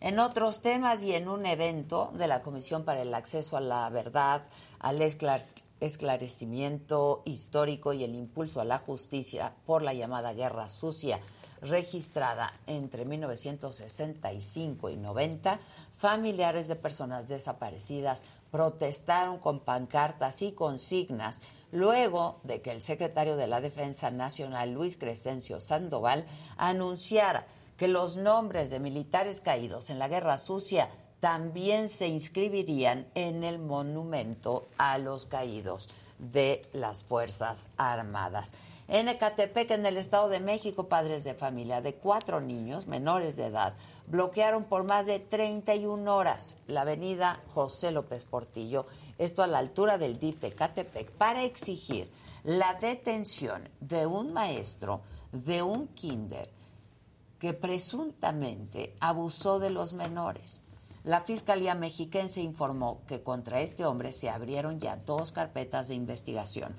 En otros temas y en un evento de la Comisión para el Acceso a la Verdad, al esclar- esclarecimiento histórico y el impulso a la justicia por la llamada Guerra Sucia, registrada entre 1965 y 90, familiares de personas desaparecidas protestaron con pancartas y consignas luego de que el secretario de la Defensa Nacional, Luis Crescencio Sandoval, anunciara que los nombres de militares caídos en la Guerra Sucia también se inscribirían en el monumento a los caídos de las Fuerzas Armadas. En Ecatepec, en el Estado de México, padres de familia de cuatro niños menores de edad bloquearon por más de 31 horas la avenida José López Portillo, esto a la altura del DIF de Ecatepec, para exigir la detención de un maestro de un kinder que presuntamente abusó de los menores. La Fiscalía Mexiquense informó que contra este hombre se abrieron ya dos carpetas de investigación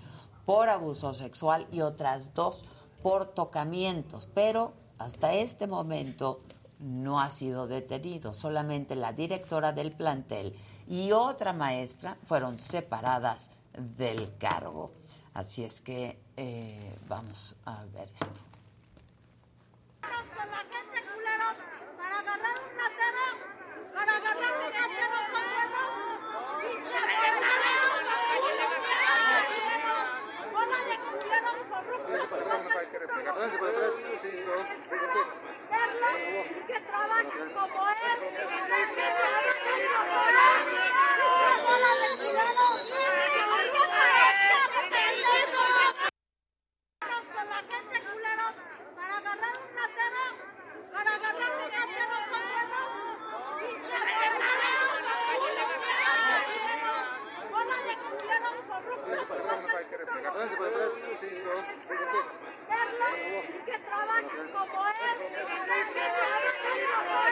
por abuso sexual y otras dos por tocamientos, pero hasta este momento no ha sido detenido. Solamente la directora del plantel y otra maestra fueron separadas del cargo. Así es que eh, vamos a ver esto. para agarrar un ratero, para agarrar un ratero con ¡Pinche bola de de culeros que trabajan como él, que trabajan como él, corruptos, que trabajan como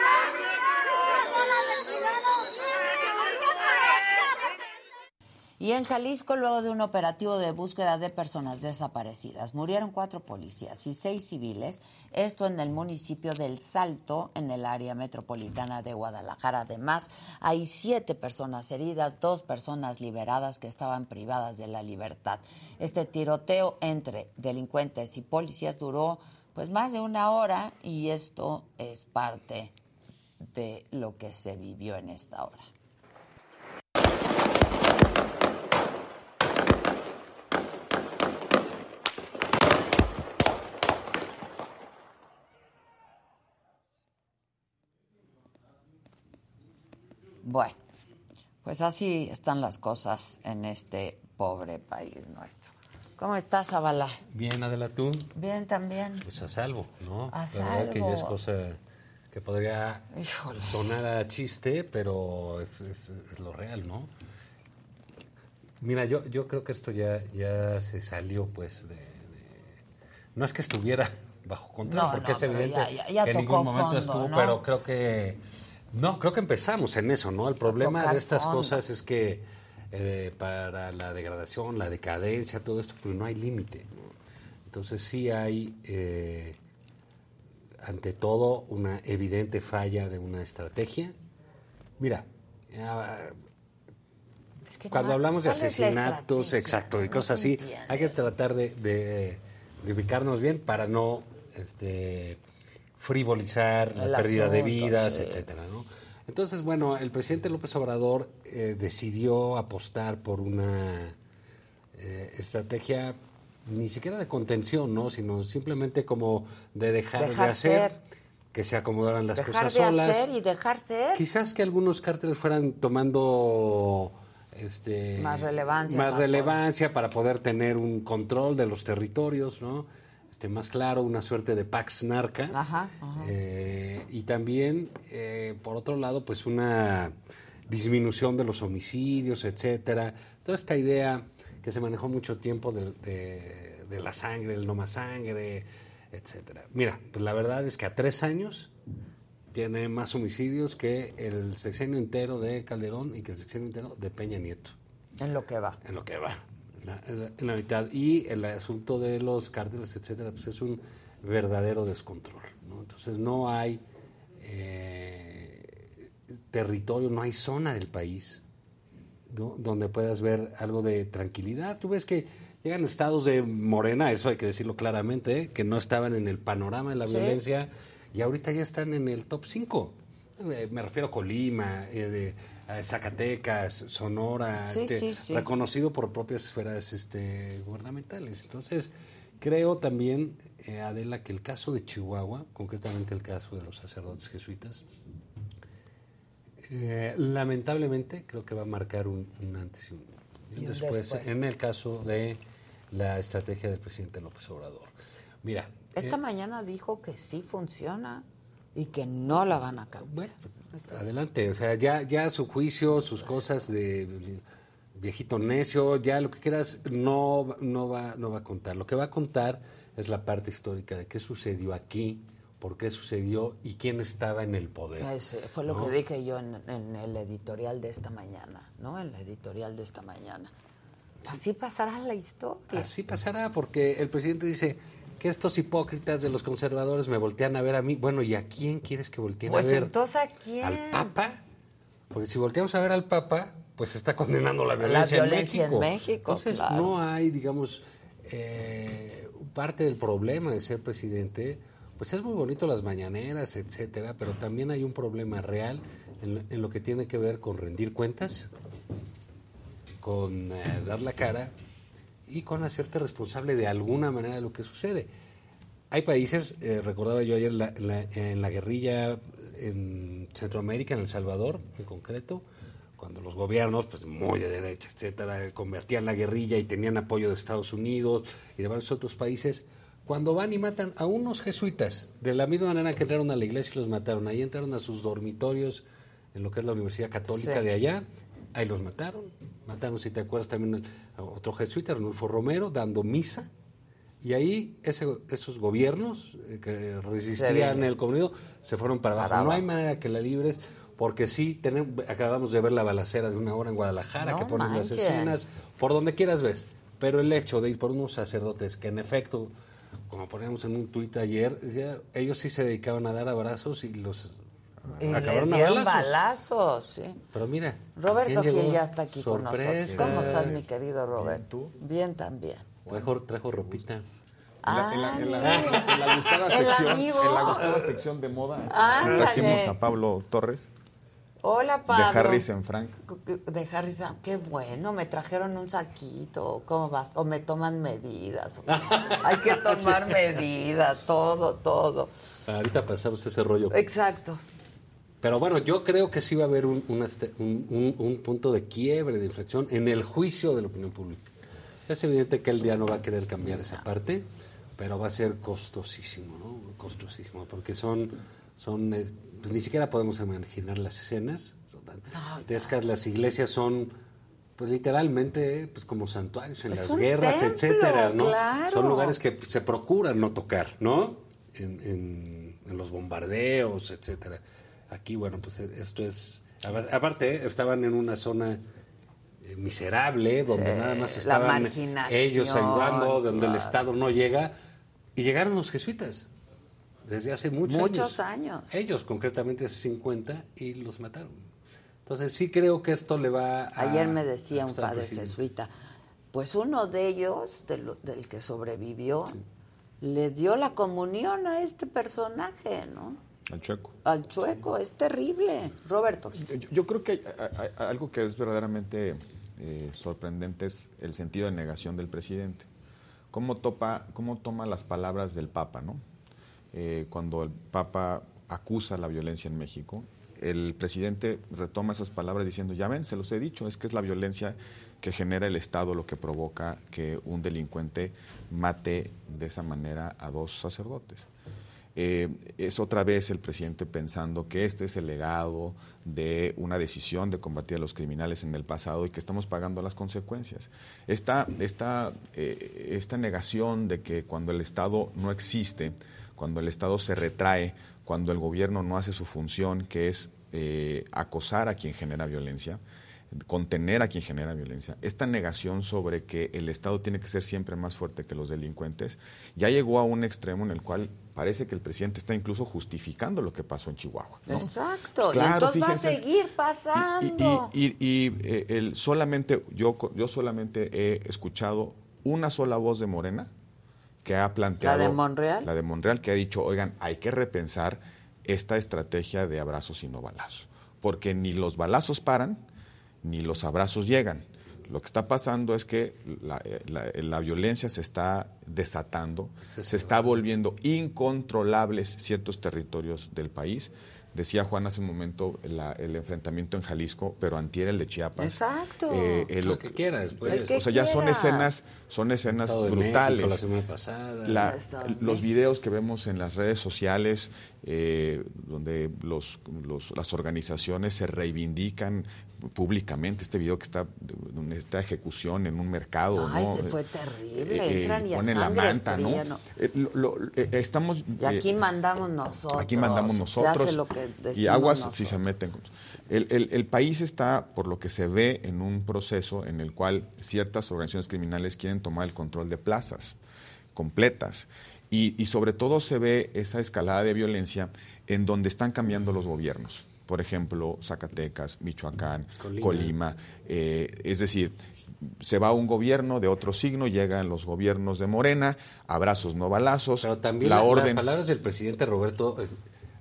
él, bola de Y en Jalisco, luego de un operativo de búsqueda de personas desaparecidas, murieron cuatro policías y seis civiles, esto en el municipio del Salto, en el área metropolitana de Guadalajara. Además, hay siete personas heridas, dos personas liberadas que estaban privadas de la libertad. Este tiroteo entre delincuentes y policías duró pues más de una hora y esto es parte de lo que se vivió en esta hora. Bueno, pues así están las cosas en este pobre país nuestro. ¿Cómo estás, Zabala? Bien, Adela, tú. Bien también. Pues a salvo, ¿no? A La verdad que ya es salvo. cosa que podría Híjoles. sonar a chiste, pero es, es- es lo real, ¿no? Mira, yo, yo creo que esto ya, ya se salió, pues, de, de- No es que estuviera bajo control, No, porque no, es evidente ya- ya- ya que en ningún momento fondo, estuvo, ¿no? pero creo que... No, creo que empezamos en eso, ¿no? El problema de estas fondo. cosas es que eh, para la degradación, la decadencia, todo esto, pues no hay límite, ¿no? Entonces sí hay... eh, ante todo una evidente falla de una estrategia. Mira, ah, Es que cuando no- hablamos de ¿cuál es la asesinatos, exacto, y cosas así, hay que tratar de, de- de ubicarnos bien para no este, frivolizar la El pérdida de vidas, sí. etcétera, ¿no? Entonces, bueno, el presidente López Obrador eh, decidió apostar por una eh, estrategia ni siquiera de contención, ¿no? Sino simplemente como de dejar, Dejar de hacer, ser. que se acomodaran las dejar cosas de solas. hacer y dejar ser. Quizás que algunos cárteles fueran tomando este, Más relevancia, más más relevancia para poder tener un control de los territorios, ¿no? Este, más claro, una suerte de pax narca. Ajá, ajá. Eh, y también, eh, por otro lado, pues una disminución de los homicidios, etcétera. Toda esta idea que se manejó mucho tiempo de, de- de la sangre, el no más sangre, etcétera. Mira, pues la verdad es que a tres años tiene más homicidios que el sexenio entero de Calderón y que el sexenio entero de Peña Nieto. En lo que va. En lo que va. En la, en la- en la mitad. Y el asunto de los cárteles, etcétera, pues es un verdadero descontrol. ¿no? Entonces no hay eh, territorio, no hay zona del país ¿no? donde puedas ver algo de tranquilidad. Tú ves que llegan estados de Morena, eso hay que decirlo claramente, ¿eh? que no estaban en el panorama de la Sí. violencia y ahorita ya están en el top 5. me refiero a Colima, eh, de, Zacatecas, Sonora, Sí, este, sí, sí. reconocido por propias esferas este, gubernamentales. Entonces, creo también, eh, Adela, que el caso de Chihuahua, concretamente el caso de los sacerdotes jesuitas, eh, lamentablemente creo que va a marcar un, un antes y un, y después. en el caso de la estrategia del presidente López Obrador. Mira, Esta eh, mañana dijo que sí funciona y que no la van a cambiar. Adelante, o sea, ya, ya su juicio, sus cosas de viejito necio, ya lo que quieras, no, no, va, no va a contar. Lo que va a contar es la parte histórica de qué sucedió aquí, por qué sucedió y quién estaba en el poder. Ese fue lo ¿no? que dije yo en, en el editorial de esta mañana, ¿no? En la editorial de esta mañana. Así pasará la historia. Así pasará, porque el presidente dice que estos hipócritas de los conservadores me voltean a ver a mí. Bueno, ¿y a quién quieres que volteen Pues a ver? entonces a quién? ¿Al Papa? Porque si volteamos a ver al Papa, pues está condenando la La violencia, violencia en en México. Entonces claro. no hay, digamos, eh, parte del problema de ser presidente, pues es muy bonito las mañaneras, etcétera, pero también hay un problema real en, lo- en lo que tiene que ver con rendir cuentas, con eh, dar la cara y con hacerte responsable de alguna manera de lo que sucede. hay países, eh, recordaba yo ayer la- la- en la guerrilla en Centroamérica, en El Salvador en concreto, cuando los gobiernos, pues muy de derecha, etcétera, convertían la guerrilla y tenían apoyo de Estados Unidos y de varios otros países, cuando van y matan a unos jesuitas, de la misma manera que entraron a la iglesia y los mataron, ahí entraron a sus dormitorios en lo que es la Universidad Católica Sí. de allá, ahí los mataron, mataron, si te acuerdas, también a otro jesuita, Arnulfo Romero, dando misa, y ahí ese- esos gobiernos eh, que resistían el comunismo se fueron para abajo. Para no hay manera que la libres, porque sí, tenemos, acabamos de ver la balacera de una hora en Guadalajara, No que ponen las escenas, por donde quieras ves. Pero el hecho de ir por unos sacerdotes que en efecto, como poníamos en un tuit ayer, ellos sí se dedicaban a dar abrazos y los Y les acabaron a dieron balazos. balazos, sí. Pero mira, Roberto. Gil ya está aquí con Sorpresa. nosotros. ¿Cómo estás, mi querido Roberto? Bien también. Trajo, trajo ropita. En la, en la- en la- Ah, en la gustada sección, en la gustada sección de moda, Ándale. trajimos a Pablo Torres Hola, de Pablo. Harris en Frank. De Harris, ah, qué bueno, me trajeron un saquito, ¿cómo vas? O me toman medidas. o- Hay que tomar medidas, todo, todo. Ahorita pasamos ese rollo. Exacto. Pero bueno, yo creo que sí va a haber un, este- un- un- un punto de quiebre, de inflexión en el juicio de la opinión pública. Es evidente que él ya no va a querer cambiar esa parte, pero va a ser costosísimo, ¿no? Costosísimo, porque son, son eh, pues ni siquiera podemos imaginar las escenas. Dantescas, las iglesias son, pues literalmente, pues como santuarios en Es las guerras, templo, etcétera, ¿no? claro. Son lugares que se procuran no tocar, ¿no? En, en- en los bombardeos, etcétera. Aquí, bueno, pues esto es... Aparte, estaban en una zona eh, miserable, donde Sí, nada más estaban ellos ayudando, donde el. Estado no llega. Y llegaron los jesuitas, desde hace muchos, Muchos años. Ellos, concretamente hace 50, y los mataron. Entonces sí creo que esto le va a... Ayer me decía un padre jesuita, pues uno de ellos, del, del que sobrevivió, le dio la comunión a este personaje, ¿no? Al chueco. Al chueco, es terrible. Roberto. Yo, yo creo que algo que es verdaderamente eh, sorprendente es el sentido de negación del presidente. ¿Cómo, topa, cómo toma las palabras del Papa, no? Eh, cuando el Papa acusa la violencia en México, el presidente retoma esas palabras diciendo, ya ven, se los he dicho, es que es la violencia que genera el Estado lo que provoca que un delincuente mate de esa manera a dos sacerdotes. Eh, es otra vez el presidente pensando que este es el legado de una decisión de combatir a los criminales en el pasado y que estamos pagando las consecuencias. Esta, esta, eh, esta negación de que cuando el Estado no existe, cuando el Estado se retrae, cuando el gobierno no hace su función, que es eh, acosar a quien genera violencia, contener a quien genera violencia, esta negación sobre que el Estado tiene que ser siempre más fuerte que los delincuentes, ya llegó a un extremo en el cual parece que el presidente está incluso justificando lo que pasó en Chihuahua. ¿no? Exacto. Pues claro, y entonces fíjense, va a seguir y, pasando. y- y, eh, el solamente yo yo solamente he escuchado una sola voz de Morena que ha planteado ¿La de Monreal? la de Monreal que ha dicho oigan hay que repensar esta estrategia de abrazos y no balazos porque ni los balazos paran ni los abrazos llegan lo que está pasando es que la, eh, la- la violencia se está desatando, se está volviendo incontrolables ciertos territorios del país. Decía Juan hace un momento la- el enfrentamiento en Jalisco, pero antier el de Chiapas. Exacto. Eh, eh, Lo que quieras, pues. El que o sea, ya son escenas, son escenas brutales. México la semana pasada. La- los videos que vemos en las redes sociales, eh, donde los, los- las organizaciones se reivindican públicamente, este video que está de esta ejecución en un mercado, Ay, ¿no? se fue terrible. Eh, Entran y a ponen la manta, fría, ¿no? Eh, lo- lo- eh, estamos Y aquí eh, mandamos nosotros. Aquí mandamos nosotros. Se hace lo que decimos y aguas nosotros. si se meten. El, el- el país está, por lo que se ve, en un proceso en el cual ciertas organizaciones criminales quieren tomar el control de plazas completas. Y, y sobre todo se ve esa escalada de violencia en donde están cambiando los gobiernos. Por ejemplo, Zacatecas, Michoacán, Colima. Colima. eh, es decir, se va un gobierno de otro signo, llegan los gobiernos de Morena, abrazos no balazos, Pero también la la- orden... las palabras del presidente Roberto,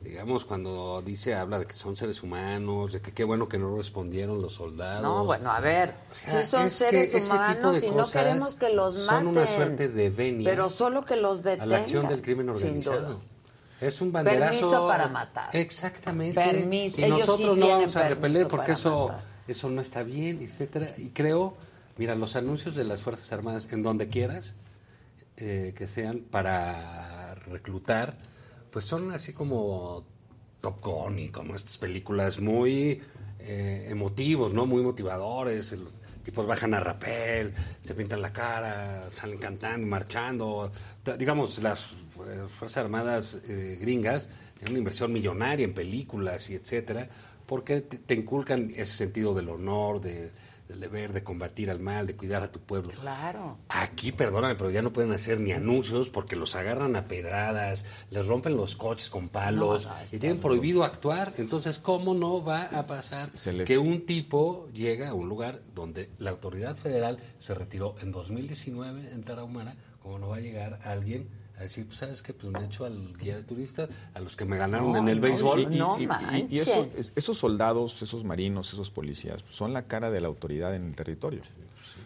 digamos, cuando dice, habla de que son seres humanos, de que qué bueno que no respondieron los soldados. No, bueno, a ver, si son seres humanos y no queremos que los maten. Son una suerte de venia Pero solo que los a detengan. la acción del crimen sin organizado. Es un banderazo. Permiso para matar. Exactamente. Permiso. Y Ellos nosotros sí no vamos a repeler porque eso, matar. eso no está bien, etcétera. Y creo, mira, los anuncios de las Fuerzas Armadas en donde quieras eh, que sean para reclutar, pues son así como Top Gun y como estas películas muy eh, emotivos, ¿no? Muy motivadores. Los tipos bajan a rapel, se pintan la cara, salen cantando, marchando. Digamos, las Fuerzas Armadas eh, gringas tienen una inversión millonaria en películas y etcétera, porque te, te inculcan ese sentido del honor, de- del deber, de combatir al mal, de cuidar a tu pueblo. Claro. Aquí, perdóname, pero ya no pueden hacer ni anuncios porque los agarran a pedradas, les rompen los coches con palos No, no, está y tienen prohibido actuar. Entonces, ¿cómo no va a pasar Se les- que un tipo llega a un lugar donde la autoridad federal se retiró en 2019 en Tarahumara? ¿Cómo no va a llegar alguien a decir, pues, ¿sabes qué? Pues me echo al guía de turistas, a los que me ganaron en el béisbol. Y, y- y- y eso- es- esos soldados, esos marinos, esos policías, son la cara de la autoridad en el territorio.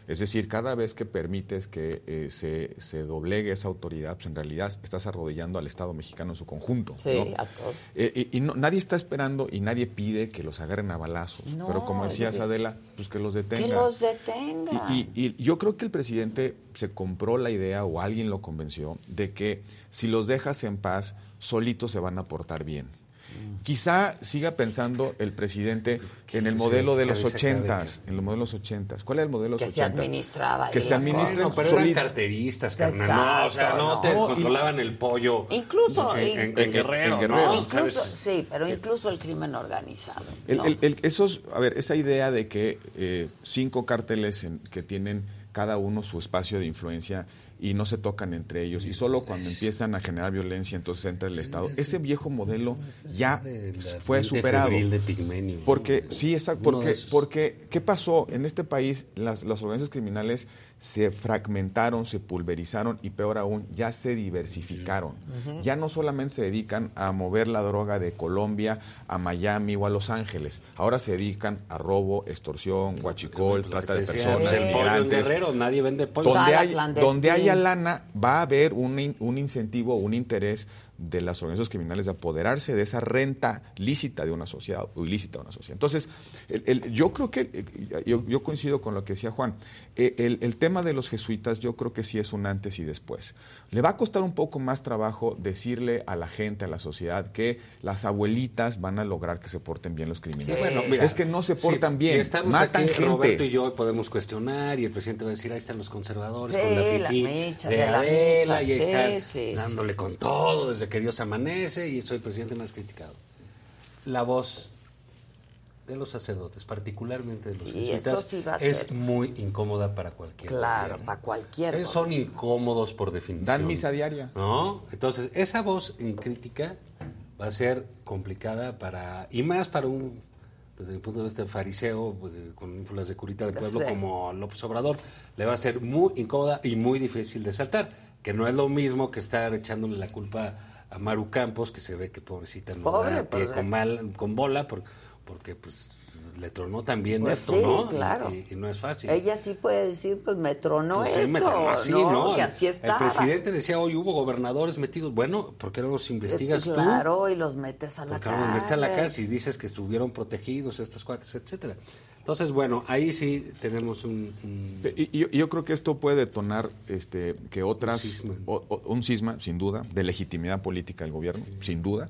Es decir, cada vez que permites que eh, se, se doblegue esa autoridad, pues en realidad estás arrodillando al Estado mexicano en su conjunto. Sí, ¿no? a todos. Eh, y y no- nadie está esperando y nadie pide que los agarren a balazos. No, Pero como decías, Adela, pues que los detengan. Que los detengan. Y, y- y yo creo que el presidente se compró la idea o alguien lo convenció de que si los dejas en paz, solitos se van a portar bien. Quizá siga pensando el presidente en el modelo de los ochentas, en el modelo de los ochentas. ¿Cuál es el modelo de Que los se ochentas? administraba Que se la administren No, pero eran solid- carteristas, carnal. no, o sea, Exacto, no, no. te No, y- controlaban el pollo. Incluso en, en- en- en Guerrero, en Guerrero. ¿no? Incluso, ¿Sabes? sí, pero incluso el crimen organizado. El- ¿no? el- el- esos, a ver, esa idea de que eh, cinco cárteles en- que tienen cada uno su espacio de influencia y no se tocan entre ellos y solo cuando empiezan a generar violencia entonces entra el Estado. Ese viejo modelo ya fue superado. Porque, sí, exacto, porque, porque ¿qué pasó? En este país las, las organizaciones criminales se fragmentaron, se pulverizaron y peor aún, ya se diversificaron. Ya no solamente se dedican a mover la droga de Colombia a Miami o a Los Ángeles, ahora se dedican a robo, extorsión, huachicol, trata de personas, el migrantes. Guerrero, nadie vende pollo. Donde, hay, donde haya lana, va a haber un, un incentivo, un interés de las organizaciones criminales de apoderarse de esa renta lícita de una sociedad o ilícita de una sociedad. Entonces, el- el- yo creo que, eh, yo, yo coincido con lo que decía Juan, Eh, el, el tema de los jesuitas yo creo que sí es un antes y después. Le va a costar un poco más trabajo decirle a la gente, a la sociedad, que las abuelitas van a lograr que se porten bien los criminales. Sí, bueno, mira, es que no se sí, portan y bien, estamos matan aquí, gente. Roberto y yo podemos cuestionar y el presidente va a decir, ahí están los conservadores Sí, con la la fifí micha, de de la Adela micha, y ahí sí, están sí, sí. dándole con todo desde que Dios amanece y soy el presidente más criticado. La voz de los sacerdotes, particularmente de los Sí, jesuitas, sí es muy incómoda para cualquiera. Claro, para cualquier. Ellos son incómodos por definición. Dan misa diaria. ¿No? Entonces, esa voz en crítica va a ser complicada para. Y más para un. Desde mi punto de vista, fariseo, eh, con ínfulas de curita de pueblo Sí. como López Obrador, le va a ser muy incómoda y muy difícil de saltar. Que no es lo mismo que estar echándole la culpa a Maru Campos, que se ve que pobrecita no Pobre, da pie pues, con, mal- con bola, por- porque pues le tronó también Pues esto, sí, ¿no? Claro. Y, y no es fácil. Ella sí puede decir, pues me tronó Pues sí, esto, me tronó así, ¿no? ¿no? Que así estaba. El presidente decía, hoy hubo gobernadores metidos. Bueno, ¿por qué no los investigas tú? Claro, y los metes a la ¿Por qué no cárcel. los metes a la cárcel y dices que estuvieron protegidos estos cuates, etcétera? Entonces, bueno, ahí sí tenemos un... un- Y, y yo, creo que esto puede detonar este, que otras, o- o- un cisma, sin duda, de legitimidad política del gobierno, sin duda,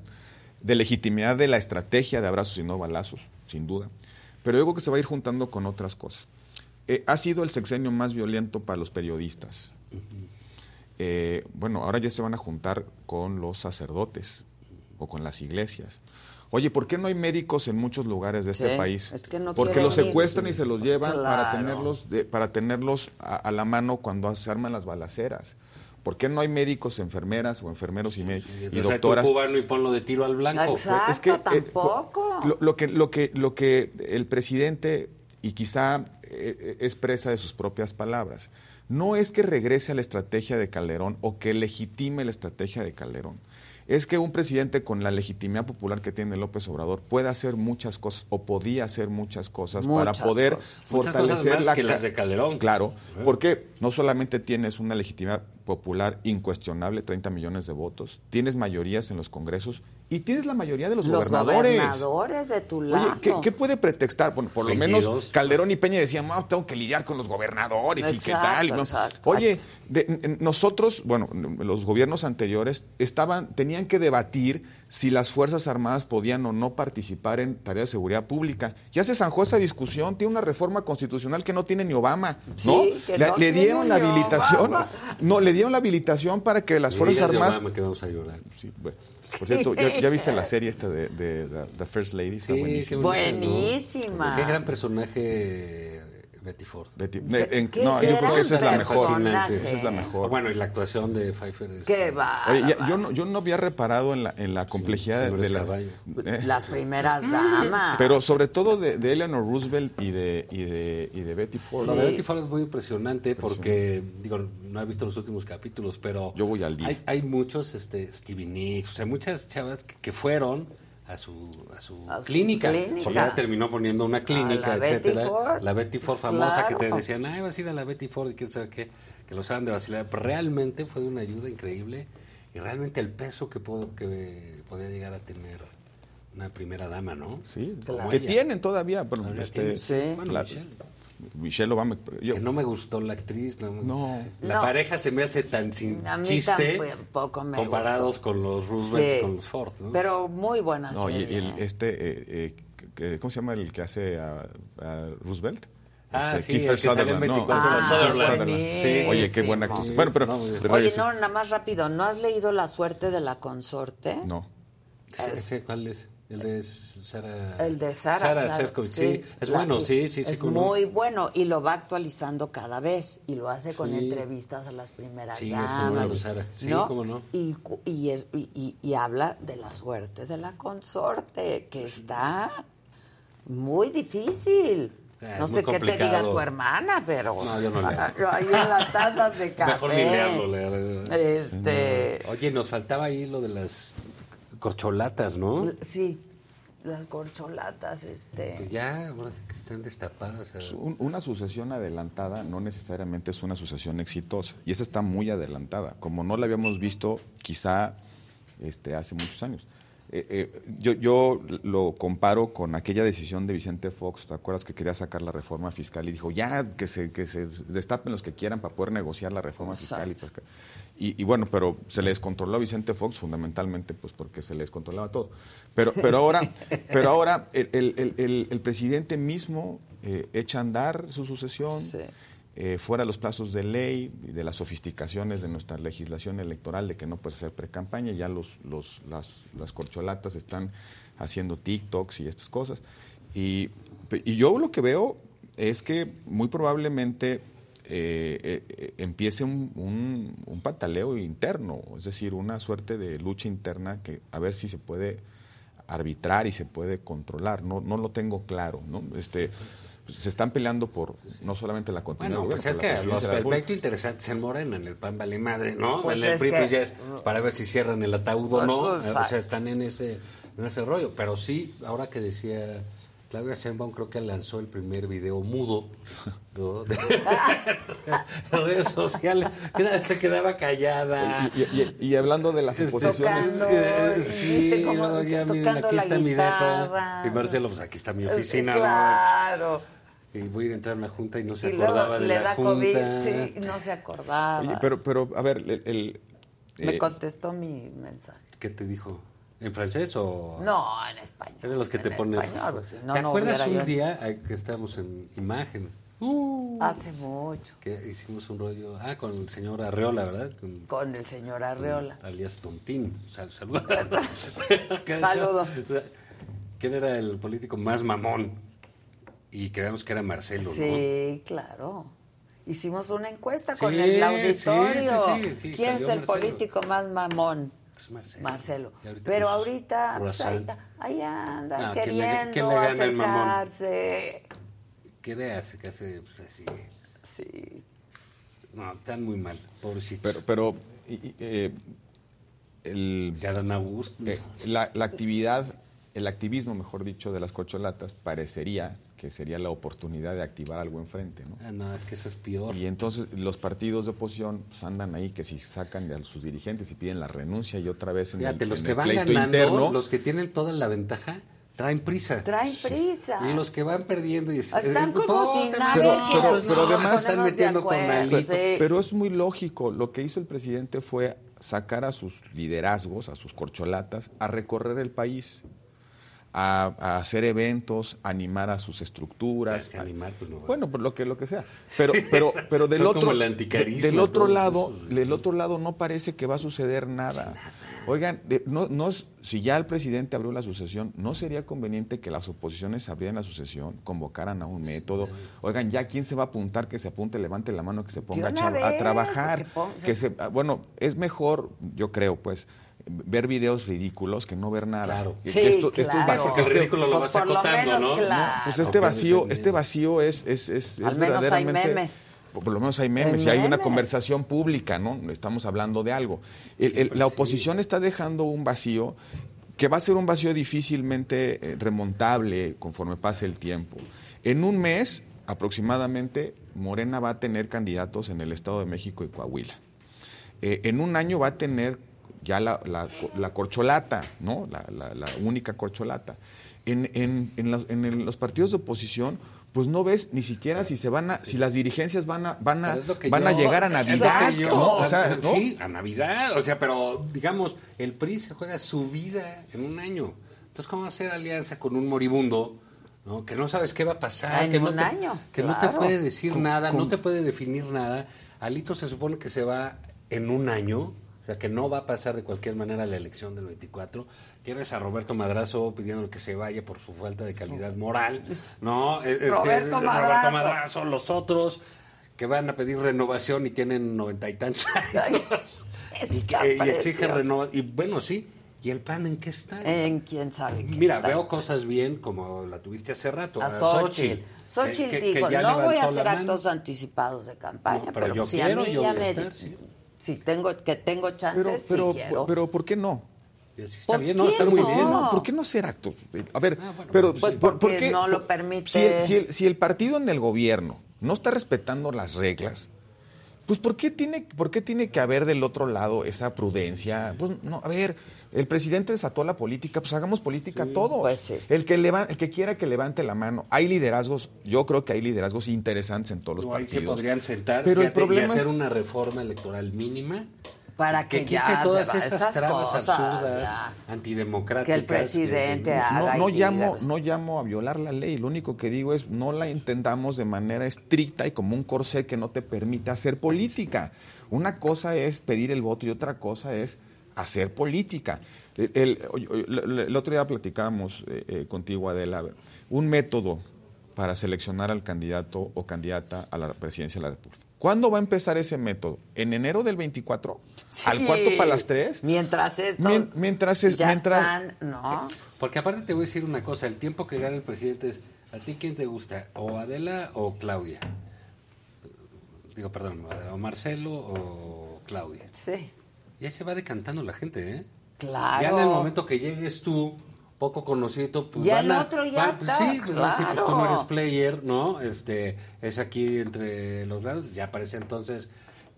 de legitimidad de la estrategia de abrazos y no balazos, sin duda, pero yo creo que se va a ir juntando con otras cosas. Eh, ha sido el sexenio más violento para los periodistas. Eh, bueno, ahora ya se van a juntar con los sacerdotes o con las iglesias. Oye, ¿por qué no hay médicos en muchos lugares de este país? es que no Porque los ir. secuestran y se los Pues llevan para tenerlos de- para tenerlos a, a la mano cuando se arman las balaceras. ¿Por qué no hay médicos, enfermeras o enfermeros y, me- y doctoras? cubano y ponlo de tiro al blanco. Exacto, Es que, eh, tampoco. Lo, lo que, lo, que, lo que el presidente, y quizá eh, es presa de sus propias palabras, no es que regrese a la estrategia de Calderón o que legitime la estrategia de Calderón. Es que un presidente con la legitimidad popular que tiene López Obrador puede hacer muchas cosas o podía hacer muchas cosas Muchas para poder cosas. Muchas fortalecer cosas más la que las de Calderón. Claro, ¿Eh? porque no solamente tienes una legitimidad popular incuestionable, 30 millones de votos, tienes mayorías en los congresos y tienes la mayoría de los, Los gobernadores. gobernadores de tu lado. Oye, ¿qué, qué puede pretextar? Bueno, por lo 22. menos Calderón y Peña decían, no, tengo que lidiar con los gobernadores y qué Exacto, tal. y no. exacto. Oye, de- nosotros, bueno, los gobiernos anteriores estaban, tenían que debatir si las Fuerzas Armadas podían o no participar en tareas de seguridad pública. Ya se zanjó esa discusión, tiene una reforma constitucional que no tiene ni Obama, ¿no? Sí, que le, no le tiene dieron la habilitación, Obama. no, le dieron la habilitación para que las Fuerzas Armadas... Obama que vamos a llorar. Sí, bueno. Por cierto, ¿ya, ya viste la serie esta de, de The- The First Lady? Está Sí, buenísima. Buenísima. Qué gran personaje Betty Ford. Betty- eh, en- ¿Qué no, yo creo que esa es la mejor. personaje. Esa es la mejor. Bueno, y la actuación de Pfeiffer es... Qué va. Oye, ya- yo, no, yo no había reparado en la, en la complejidad de- las, eh, Las primeras damas. pero sobre todo de, de Eleanor Roosevelt y de, y de, y de Betty Ford. Lo de Betty Ford es muy impresionante porque, digo, no he visto los últimos capítulos, pero... Yo voy al día. Hay, hay muchos, este, Stevie Nicks, o sea, muchas chavas que, que fueron a su, a su A su clínica, porque terminó poniendo una clínica, A la Betty etcétera. Ford. La Betty Ford Pues famosa que te decían, ay, vas a ir a la Betty Ford y quién sabe qué, que los hagan de vacilar. Pero realmente fue de una ayuda increíble y realmente el peso que, puedo, que podía llegar a tener una primera dama, ¿no? Sí, que tienen todavía. Bueno, Todavía este, tienen. Sí. Bueno, la- Michelle. Michelle Obama. yo- Que no me gustó la actriz, no. No. La No. pareja se me hace tan sin A mí chiste tampoco me comparados gustó. con los Roosevelt Sí, y con los Ford, ¿no? Pero muy buena No, y, serie. y el- este, eh, eh, ¿cómo se llama el que hace a, a Roosevelt? Ah, Este, sí, Kiefer Sutherland, 24 no, Ah, Sutherland. buenísimo. Oye, qué buena actriz. Sí. Bueno, pero Oye, es- no, nada más rápido. ¿No has leído La suerte de la consorte? no. ¿Ese- ese ¿Cuál es? El de Sara. El de Sara. Sara claro, Sefcovic, sí. Es bueno, sí, sí, sí. Es muy bueno y lo va actualizando cada vez y lo hace con Sí. entrevistas a las primeras Sí, es muy damas. bueno, Sara. Sí, ¿no? cómo no. Y, es, y, habla de la suerte de la consorte, que está muy difícil. Eh, no sé qué te diga tu hermana, pero No, yo no leo. ahí en las tazas de café. Mejor ni leerlo, leer. Este, Oye, nos faltaba ahí lo de las corcholatas, ¿no? sí, las corcholatas, este. Que ya, ahora sí que están destapadas. Pues un- una sucesión adelantada no necesariamente es una sucesión exitosa. Y esa está muy adelantada, como no la habíamos visto quizá este, hace muchos años. Eh, eh, yo, yo lo comparo con aquella decisión de Vicente Fox, ¿te acuerdas que quería sacar la reforma fiscal y dijo, ya, que se, que se destapen los que quieran para poder negociar la reforma fiscal? Y, y, bueno, pero se le descontroló a Vicente Fox fundamentalmente pues porque se le descontrolaba todo. Pero, pero ahora, pero ahora el, el- el- el- el presidente mismo eh, echa a andar su sucesión eh, fuera de los plazos de ley y de las sofisticaciones de nuestra legislación electoral de que no puede ser pre-campaña, ya los, los, las, las corcholatas están haciendo TikToks y estas cosas. Y, y yo lo que veo es que muy probablemente eh, eh, eh, empiece un, un- un pataleo interno, es decir, una suerte de lucha interna que a ver si se puede arbitrar y se puede controlar. No, no lo tengo claro, ¿no? Este, se están peleando por no solamente la continuidad Bueno, pues es que los presidencia de la República. aspectos interesantes en Morena, en el PAN vale madre, ¿no? Pues en el es PRI, que- pues es para ver si cierran el ataúd o no. Pues, O sea, exacto. están en ese, en ese rollo. Pero sí, ahora que decía Claudia Sheinbaum, creo que lanzó el primer video mudo ¿no? de redes sociales. Quedaba, se quedaba callada. Y, y- y- y hablando de las oposiciones, Tocando, Eh, y sí, como luego ya, miren, tocando aquí la está mi depa. Y Marcelo, pues aquí está mi Eh, oficina. ¿no? Claro. Y voy a ir a entrar a una junta y no se y acordaba de le la da junta. COVID, sí, no se acordaba. Oye, pero, pero, a ver, el... el- Me eh, contestó mi mensaje. ¿Qué te dijo? ¿En francés o...? No, en español. Es de los que te en ponen... español, pues, no, ¿Te no acuerdas un yo- día que estábamos en imagen? Hace mucho. Que hicimos un rollo... Ah, con el señor Arreola, ¿verdad? Con, Con el señor Arreola. alias Tontín. Sal, saludos. ¿Qué Saludos. ¿Quién era el político más mamón? Y quedamos que era Marcelo, ¿no? Sí, claro. Hicimos una encuesta con Sí, el sí, auditorio. sí, sí, sí, ¿Quién es el Marcelo. político más mamón? Es Marcelo. Ahorita Pero pues, ahorita, pues, ahí, Croissant. ahí anda, No, ¿quién le- queriendo quién le acercarse. ¿Qué le hace? ¿Qué hace? Pues así... Sí. No, están muy mal, pobrecitos. Pero, pero y- eh, el, eh, la, la actividad, el activismo, mejor dicho, de las corcholatas parecería que sería la oportunidad de activar algo enfrente, ¿no? Ah, no, es que eso es peor. Y entonces los partidos de oposición pues, andan ahí que si sacan a sus dirigentes y piden la renuncia y otra vez en Fíjate, el, los en que el van pleito ganando, interno, los que tienen toda la ventaja, traen prisa. Traen prisa. Y los que van perdiendo y Están eh, como si nadie pero, pero no, además están metiendo con pero, alito. pero es muy lógico. Lo que hizo el presidente fue sacar a sus liderazgos, a sus corcholatas, a recorrer el país, a, a hacer eventos, a animar a sus estructuras. Animar, pues, no bueno, por lo que lo que sea. Pero, pero, pero del otro, como el anticarisma, del otro lado, esos. del otro lado no parece que va a suceder nada. Oigan, de- no, no es- si ya el presidente abrió la sucesión, ¿no sería conveniente que las oposiciones abrieran la sucesión, convocaran a un método? Oigan, ya quién se va a apuntar, que se apunte, levante la mano, que se ponga a, trabajar. que que se, ah, bueno, es mejor, yo creo, pues, ver videos ridículos que no ver nada. Claro. Sí, esto- esto es vacío. Porque el Este- ridículo lo Pues vas lo acotando, menos, ¿no? claro. pues este vacío, este vacío es, es, es, es Al menos hay verdaderamente- memes. Por lo menos hay memes Hay y hay una conversación pública, ¿no? Estamos hablando de algo. El- el- la oposición está dejando un vacío que va a ser un vacío difícilmente eh, remontable conforme pase el tiempo. En un mes, aproximadamente, Morena va a tener candidatos en el Estado de México y Coahuila. Eh, en un año va a tener ya la, la- la corcholata, ¿no? La, la- la única corcholata. En, en- en los, en el- los partidos de oposición, pues no ves ni siquiera si se van a, si las dirigencias van a, van a, van yo- a llegar a Navidad, yo- ¿no? O sea, ¿no? Sí, a Navidad. O sea, pero digamos, el PRI se juega su vida en un año. Entonces, ¿cómo hacer alianza con un moribundo? ¿no? Que no sabes qué va a pasar. En que no un te, año, Que no te claro. puede decir Con- nada, con- no te puede definir nada. Alito se supone que se va en un año. O sea, que no va a pasar de cualquier manera la elección del 24. Tienes a Roberto Madrazo pidiendo que se vaya por su falta de calidad moral. ¿No? Eh, este, Roberto Madrazo. Madrazo, los otros que van a pedir renovación y tienen noventa y tantos años. y, que- y exige precioso. renovación. Y bueno, sí. ¿Y el PAN en qué está? En quién sabe qué Mira, está. veo cosas bien como la tuviste hace rato. a Xochitl. Xochitl que- no voy a hacer la mano". actos anticipados de campaña, No, pero, pero yo si quiero, a mí yo ya a me... estar, sí. Si tengo, que tengo chances, Pero, sí pero, quiero. pero, ¿por qué no? Está bien, no, está ¿Por muy bien. no? ¿Por qué no hacer actos? A ver, pero pues ¿por- por qué? no lo permite. Si el, si el- si el partido en el gobierno no está respetando las reglas, pues ¿por qué tiene, por qué tiene que haber del otro lado esa prudencia? Pues no, a ver, el presidente desató la política, pues hagamos política todos. Pues el, que leva- el que quiera que levante la mano. Hay liderazgos, yo creo que hay liderazgos interesantes en todos los No, ahí se partidos. podrían sentar Pero el problema y hacer una reforma electoral mínima Para que, que ya todas esas, esas trabas cosas, absurdas, ya. antidemocráticas. Que el presidente que- haga No, no llamo, no llamo a violar la ley, lo único que digo es no la entendamos de manera estricta y como un corsé que no te permite hacer política. Una cosa es pedir el voto y otra cosa es hacer política. El, el- el- el otro día platicábamos eh, eh, contigo, Adela, un método para seleccionar al candidato o candidata a la presidencia de la República. ¿Cuándo va a empezar ese método? ¿En enero del 24? ¿Al Sí. cuarto para las tres? Mientras esto Mien- mientras es- ya mientras- están, ¿no? Porque aparte te voy a decir una cosa, el tiempo que gana el presidente es, ¿a ti quién te gusta? ¿O Adela o Claudia? Digo, perdón, o Marcelo o Claudia. Sí. Ya se va decantando la gente, ¿eh? Claro. Ya en el momento que llegues tú, poco conocido, pues Ya van el otro ya van- pues sí, pues, sí, pues tú no claro. eres player, ¿no? Este, es aquí entre los lados, ya aparece entonces...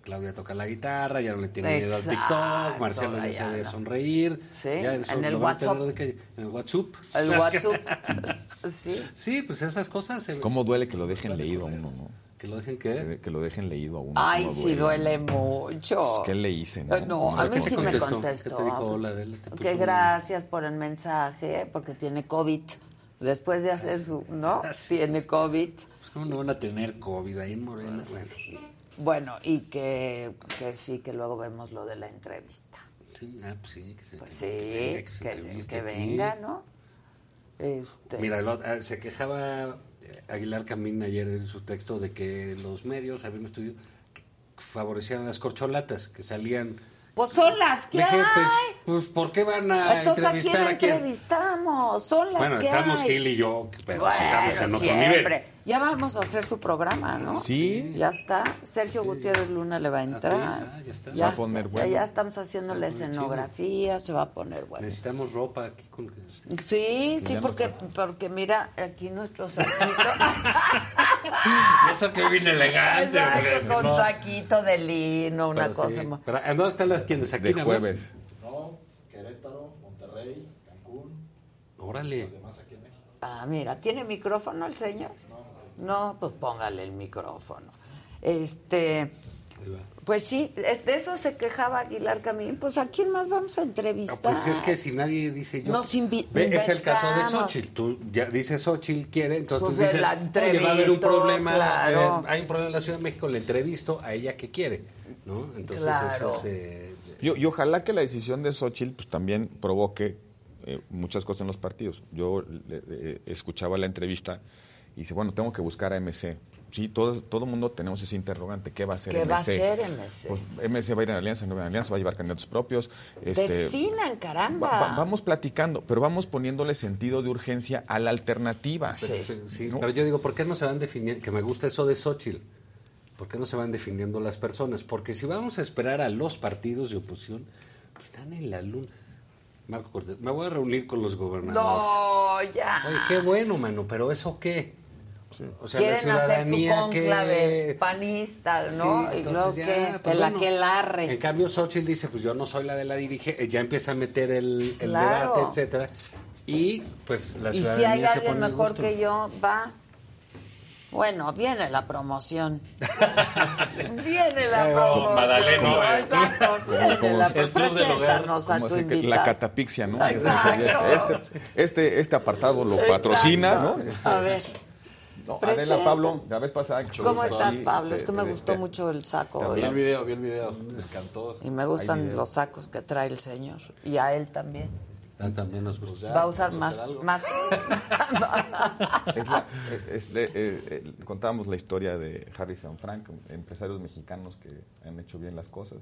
Claudia toca la guitarra, ya no le tiene miedo al TikTok, Marcelo ya sabe no. sonreír. Sí, ya eso en el WhatsApp. de que- En el WhatsApp. El WhatsApp. sí. Sí, pues esas cosas. se- ¿Cómo duele que lo dejen leído a uno, no? ¿Que lo dejen qué? Que, que lo dejen leído a uno. Ay, ¿cómo sí duele mucho. Pues, ¿Qué le hice? No, No, a ¿Qué mí sí me contestó? ¿Qué te dijo? Hola, Adela, te que gracias por el mensaje, porque tiene COVID. Después de hacer su, ¿no? Tiene COVID. Pues, ¿Cómo no van a tener COVID ahí en Morena? Pues Bueno, Bueno, y que, que sí, que luego vemos lo de la entrevista. sí, ah, pues sí, que se, Pues sí, venga, que, se se- entreviste que venga, ¿no? Este, Mira, lo- ah, se quejaba eh, Aguilar Camín ayer en su texto de que los medios habían estudiado que favorecían a las corcholatas, que salían... pues son las que dije, hay. pues, pues, ¿por qué van a Entonces, ¿a quién entrevistar a quién? entrevistamos? Son las Bueno, que estamos hay. Gil y yo, pero Bueno, sí estamos en otro siempre. nivel. Ya vamos a hacer su programa, ¿no? Sí. Ya está. Sergio Gutiérrez Luna le va a entrar. ah, ya está. Se va a poner ya- bueno. Ya estamos haciendo la escenografía, se va a poner bueno. Necesitamos ropa aquí con Sí, sí, ya porque, porque mira, aquí nuestro saquito. Eso que viene elegante. Exacto, con no- saquito de lino, una Pero cosa. sí. mo- Pero, ¿a ¿Dónde están las tiendas? Aquí De más? jueves. No, Querétaro, Monterrey, Cancún. Órale. Los demás aquí en México. Ah, mira, ¿tiene micrófono el señor? No, pues póngale el micrófono. Este, pues sí, de eso se quejaba Aguilar Camín. Pues a quién más vamos a entrevistar. pues es que si nadie dice yo. Nos Ve, es el caso de. Xochitl. Tú ya dices Xochitl quiere, entonces Pues tú dices, la "Oye, va a haber un problema, claro. eh, hay un problema en la Ciudad de México, le entrevisto a ella que quiere, ¿no? Entonces Claro. eso es, eh, Y, y ojalá que la decisión de Xochitl pues, también provoque eh, muchas cosas en los partidos. Yo le- le- escuchaba la entrevista y dice, bueno, tengo que buscar a MC. Sí, todo todo el mundo tenemos ese interrogante, ¿qué va a hacer ¿Qué MC? va a hacer MC? Pues MC va a ir en alianza, no va a ir en alianza, va a llevar candidatos propios. Este, Definan, caramba. va- va- vamos platicando, pero vamos poniéndole sentido de urgencia a la alternativa. sí, ¿no? pero yo digo, ¿por qué no se van definiendo? Que me gusta eso de Xochitl. ¿Por qué no se van definiendo las personas? Porque si vamos a esperar a los partidos de oposición, pues están en la luna. Marco Cortés, me voy a reunir con los gobernadores. No, ya. Oye, qué bueno, mano, pero ¿eso qué? O sea, la Quieren hacer su ciudadanía conclave que- panista, ¿no? Sí, y luego ya, que, pues la bueno. que larre. En cambio, Xochitl dice, pues yo no soy la de la dirigencia, ya empieza a meter el, el Claro. debate, etcétera. Y pues la y si ciudadanía hay se alguien mejor gusto. que yo, va. Bueno, viene la promoción. viene la promoción. Madaleno, eh. Exacto, viene la. Preséntanos a tu invitado. la catapixia, ¿no? Exacto. Este, este, este apartado lo patrocina, ¿no? A ver. No. Adela Pablo, la vez pasada. ¿Cómo estás, Pablo? Es te- que me te- gustó te- mucho el saco. Vi el video, vi el video. Me encantó. Y me gustan los sacos que trae el señor. Y a él también. Ah, también nos gusta. Va a usar más. más. Es la- es de- eh, eh, contábamos la historia de Harrison Frank, empresarios mexicanos que han hecho bien las cosas.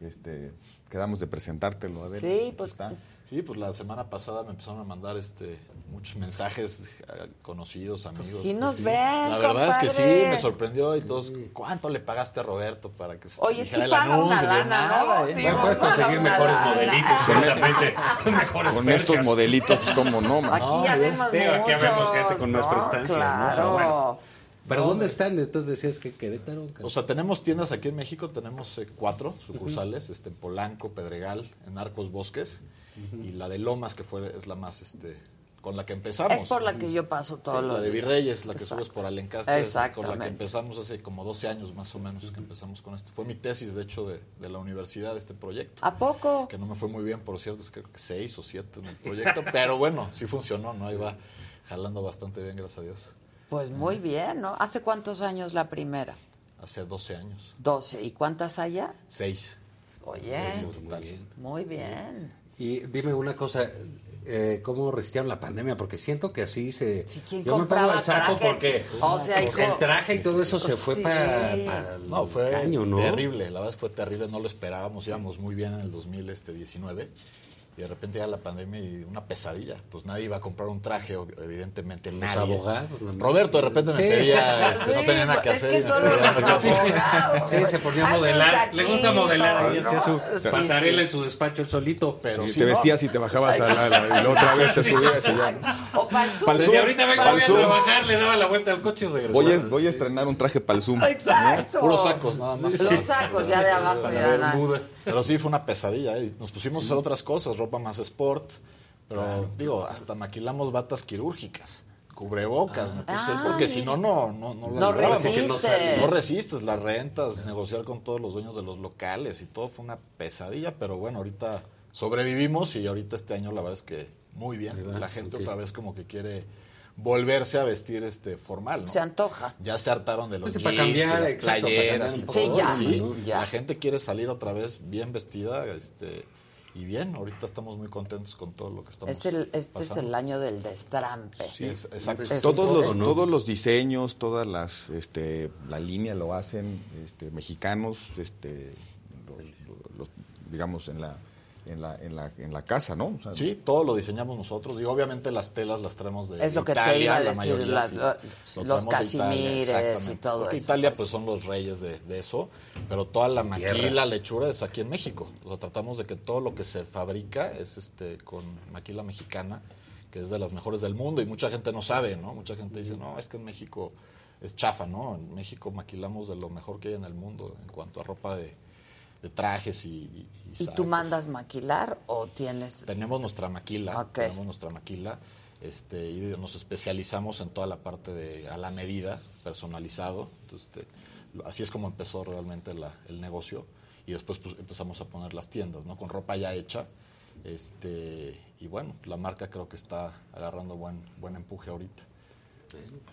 Este, quedamos de presentártelo, Adela. Sí, pues Está. Sí, pues la semana pasada me empezaron a mandar este muchos mensajes eh, conocidos, amigos. Pues sí nos Sí. ven, La verdad es que sí, compadre. me sorprendió y todos, ¿cuánto le pagaste a Roberto para que se Oye, dijera sí el paga una anuncio? Lana, nada, ¿no? ¿eh? Digo, Puedes conseguir mejores lana. modelitos, seguramente. mejores Con estos perchas. modelitos, pues cómo no, man. Aquí ya vemos Digo, aquí vemos gente con más ¿no? prestancia, ¿no? Claro. Pero bueno. ¿Pero No, dónde hombre. están? Entonces decías que Querétaro. O sea, tenemos tiendas aquí en México, tenemos eh, cuatro sucursales, este, en Polanco, Pedregal, en Arcos Bosques, y la de Lomas, que fue, es la más, este, con la que empezamos. Es por la que yo paso todos Sí, los la de. Virreyes, la que Exacto. subes por Alencastre, es con la que empezamos hace como 12 años más o menos que empezamos con esto. Fue mi tesis, de hecho, de, de la universidad, este proyecto. ¿A poco? Que no me fue muy bien, por cierto, es creo que seis o siete en el proyecto, pero bueno, sí funcionó, ¿no? Ahí va jalando bastante bien, gracias a Dios. Pues muy bien, ¿no? ¿Hace cuántos años la primera? Hace 12 años. 12. ¿Y cuántas allá? Seis. Oye, Seis en total. muy bien. Y dime una cosa, eh, ¿cómo resistieron la pandemia? Porque siento que así se... ¿quién Yo me pongo compraba el saco trajes? porque O sea, pues, hijo, el traje y todo eso se fue sí. para, para el No, fue caño, ¿no? terrible, la verdad fue terrible, no lo esperábamos, íbamos muy bien en el 2019 y de repente ya la pandemia y una pesadilla, pues nadie iba a comprar un traje, evidentemente Los nadie. abogados, Roberto de repente me Sí. pedía, este, no Sí, tenía nada que es hacer. que y me solo pedía los abogados. Sí, se ponía a modelar. aquí, Le gusta modelar. ¿no? hacía su Sí, pasarela sí. en su despacho el solito. Pero Sí, sí, te no. vestías y te bajabas a la, la- y la otra vez te subías y ya. O para el Zoom. Zoom, ahorita vengo a trabajar, le daba la vuelta al coche y regresaba. Voy a, voy a estrenar un traje para el Zoom. Exacto. Puros sacos, nada más. Los sacos ya de abajo ya. Pero sí fue una pesadilla. ¿eh? Nos pusimos a hacer otras cosas, ropa más sport. Pero digo, hasta maquilamos batas quirúrgicas. Cubrebocas, me puse, Ah, porque si no, no, no, no, No resistes. No resistes las rentas, negociar con todos los dueños de los locales y todo fue una pesadilla, pero bueno, ahorita sobrevivimos y ahorita este año la verdad es que muy bien. La gente otra vez como que quiere volverse a vestir este formal, ¿no? Se antoja. Ya se hartaron de los Pues, jeans para cambiar, y las exacto, para playeras y cambiar un todo. poco. Sí, ya, sí. ¿no? Ya. La gente quiere salir otra vez bien vestida, este y bien. Ahorita estamos muy contentos con todo lo que estamos. Es el, este es el año del destrampe. Sí, es- exacto. Es- Todos los, todos los diseños, todas las, este, la línea lo hacen este, mexicanos, este, los- los- digamos, en la, en la, en la, en la casa, ¿no? O sea, Sí, todo lo diseñamos nosotros y obviamente las telas las traemos de Es lo que te Italia, iba a la decir, mayoría, la- sí. lo- Lo los casimires y todo Porque eso, Italia pues. pues son los reyes de, de eso, pero toda la maquila, lechura es aquí en México. Lo tratamos de que todo lo que se fabrica es este con maquila mexicana, que es de las mejores del mundo y mucha gente no sabe, ¿no? Mucha gente dice, "No, es que en México es chafa, ¿no? En México maquilamos de lo mejor que hay en el mundo en cuanto a ropa de, de trajes y, y, y ¿Y tú mandas maquilar o tienes...? tenemos nuestra maquila, tenemos nuestra maquila, este, y nos especializamos en toda la parte de a la medida, personalizado. Entonces, este, así es como empezó realmente la- el negocio. Y después pues, empezamos a poner las tiendas, ¿no? Con ropa ya hecha. Este, y bueno, la marca creo que está agarrando buen, buen empuje ahorita.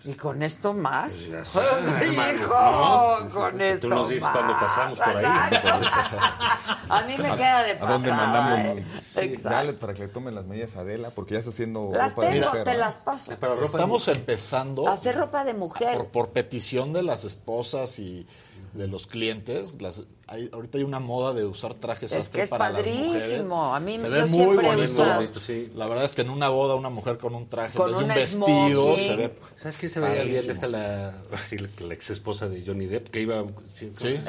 ¿Y con esto más? Pues ¡Hijo! No, con tú esto nos dices más. cuando pasamos por ahí. A mí me queda de ¿A dónde pasada, mandamos? ¿eh? Sí, dale para que le tomen las medidas a Adela, porque ya está haciendo Las ropa de tengo, mujer, te las paso. Estamos empezando Hacer ropa de mujer. por, por petición de las esposas y de los clientes. Las, hay, ahorita hay una moda de usar trajes Es sastre que es para las padrísimo. mujeres. A mí se yo ve muy bonito. usado- La verdad es que en una boda una mujer con un traje, Con en vez de un un vestido, smoking. se ve. ¿Sabes quién se veía bien? Esta la, sí, la ex esposa de Johnny Depp, que iba... Sí, Sí, Sí,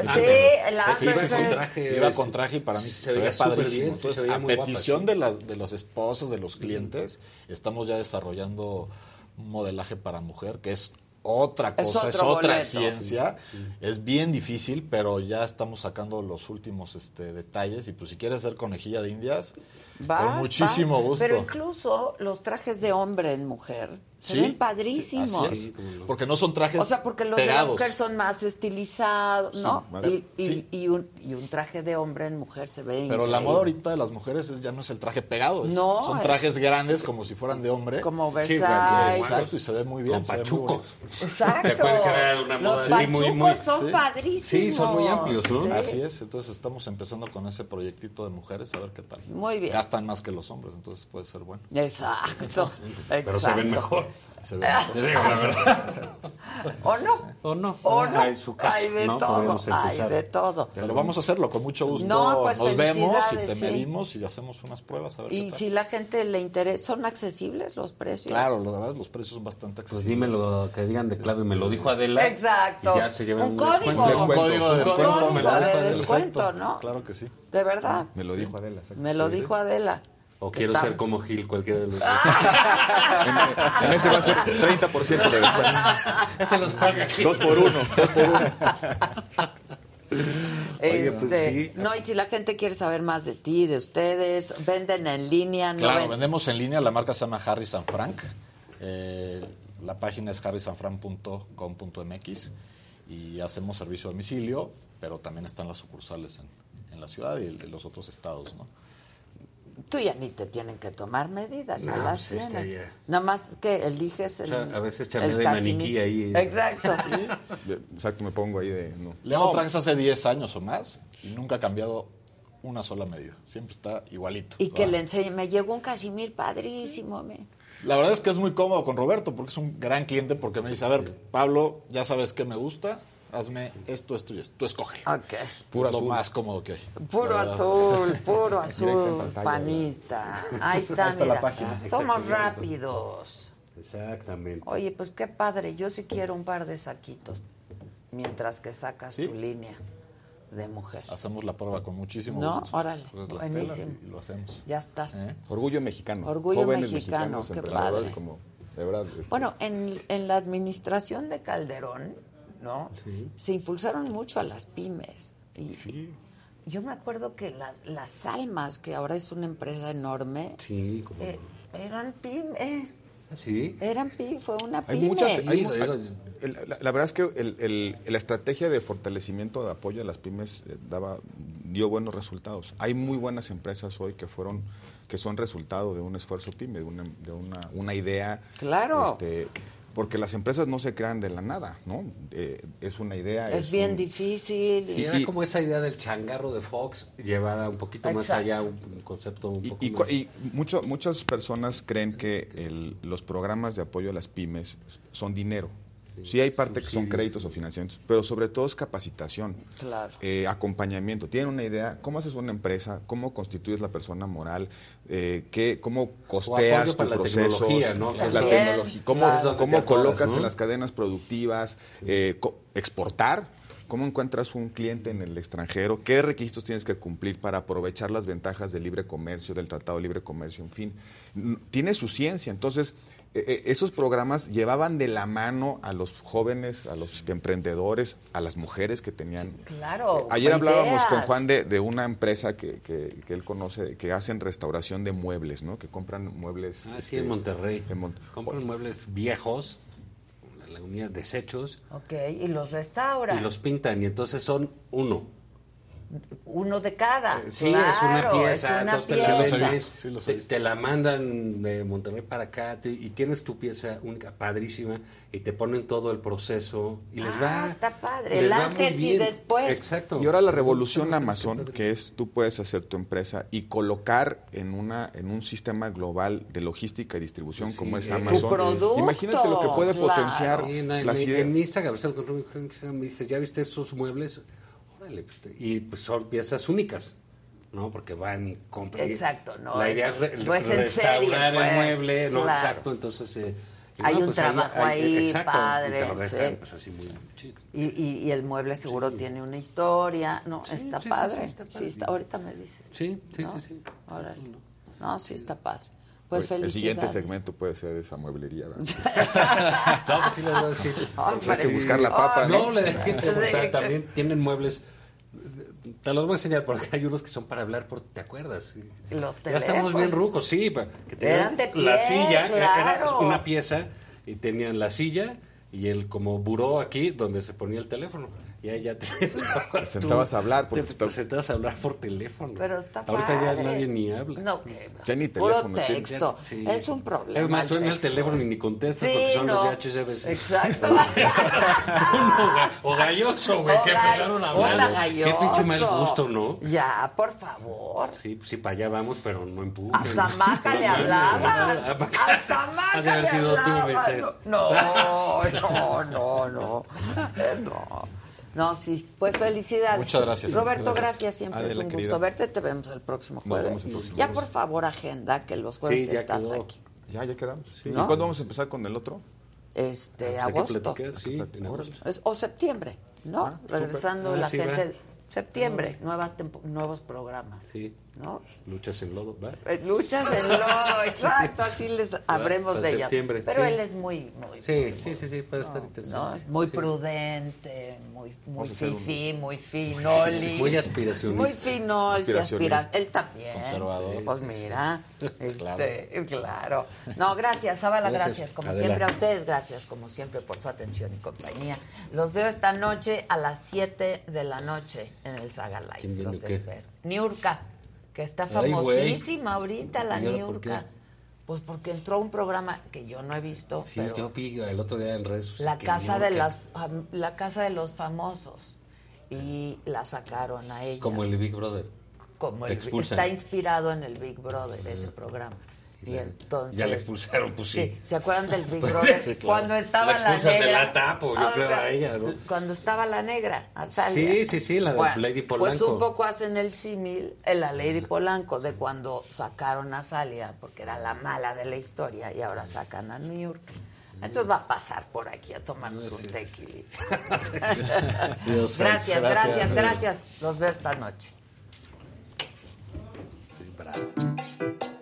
la sí, sí, con traje. Iba con traje y para mí se, veía ve súper padrísimo. bien, sí, se Entonces, veía a guapa, petición sí. de las de las esposas, de los clientes, estamos ya desarrollando un modelaje para mujer que es otra cosa, es, otro otra boleto. ciencia. Es bien difícil, pero ya estamos sacando los últimos este, detalles. Y pues si quieres ser conejilla de indias, Vas, con muchísimo vas. gusto. Pero incluso los trajes de hombre en mujer se Sí, ven padrísimos. así es. Porque no son trajes O sea, porque los de la mujer son más estilizados, ¿no? Sí, vale. y, y- Sí. y un, y un traje de hombre en mujer se ve Pero la moda ahorita de las mujeres es- ya no es el traje pegado, es- No, son es- trajes grandes como si fueran de hombre. Como Sí, Versace. Exacto, y se ve muy bien. Con se ve muy pachucos. Exacto. ¿Te acuerdas que era una moda Los así muy, muy- pachucos son padrísimos. Sí, son muy amplios, ¿no? Sí. Así es, entonces estamos empezando con ese proyectito de mujeres, a ver qué tal. Muy bien. Gastan más que los hombres, entonces puede ser bueno. Exacto. Pero se ven mejor. Se digo la verdad. ¿O no? O no. ¿O no? Hay su caso, Hay de ¿no? todo, hay de todo. Pero vamos a hacerlo con mucho gusto. No, pues, Nos vemos y te sí. medimos y hacemos unas pruebas a ver Y si la gente le interesa, ¿son accesibles los precios? Claro, la verdad los precios son bastante Pues accesibles. dímelo, que digan de clave, me lo dijo Adela. Exacto. Y ya se llevan Un un, código. descuento. Un código de Un descuento. código me lo de dijo Adela. descuento. ¿no? Claro que sí. De verdad. Me lo dijo Adela. Me lo dijo Adela. O quiero está- ser como Gil, cualquiera de los dos. En, en ese va a ser 30% de descuento. Ese los paga Gil. Dos por uno, dos por uno. Oye, pues Este, sí. No, y si la gente quiere saber más de ti, de ustedes, venden en línea, no Claro, ven- vendemos en línea, la marca se llama Harry San Frank. Eh, la página es harrysanfrank.com.mx y hacemos servicio a domicilio, pero también están las sucursales en, en la ciudad y en los otros estados, ¿no? Tú ya ni te tienen que tomar medidas, ya No, las pues, este, tienen. ya. Nada más que eliges el. O sea, a veces el chamea de maniquí ahí. Exacto. Exacto, me pongo ahí de... No. Le hago trans hace 10 años o más y nunca ha cambiado una sola medida. Siempre está igualito. Y que Ah. le enseñe. Me llegó un casimir padrísimo. Me. La verdad es que es muy cómodo con Roberto porque es un gran cliente porque me dice, a ver, Pablo, ya sabes qué me gusta, hazme esto, esto y esto. Tú escoge. Ok. Puro lo azul. más cómodo que hay. Puro verdad. azul, puro azul, pantalla, panista. Ahí está, Ahí está la página. Somos rápidos. Exactamente. Oye, pues qué padre. Yo sí quiero un par de saquitos mientras que sacas Sí. tu línea de mujer. Hacemos la prueba con muchísimo No, gusto. órale, Pues las buenísimo. y, lo hacemos. Ya estás. ¿Eh? Orgullo mexicano. Orgullo Jóvenes mexicano, qué padre. como, de verdad. este, Bueno, en, en la administración de Calderón, ¿no? Se impulsaron mucho a las pymes. Y Yo me acuerdo que las, las Almas, que ahora es una empresa enorme, Sí, como... eh, eran pymes. ¿Ah, ¿Sí? Eran pymes, fue una Hay pyme. muchas. hay la, la verdad es que el- el- la estrategia de fortalecimiento de apoyo a las pymes eh, daba dio buenos resultados. Hay muy buenas empresas hoy que fueron que son resultado de un esfuerzo pyme, de una, de una, una idea. Claro. este, porque las empresas no se crean de la nada, ¿no? Eh, es una idea. Es bien un- difícil. Sí, y- era como esa idea del changarro de Fox llevada un poquito más allá, un, un concepto un Y, poco y más... cu- y mucho- muchas personas creen que el- los programas de apoyo a las pymes son dinero. Sí hay parte que son créditos o financiamientos, pero sobre todo es capacitación. Claro. eh, acompañamiento. Tienen una idea, cómo haces una empresa, cómo constituyes la persona moral, eh, qué, cómo costeas tu proceso, tecnología, ¿no? la tecnología, cómo, Claro. Colocas ¿no? en las cadenas productivas, eh, co- exportar. ¿Cómo encuentras un cliente en el extranjero? ¿Qué requisitos tienes que cumplir para aprovechar las ventajas del libre comercio, del Tratado de Libre Comercio? En fin, tiene su ciencia. Entonces, eh, eh, esos programas llevaban de la mano a los jóvenes, a los emprendedores, a las mujeres que tenían Claro. Ayer hablábamos con. Juan de, de una empresa que, que- que él conoce, que hacen restauración de muebles, ¿no? Que compran muebles. Ah, sí, este, en Monterrey. en Mon- Compran muebles viejos, la unidad desechos, Ok, y los restaura. y los pintan, y entonces son uno. Uno de cada. Sí, es una Claro, pieza. es una entonces te la pieza. venden, te, te la mandan de Monterrey para acá te- y tienes tu pieza única, padrísima, y te ponen todo el proceso y les va. Ah, está padre. El antes y después. Exacto. Y ahora la revolución Amazon, que es tú puedes hacer tu empresa y colocar en una en un sistema global de logística y distribución Sí, como es eh, Amazon. tu producto, Imagínate lo que puede claro. potenciar Sí, no, en, las en- ideas. en Instagram, me dice, ¿ya viste estos muebles? Órale, pues, y pues son piezas únicas, ¿no? Porque van y compran. Exacto, no La idea es re- no es en restaurar serie, el pues, mueble, ¿no? claro. Exacto, entonces... eh, Hay no, un pues, trabajo ahí, exacto, padre, Y dejan, sí. pues así muy chico. Y, y- y el mueble seguro tiene una historia. No, Sí, está, sí, sí, padre. sí, Sí, está está padre. ahorita me dices. Sí, sí, ¿no? sí, sí. Órale. No, sí, está padre. Pues el felicidades. siguiente segmento puede ser esa mueblería. No, pues sí les voy a decir. Hay que buscar la papa, No, ¿no? le también tienen muebles. Te los voy a enseñar porque hay unos que son para hablar por, ¿te acuerdas? Los Ya estamos bien teléfonos. rucos, sí, que tenían pie, la silla, era una pieza y tenían la silla y el como buró aquí donde se ponía el teléfono. Y ahí ya te sentabas, sentabas tú, a hablar, Te, porque te sentabas a hablar por teléfono. Pero está Ahorita ya nadie ni habla. No, que Ya ni Puro teléfono tiene. texto. Sí. Es un problema. Es más, suena el teléfono y ni contestas Sí, porque son no. los de HCBC. Exacto. O galloso, güey, que empezaron a hablar. Qué pinche mal gusto, ¿no? Ya, por favor. Sí, pues sí, para allá vamos, pero no empujen. Hasta Maca le hablaba. Hasta Maca le hablaba. No, no, no, no. Eh, No. No, sí. Pues felicidades. Muchas gracias. Roberto, gracias. Gracias. Siempre Adela, es un querida. gusto verte. Te vemos el próximo jueves. vemos el próximo ya, por favor, agenda que los jueves Sí, ya estás quedó. aquí. Ya, ya quedamos. ¿Y ¿No? cuándo vamos a empezar con el otro? Este, Pues hay que agosto. sí. Es- o septiembre, ¿no? Ah, Regresando. Ah, la sí, gente. va. Septiembre, nuevas tempo- nuevos programas, Sí, ¿no? luchas en lodo, ¿va? Eh, Luchas en lodo, exacto, así les habremos Para de ella. Pero sí. él es muy, muy, Sí, sí, sí, sí, puede estar ¿no? interesante. Muy Sí. prudente, muy, muy hacer un- fifí, muy finolis. Muy aspiracionista. Muy finolis Aspiracionista. aspira. Él también. Conservador. Pues mira, Claro. este, claro. No, gracias, Zabala, gracias. Gracias, Como Adela. siempre a ustedes, gracias como siempre por su atención y compañía. Los veo esta noche a las 7 de la noche en el Saga Live. ¿Quién viene Los espero. Niurka, que está Ay, famosísima ahorita la ¿Y ahora por Niurka. Pues porque entró a un programa que yo no he visto, Sí, pero yo vi el otro día en redes sociales. la casa de las la casa de los famosos y la sacaron a ella Como el Big Brother. como el- está inspirado en el Big Brother ese programa y entonces Ya la expulsaron, pues sí. ¿se acuerdan del Big Brother? Sí, claro. cuando estaba La la, negra la Tapo, yo creo, a ella, ¿no? cuando estaba la negra Azalia. Sí, sí, sí, la de Lady pues Polanco. un poco hacen el símil en la Lady Polanco de cuando sacaron a Salia porque era la mala de la historia y ahora sacan a New York entonces va a pasar por aquí a tomarnos un tequilita. Dios santo. gracias, gracias, gracias. Los veo esta noche. Bravo.